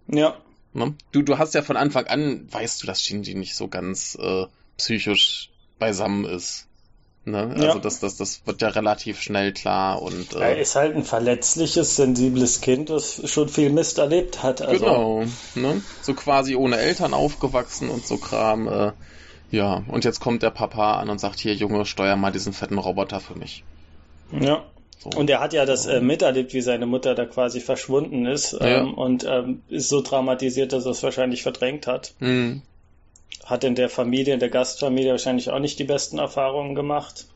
Ja. Ne? Du, du hast ja von Anfang an, weißt du, dass Shinji nicht so ganz äh, psychisch beisammen ist. Ne? Also ja. das, das, das wird ja relativ schnell klar und äh, er ist halt ein verletzliches, sensibles Kind, das schon viel Mist erlebt hat. Also. Genau, ne? so quasi ohne Eltern aufgewachsen und so Kram. Äh, ja, und jetzt kommt der Papa an und sagt, hier Junge, steuer mal diesen fetten Roboter für mich. Ja. So. Und er hat ja das äh, miterlebt, wie seine Mutter da quasi verschwunden ist ähm, ja. und ähm, ist so traumatisiert, dass er es wahrscheinlich verdrängt hat. Mhm hat in der Familie, in der Gastfamilie wahrscheinlich auch nicht die besten Erfahrungen gemacht.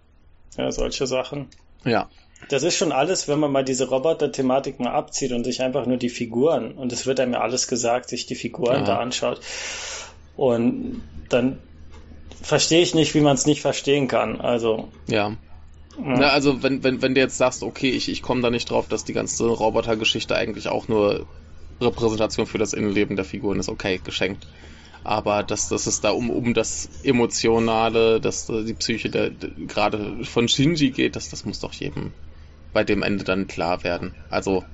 Ja, solche Sachen. Ja. Das ist schon alles, wenn man mal diese Roboter-Thematik mal abzieht und sich einfach nur die Figuren, und es wird einem ja alles gesagt, sich die Figuren ja. da anschaut. Und dann verstehe ich nicht, wie man es nicht verstehen kann. Also. Ja. ja. Na, also wenn, wenn, wenn du jetzt sagst, okay, ich, ich komme da nicht drauf, dass die ganze Roboter-Geschichte eigentlich auch nur Repräsentation für das Innenleben der Figuren ist, okay, geschenkt aber dass, dass es da um, um das Emotionale, dass die Psyche der, der, gerade von Shinji geht, das, das muss doch jedem bei dem Ende dann klar werden. Also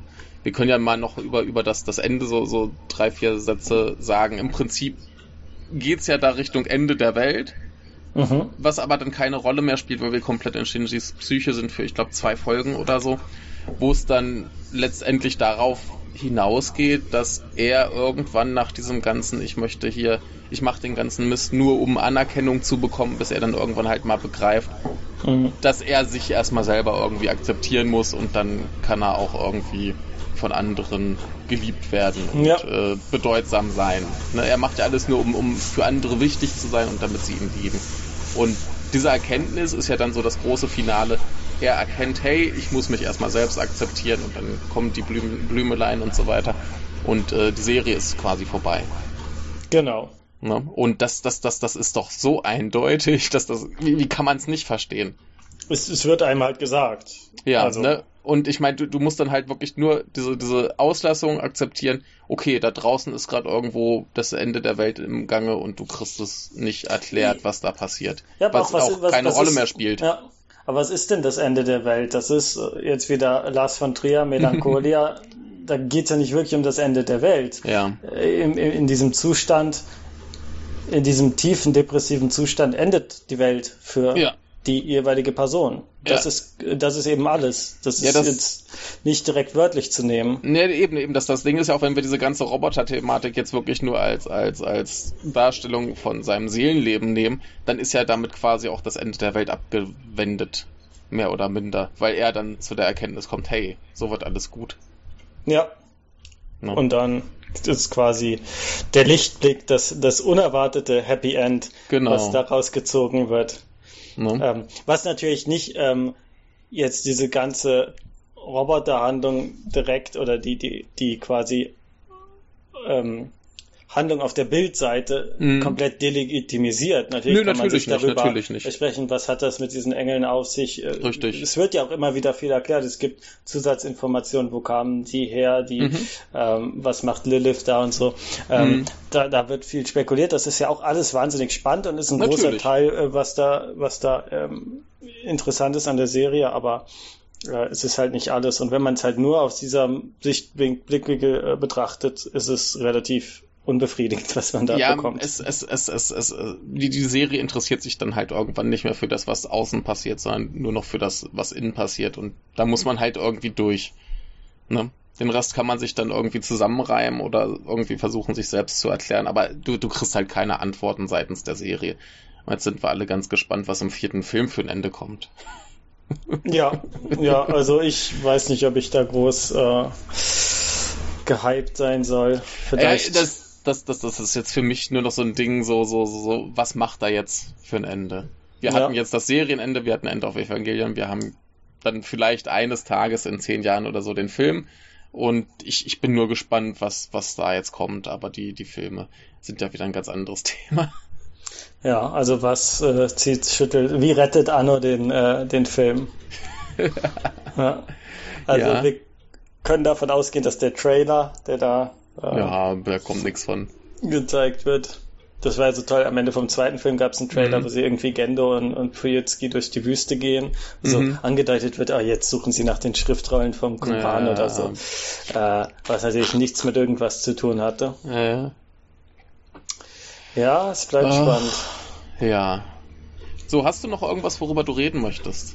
wir können ja mal noch über, über das, das Ende so, so drei, vier Sätze sagen. Im Prinzip geht's ja da Richtung Ende der Welt. Mhm. Was aber dann keine Rolle mehr spielt, weil wir komplett in Shinjis Psyche sind für, ich glaube, zwei Folgen oder so, wo es dann letztendlich darauf hinausgeht, dass er irgendwann nach diesem ganzen, ich möchte hier, ich mache den ganzen Mist nur, um Anerkennung zu bekommen, bis er dann irgendwann halt mal begreift, mhm. dass er sich erstmal selber irgendwie akzeptieren muss und dann kann er auch irgendwie von anderen geliebt werden und ja. äh, bedeutsam sein. Ne, er macht ja alles nur, um, um für andere wichtig zu sein und damit sie ihn lieben. Und diese Erkenntnis ist ja dann so das große Finale. Er erkennt, hey, ich muss mich erstmal selbst akzeptieren und dann kommen die Blüm Blümelein und so weiter. Und äh, die Serie ist quasi vorbei. Genau. Ne? Und das, das, das, das ist doch so eindeutig, dass das, wie, wie kann man es nicht verstehen? Es, es wird einem halt gesagt. Ja, also. ne? Und ich meine, du, du musst dann halt wirklich nur diese, diese Auslassung akzeptieren. Okay, da draußen ist gerade irgendwo das Ende der Welt im Gange und du kriegst es nicht erklärt, was da passiert. Ja, was auch, was, auch was, keine was Rolle ist, mehr spielt. Ja. Aber was ist denn das Ende der Welt? Das ist äh, jetzt wieder Lars von Trier, Melancholia. da geht es ja nicht wirklich um das Ende der Welt. Ja. Äh, in, in, in diesem Zustand, in diesem tiefen depressiven Zustand endet die Welt für ja die jeweilige Person. Das ja. ist, das ist eben alles. Das ist das jetzt nicht direkt wörtlich zu nehmen. Nee, eben, eben. Das, das Ding ist ja auch, wenn wir diese ganze Roboter-Thematik jetzt wirklich nur als, als, als Darstellung von seinem Seelenleben nehmen, dann ist ja damit quasi auch das Ende der Welt abgewendet. Mehr oder minder. Weil er dann zu der Erkenntnis kommt, hey, so wird alles gut. Ja. No. Und dann ist quasi der Lichtblick, das, das unerwartete Happy End, genau. was daraus gezogen wird. No. Ähm, was natürlich nicht ähm, jetzt diese ganze Roboterhandlung direkt oder die, die, die quasi ähm, Handlung auf der Bildseite mm. komplett delegitimisiert. Natürlich Nö, kann man sich darüber nicht, sprechen, was hat das mit diesen Engeln auf sich. Äh, Richtig. Es wird ja auch immer wieder viel erklärt. Es gibt Zusatzinformationen, wo kamen die her, die, mhm. ähm, was macht Lilith da und so. Ähm, mhm. da, da wird viel spekuliert. Das ist ja auch alles wahnsinnig spannend und ist ein natürlich. großer Teil, äh, was da, was da ähm, interessant ist an der Serie, aber äh, es ist halt nicht alles. Und wenn man es halt nur aus dieser Sichtblickwinkel äh, betrachtet, ist es relativ unbefriedigend, was man da ja, bekommt. Es, es, es, es, es, die, die Serie interessiert sich dann halt irgendwann nicht mehr für das, was außen passiert, sondern nur noch für das, was innen passiert. Und da muss man halt irgendwie durch. Ne? Den Rest kann man sich dann irgendwie zusammenreimen oder irgendwie versuchen, sich selbst zu erklären. Aber du, du kriegst halt keine Antworten seitens der Serie. Und jetzt sind wir alle ganz gespannt, was im vierten Film für ein Ende kommt. Ja, ja, also ich weiß nicht, ob ich da groß äh, gehypt sein soll. Vielleicht. Äh, das, das, das, das ist jetzt für mich nur noch so ein Ding, so, so, so, was macht da jetzt für ein Ende? Wir ja. hatten jetzt das Serienende, wir hatten End of Evangelion, wir haben dann vielleicht eines Tages in zehn Jahren oder so den Film. Und ich, ich bin nur gespannt, was, was da jetzt kommt. Aber die, die Filme sind ja wieder ein ganz anderes Thema. Ja, also was äh, zieht, schüttelt, wie rettet Anno den, äh, den Film? ja. Also ja. wir können davon ausgehen, dass der Trailer, der da ja, da kommt nichts von. Gezeigt wird. Das war so toll. Am Ende vom zweiten Film gab es einen Trailer, mhm. wo sie irgendwie Gendo und, und Fuyutsuki durch die Wüste gehen. So mhm. angedeutet wird, ah, jetzt suchen sie nach den Schriftrollen vom Kumpan ja, oder so. Äh, was natürlich nichts mit irgendwas zu tun hatte. Ja, ja es bleibt oh, spannend. Ja. So, hast du noch irgendwas, worüber du reden möchtest?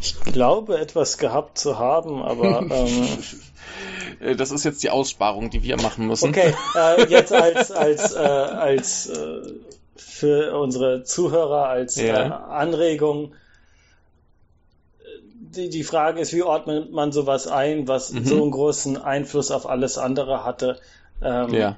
Ich glaube, etwas gehabt zu haben, aber ähm, Äh, das ist jetzt die Aussparung, die wir machen müssen. Okay, äh, jetzt als, als, äh, als äh, für unsere Zuhörer als ja. äh, Anregung. Die, die Frage ist, wie ordnet man sowas ein, was mhm. so einen großen Einfluss auf alles andere hatte? Ähm, ja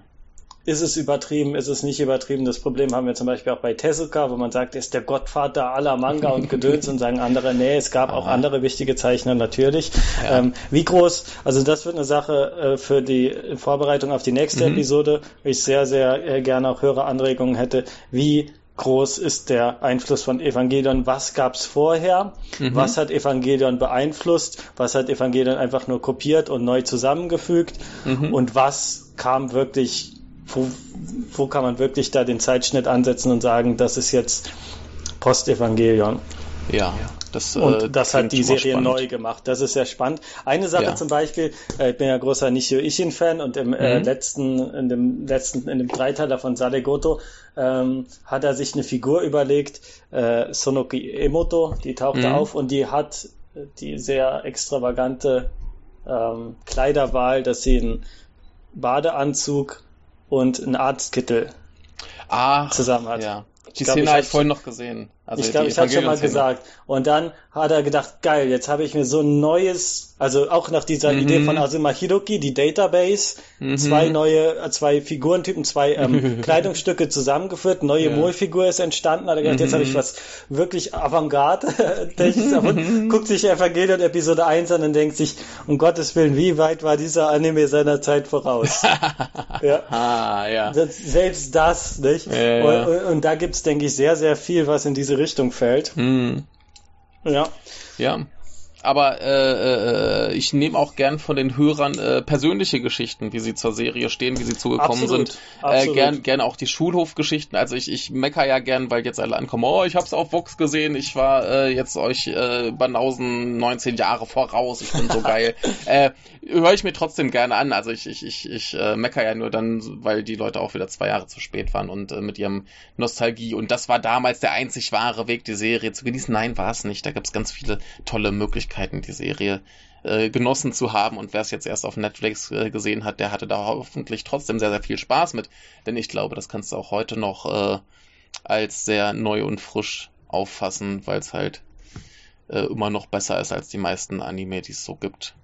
ist es übertrieben, ist es nicht übertrieben. Das Problem haben wir zum Beispiel auch bei Tezuka, wo man sagt, ist der Gottvater aller Manga und Gedöns und sagen andere, nee, es gab Aha. auch andere wichtige Zeichner natürlich. Ja. Ähm, wie groß, also das wird eine Sache äh, für die Vorbereitung auf die nächste mhm. Episode, wo ich sehr, sehr äh, gerne auch höhere Anregungen hätte, wie groß ist der Einfluss von Evangelion? Was gab es vorher? Mhm. Was hat Evangelion beeinflusst? Was hat Evangelion einfach nur kopiert und neu zusammengefügt? Mhm. Und was kam wirklich wo, wo kann man wirklich da den Zeitschnitt ansetzen und sagen, das ist jetzt Postevangelion. Ja, das, äh, und das hat die Serie spannend. neu gemacht. Das ist sehr spannend. Eine Sache ja. zum Beispiel, äh, ich bin ja großer Nishio Ishin-Fan und im äh, mhm. letzten, in dem letzten, in dem Dreiteiler von Sadegoto ähm, hat er sich eine Figur überlegt, äh, Sonoki Emoto, die tauchte mhm. auf und die hat die sehr extravagante ähm, Kleiderwahl, dass sie einen Badeanzug und einen Arztkittel Ach, zusammen hat. Ja. Die Szene habe ich vorhin noch gesehen. Also ich glaube, ich hatte schon mal gesagt. Und dann hat er gedacht, geil, jetzt habe ich mir so ein neues, also auch nach dieser mhm. Idee von Asuma Hiroki, die Database, mhm. zwei neue, zwei Figurentypen, zwei ähm, Kleidungsstücke zusammengeführt, neue ja. Mohlfigur ist entstanden, hat er gedacht, mhm. jetzt habe ich was wirklich Avantgarde, guckt sich Evangelion Episode 1 an und denkt sich, um Gottes Willen, wie weit war dieser Anime seiner Zeit voraus? ja. Ah, ja. Selbst das, nicht? Ja, und, und, da gibt's denke ich, sehr, sehr viel, was in diese Richtung fällt. Hm. Ja. Ja. Aber äh, äh, ich nehme auch gern von den Hörern äh, persönliche Geschichten, wie sie zur Serie stehen, wie sie zugekommen absolut, sind. Äh, absolut. gern, gern auch die Schulhofgeschichten. Also ich, ich mecker ja gern, weil jetzt alle ankommen, oh, ich hab's auf Vox gesehen, ich war äh, jetzt euch äh, Banausen 19 Jahre voraus, ich bin so geil. Höre ich mir trotzdem gerne an. Also ich, ich, ich, ich äh, mecker ja nur dann, weil die Leute auch wieder zwei Jahre zu spät waren und äh, mit ihrem Nostalgie. Und das war damals der einzig wahre Weg, die Serie zu genießen. Nein, war es nicht. Da gab es ganz viele tolle Möglichkeiten, die Serie äh, genossen zu haben. Und wer es jetzt erst auf Netflix äh, gesehen hat, der hatte da hoffentlich trotzdem sehr, sehr viel Spaß mit. Denn ich glaube, das kannst du auch heute noch äh, als sehr neu und frisch auffassen, weil es halt äh, immer noch besser ist als die meisten Anime, die es so gibt.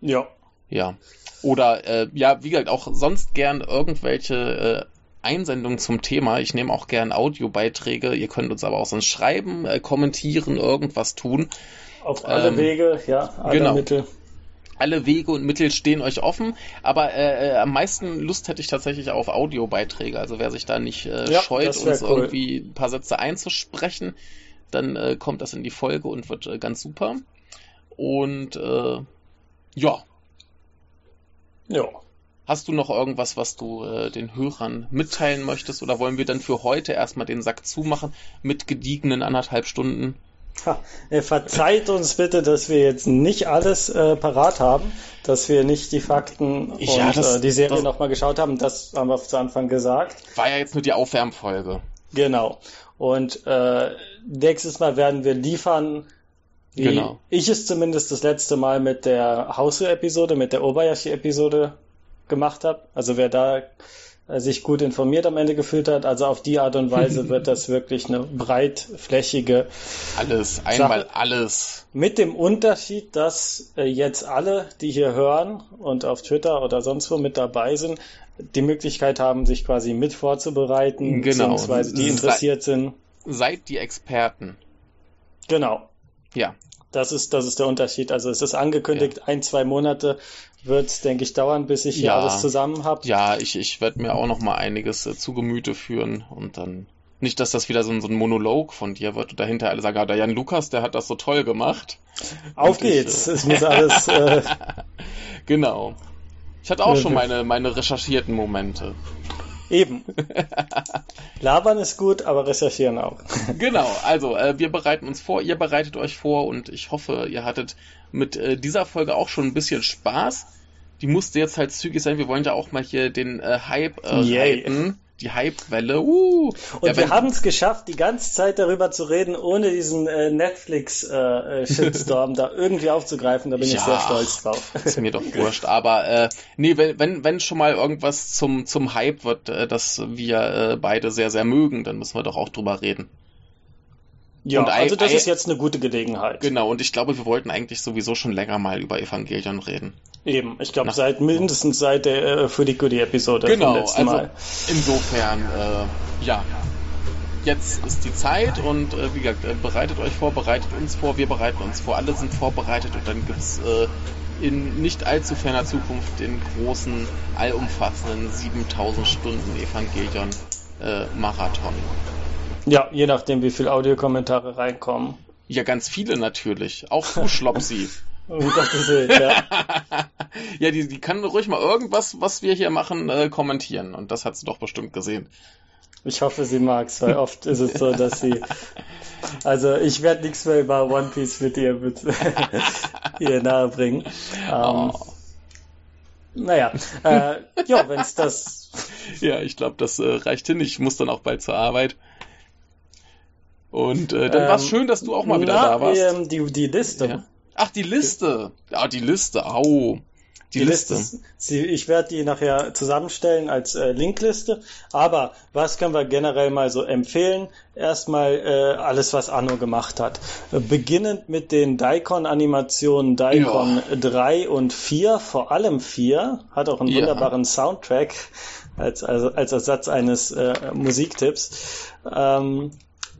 Ja. Ja. Oder äh, ja, wie gesagt, auch sonst gern irgendwelche äh, Einsendungen zum Thema. Ich nehme auch gern Audiobeiträge. Ihr könnt uns aber auch sonst schreiben, äh, kommentieren, irgendwas tun. Auf alle ähm, Wege, ja, alle genau. Mittel. Alle Wege und Mittel stehen euch offen, aber äh, äh, am meisten Lust hätte ich tatsächlich auf Audiobeiträge. Also wer sich da nicht äh, ja, scheut, uns cool. irgendwie ein paar Sätze einzusprechen, dann äh, kommt das in die Folge und wird äh, ganz super. Und äh, ja. Ja. Hast du noch irgendwas, was du äh, den Hörern mitteilen möchtest? Oder wollen wir dann für heute erstmal den Sack zumachen mit gediegenen anderthalb Stunden? Ha, verzeiht uns bitte, dass wir jetzt nicht alles äh, parat haben, dass wir nicht die Fakten und ja, das, äh, die Serie nochmal geschaut haben. Das haben wir zu Anfang gesagt. War ja jetzt nur die Aufwärmfolge. Genau. Und äh, nächstes Mal werden wir liefern, genau. ich es zumindest das letzte Mal mit der Hausu-Episode, mit der Obayashi-Episode gemacht habe. Also wer da äh, sich gut informiert am Ende gefühlt hat, also auf die Art und Weise wird das wirklich eine breitflächige alles, einmal Sache. alles. Mit dem Unterschied, dass äh, jetzt alle, die hier hören und auf Twitter oder sonst wo mit dabei sind, die Möglichkeit haben, sich quasi mit vorzubereiten, genau. beziehungsweise die interessiert sind. Seid die Experten. Genau. Ja. Das ist, das ist der Unterschied. Also es ist angekündigt, ja. ein, zwei Monate wird es, denke ich, dauern, bis ich hier ja. alles zusammen habe. Ja, ich, ich werde mir auch noch mal einiges äh, zu Gemüte führen und dann nicht, dass das wieder so ein, so ein Monolog von dir wird und dahinter alle sagen, ah, der Jan Lukas, der hat das so toll gemacht. Auf und geht's, ich, äh, es muss alles. Äh... genau. Ich hatte auch schon meine, meine recherchierten Momente. Eben. Labern ist gut, aber recherchieren auch. genau, also äh, wir bereiten uns vor, ihr bereitet euch vor und ich hoffe, ihr hattet mit äh, dieser Folge auch schon ein bisschen Spaß. Die musste jetzt halt zügig sein. Wir wollen ja auch mal hier den äh, Hype äh, reiten die Hype-Welle. Uh. Und ja, wir haben es geschafft, die ganze Zeit darüber zu reden, ohne diesen äh, Netflix-Shitstorm äh, äh da irgendwie aufzugreifen. Da bin ja, ich sehr stolz drauf. Ist mir doch wurscht. Aber äh, nee, wenn, wenn, wenn schon mal irgendwas zum, zum Hype wird, äh, das wir äh, beide sehr, sehr mögen, dann müssen wir doch auch drüber reden. Ja, und also das ist jetzt eine gute Gelegenheit. Genau, und ich glaube, wir wollten eigentlich sowieso schon länger mal über Evangelion reden. Eben, ich glaube seit mindestens seit der äh, für die Goodie Episode genau, vom letzten also Mal. Insofern, äh, ja, jetzt ist die Zeit und äh, wie gesagt, äh, bereitet euch vor, bereitet uns vor, wir bereiten uns vor, alle sind vorbereitet und dann gibt's äh, in nicht allzu ferner Zukunft den großen, allumfassenden 7000 Stunden Evangelion äh, Marathon. Ja, je nachdem, wie viele Audiokommentare reinkommen. Ja, ganz viele natürlich. Auch du, Schlopsi. um Gottes Willen, ja. ja, die, die kann ruhig mal irgendwas, was wir hier machen, äh, kommentieren. Und das hat sie doch bestimmt gesehen. Ich hoffe, sie mag's, weil oft ist es so, dass sie. Also ich werde nichts mehr über One Piece mit ihr, mit ihr nahe bringen. Ähm, oh. Naja, äh, ja, wenn es das. Ja, ich glaube, das äh, reicht hin. Ich muss dann auch bald zur Arbeit. Und äh, dann ähm, war es schön, dass du auch mal wieder na, da warst. Die, die Liste. Ja. Ach, die Liste. Ja, die Liste. Au. Die, die Liste. Liste. Ich werde die nachher zusammenstellen als äh, Linkliste. Aber was können wir generell mal so empfehlen? Erstmal äh, alles, was Anno gemacht hat. Beginnend mit den Daikon-Animationen Daikon ja. 3 und 4, vor allem 4, hat auch einen ja. wunderbaren Soundtrack als, also, als Ersatz eines äh, Musiktipps. Ähm,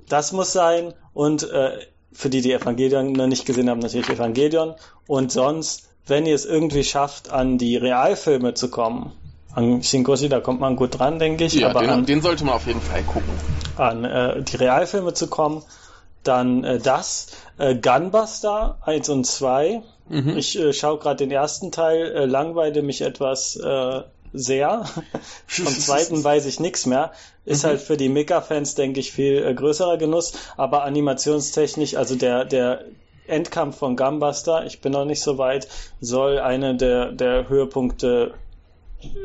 das muss sein. Und äh, für die, die Evangelion noch nicht gesehen haben, natürlich Evangelion. Und sonst, wenn ihr es irgendwie schafft, an die Realfilme zu kommen, an Shinkoshi, da kommt man gut dran, denke ich. Ja, den, an, den sollte man auf jeden Fall gucken. An äh, die Realfilme zu kommen, dann äh, das, äh, Gunbuster 1 und 2. Mhm. Ich äh, schaue gerade den ersten Teil, äh, langweile mich etwas äh, sehr. Vom zweiten weiß ich nichts mehr. Ist mhm. halt für die Mega-Fans, denke ich, viel äh, größerer Genuss. Aber animationstechnisch, also der, der Endkampf von Gumbuster, ich bin noch nicht so weit, soll eine der, der Höhepunkte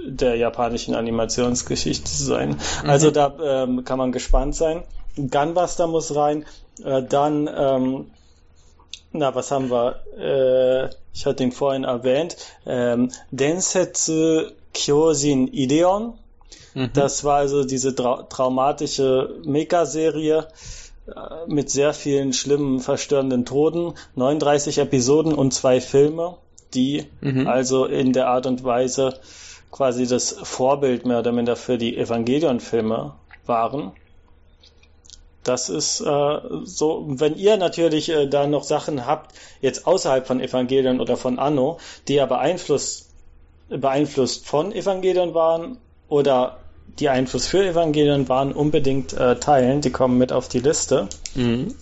der japanischen Animationsgeschichte sein. Mhm. Also da ähm, kann man gespannt sein. Gunbuster muss rein. Äh, dann, ähm, na, was haben wir? Äh, ich hatte ihn vorhin erwähnt. Ähm, Densetsu Kyojin Ideon. Mhm. Das war also diese trau traumatische Mecha-Serie äh, mit sehr vielen schlimmen, verstörenden Toten. 39 Episoden und zwei Filme, die mhm. also in der Art und Weise quasi das Vorbild mehr oder minder für die Evangelion-Filme waren. Das ist äh, so, wenn ihr natürlich äh, da noch Sachen habt, jetzt außerhalb von Evangelion oder von Anno, die ja beeinflusst, beeinflusst von Evangelion waren oder die Einfluss für Evangelion waren, unbedingt äh, teilen. Die kommen mit auf die Liste. Mhm.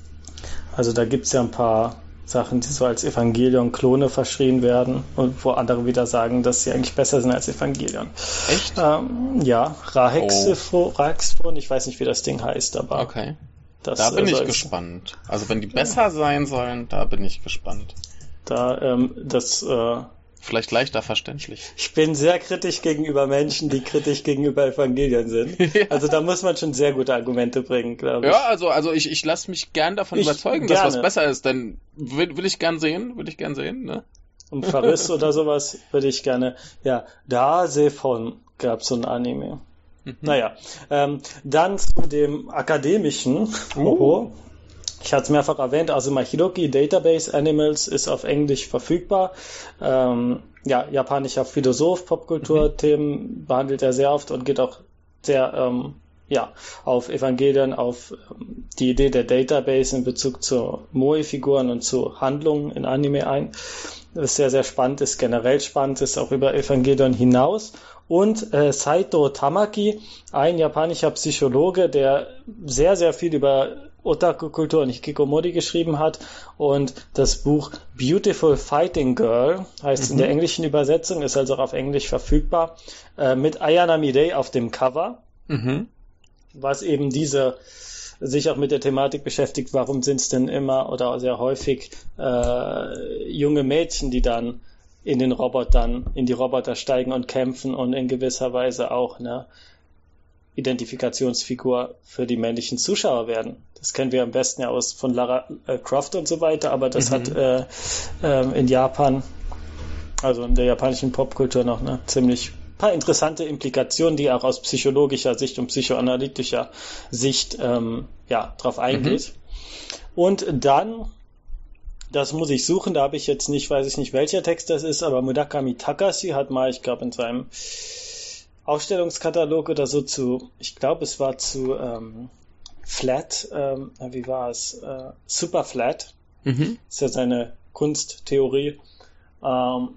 Also da gibt's ja ein paar Sachen, die so als Evangelion-Klone verschrien werden und wo andere wieder sagen, dass sie eigentlich besser sind als Evangelion. Echt? Ähm, ja, Rahexifo, oh. ich weiß nicht, wie das Ding heißt, aber. Okay. Das, da bin äh, ich gespannt. Also wenn die besser ja. sein sollen, da bin ich gespannt. Da, ähm, das, äh, Vielleicht leichter verständlich. Ich bin sehr kritisch gegenüber Menschen, die kritisch gegenüber Evangelien sind. ja. Also da muss man schon sehr gute Argumente bringen, glaube ich. Ja, also, also ich, ich lasse mich gern davon ich überzeugen, gerne. dass was besser ist, denn will, will ich gern sehen, will ich gern sehen, ne? Und Verriss oder sowas würde ich gerne, ja, da von gab so ein Anime. Mhm. Naja, ähm, dann zu dem akademischen. Uh. Ich hatte es mehrfach erwähnt, also Mahiroki Database Animals ist auf Englisch verfügbar. Ähm, ja, japanischer Philosoph, Popkulturthemen mhm. behandelt er sehr oft und geht auch sehr ähm, ja, auf Evangelien, auf ähm, die Idee der Database in Bezug zu Moe-Figuren und zu Handlungen in Anime ein. Das ist sehr, sehr spannend, ist generell spannend, ist auch über Evangelion hinaus. Und äh, Saito Tamaki, ein japanischer Psychologe, der sehr, sehr viel über Otaku-Kultur und Hikikomori geschrieben hat und das Buch Beautiful Fighting Girl heißt mhm. in der englischen Übersetzung, ist also auch auf Englisch verfügbar, äh, mit Ayana Midei auf dem Cover, mhm. was eben diese sich auch mit der Thematik beschäftigt, warum sind es denn immer oder sehr häufig äh, junge Mädchen, die dann in den Robotern, in die Roboter steigen und kämpfen und in gewisser Weise auch ne, Identifikationsfigur für die männlichen Zuschauer werden. Das kennen wir am besten ja aus von Lara äh, Croft und so weiter, aber das mhm. hat äh, äh, in Japan, also in der japanischen Popkultur noch eine ziemlich paar interessante Implikationen, die auch aus psychologischer Sicht und psychoanalytischer Sicht ähm, ja drauf eingeht. Mhm. Und dann das muss ich suchen, da habe ich jetzt nicht, weiß ich nicht, welcher Text das ist, aber Mudakami Takashi hat mal, ich glaube, in seinem Ausstellungskatalog oder so zu, ich glaube, es war zu ähm, Flat, ähm, wie war es? Äh, Super Flat. Mhm. Ist ja seine Kunsttheorie. Ähm,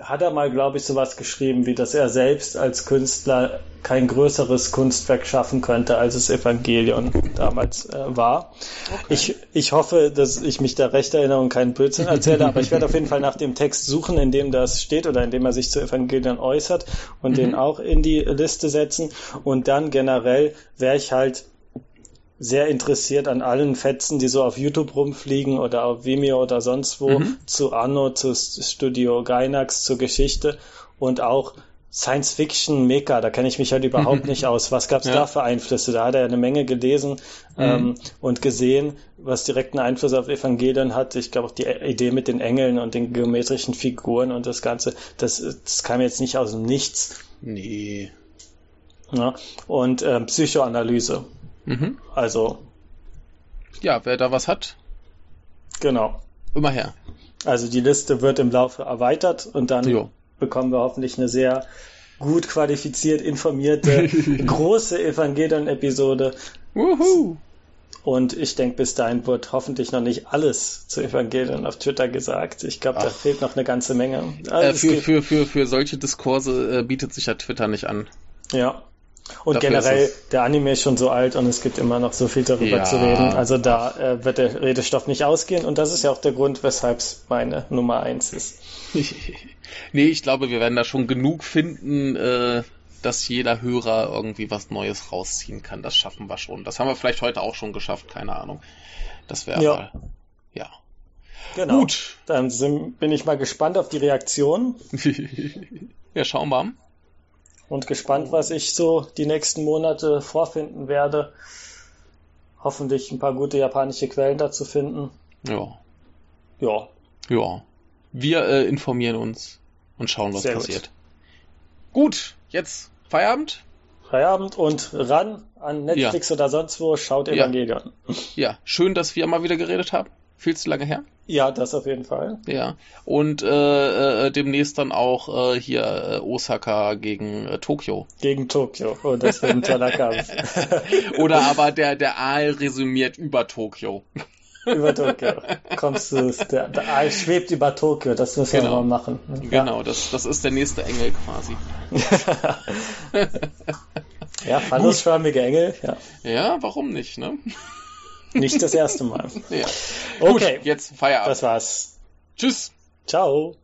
hat er mal, glaube ich, sowas geschrieben, wie dass er selbst als Künstler kein größeres Kunstwerk schaffen könnte, als es Evangelion damals äh, war. Okay. Ich, ich hoffe, dass ich mich da recht erinnere und keinen Blödsinn erzähle, aber ich werde auf jeden Fall nach dem Text suchen, in dem das steht oder in dem er sich zu Evangelion äußert und mhm. den auch in die Liste setzen. Und dann generell wäre ich halt sehr interessiert an allen Fetzen, die so auf YouTube rumfliegen oder auf Vimeo oder sonst wo, mhm. zu Anno, zu Studio Gainax, zur Geschichte und auch Science Fiction Mecha, da kenne ich mich halt überhaupt nicht aus. Was gab es ja. da für Einflüsse? Da hat er eine Menge gelesen mhm. ähm, und gesehen, was direkten Einfluss auf Evangelien hat. Ich glaube auch die Idee mit den Engeln und den geometrischen Figuren und das Ganze, das, das kam jetzt nicht aus dem Nichts. Nee. Ja, und ähm, Psychoanalyse. Mhm. Also. Ja, wer da was hat. Genau. Immer her. Also die Liste wird im Laufe erweitert und dann jo. bekommen wir hoffentlich eine sehr gut qualifiziert informierte große Evangelion-Episode. Und ich denke, bis dahin wird hoffentlich noch nicht alles zu Evangelion auf Twitter gesagt. Ich glaube, da fehlt noch eine ganze Menge. Also äh, für, für, für, für solche Diskurse äh, bietet sich ja Twitter nicht an. Ja, und Dafür generell, der Anime ist schon so alt und es gibt immer noch so viel darüber ja. zu reden. Also da äh, wird der Redestoff nicht ausgehen und das ist ja auch der Grund, weshalb es meine Nummer eins ist. nee, ich glaube, wir werden da schon genug finden, äh, dass jeder Hörer irgendwie was Neues rausziehen kann. Das schaffen wir schon. Das haben wir vielleicht heute auch schon geschafft, keine Ahnung. Das wäre ja. Ja. Genau. Gut. Dann sind, bin ich mal gespannt auf die Reaktion. ja, schauen wir mal. Und gespannt, was ich so die nächsten Monate vorfinden werde. Hoffentlich ein paar gute japanische Quellen dazu finden. Ja. Ja. Ja. Wir äh, informieren uns und schauen, was Sehr passiert. Gut. gut, jetzt Feierabend. Feierabend und ran an Netflix ja. oder sonst wo, schaut Evangelion. Ja. ja, schön, dass wir mal wieder geredet haben. Viel zu lange her. Ja, das auf jeden Fall. Ja. Und äh, äh, demnächst dann auch äh, hier äh, Osaka gegen äh, Tokio. Gegen Tokio. Oh, das wird ein toller Kampf. Oder aber der, der Aal resümiert über Tokio. über Tokio. Kommst du, der, der Aal schwebt über Tokio, das müssen genau. wir mal machen. Genau, das, das ist der nächste Engel quasi. ja, phallusförmige Engel, ja. Ja, warum nicht, ne? Nicht das erste Mal. ja. Okay. Gut, jetzt Feierabend. Das war's. Tschüss. Ciao.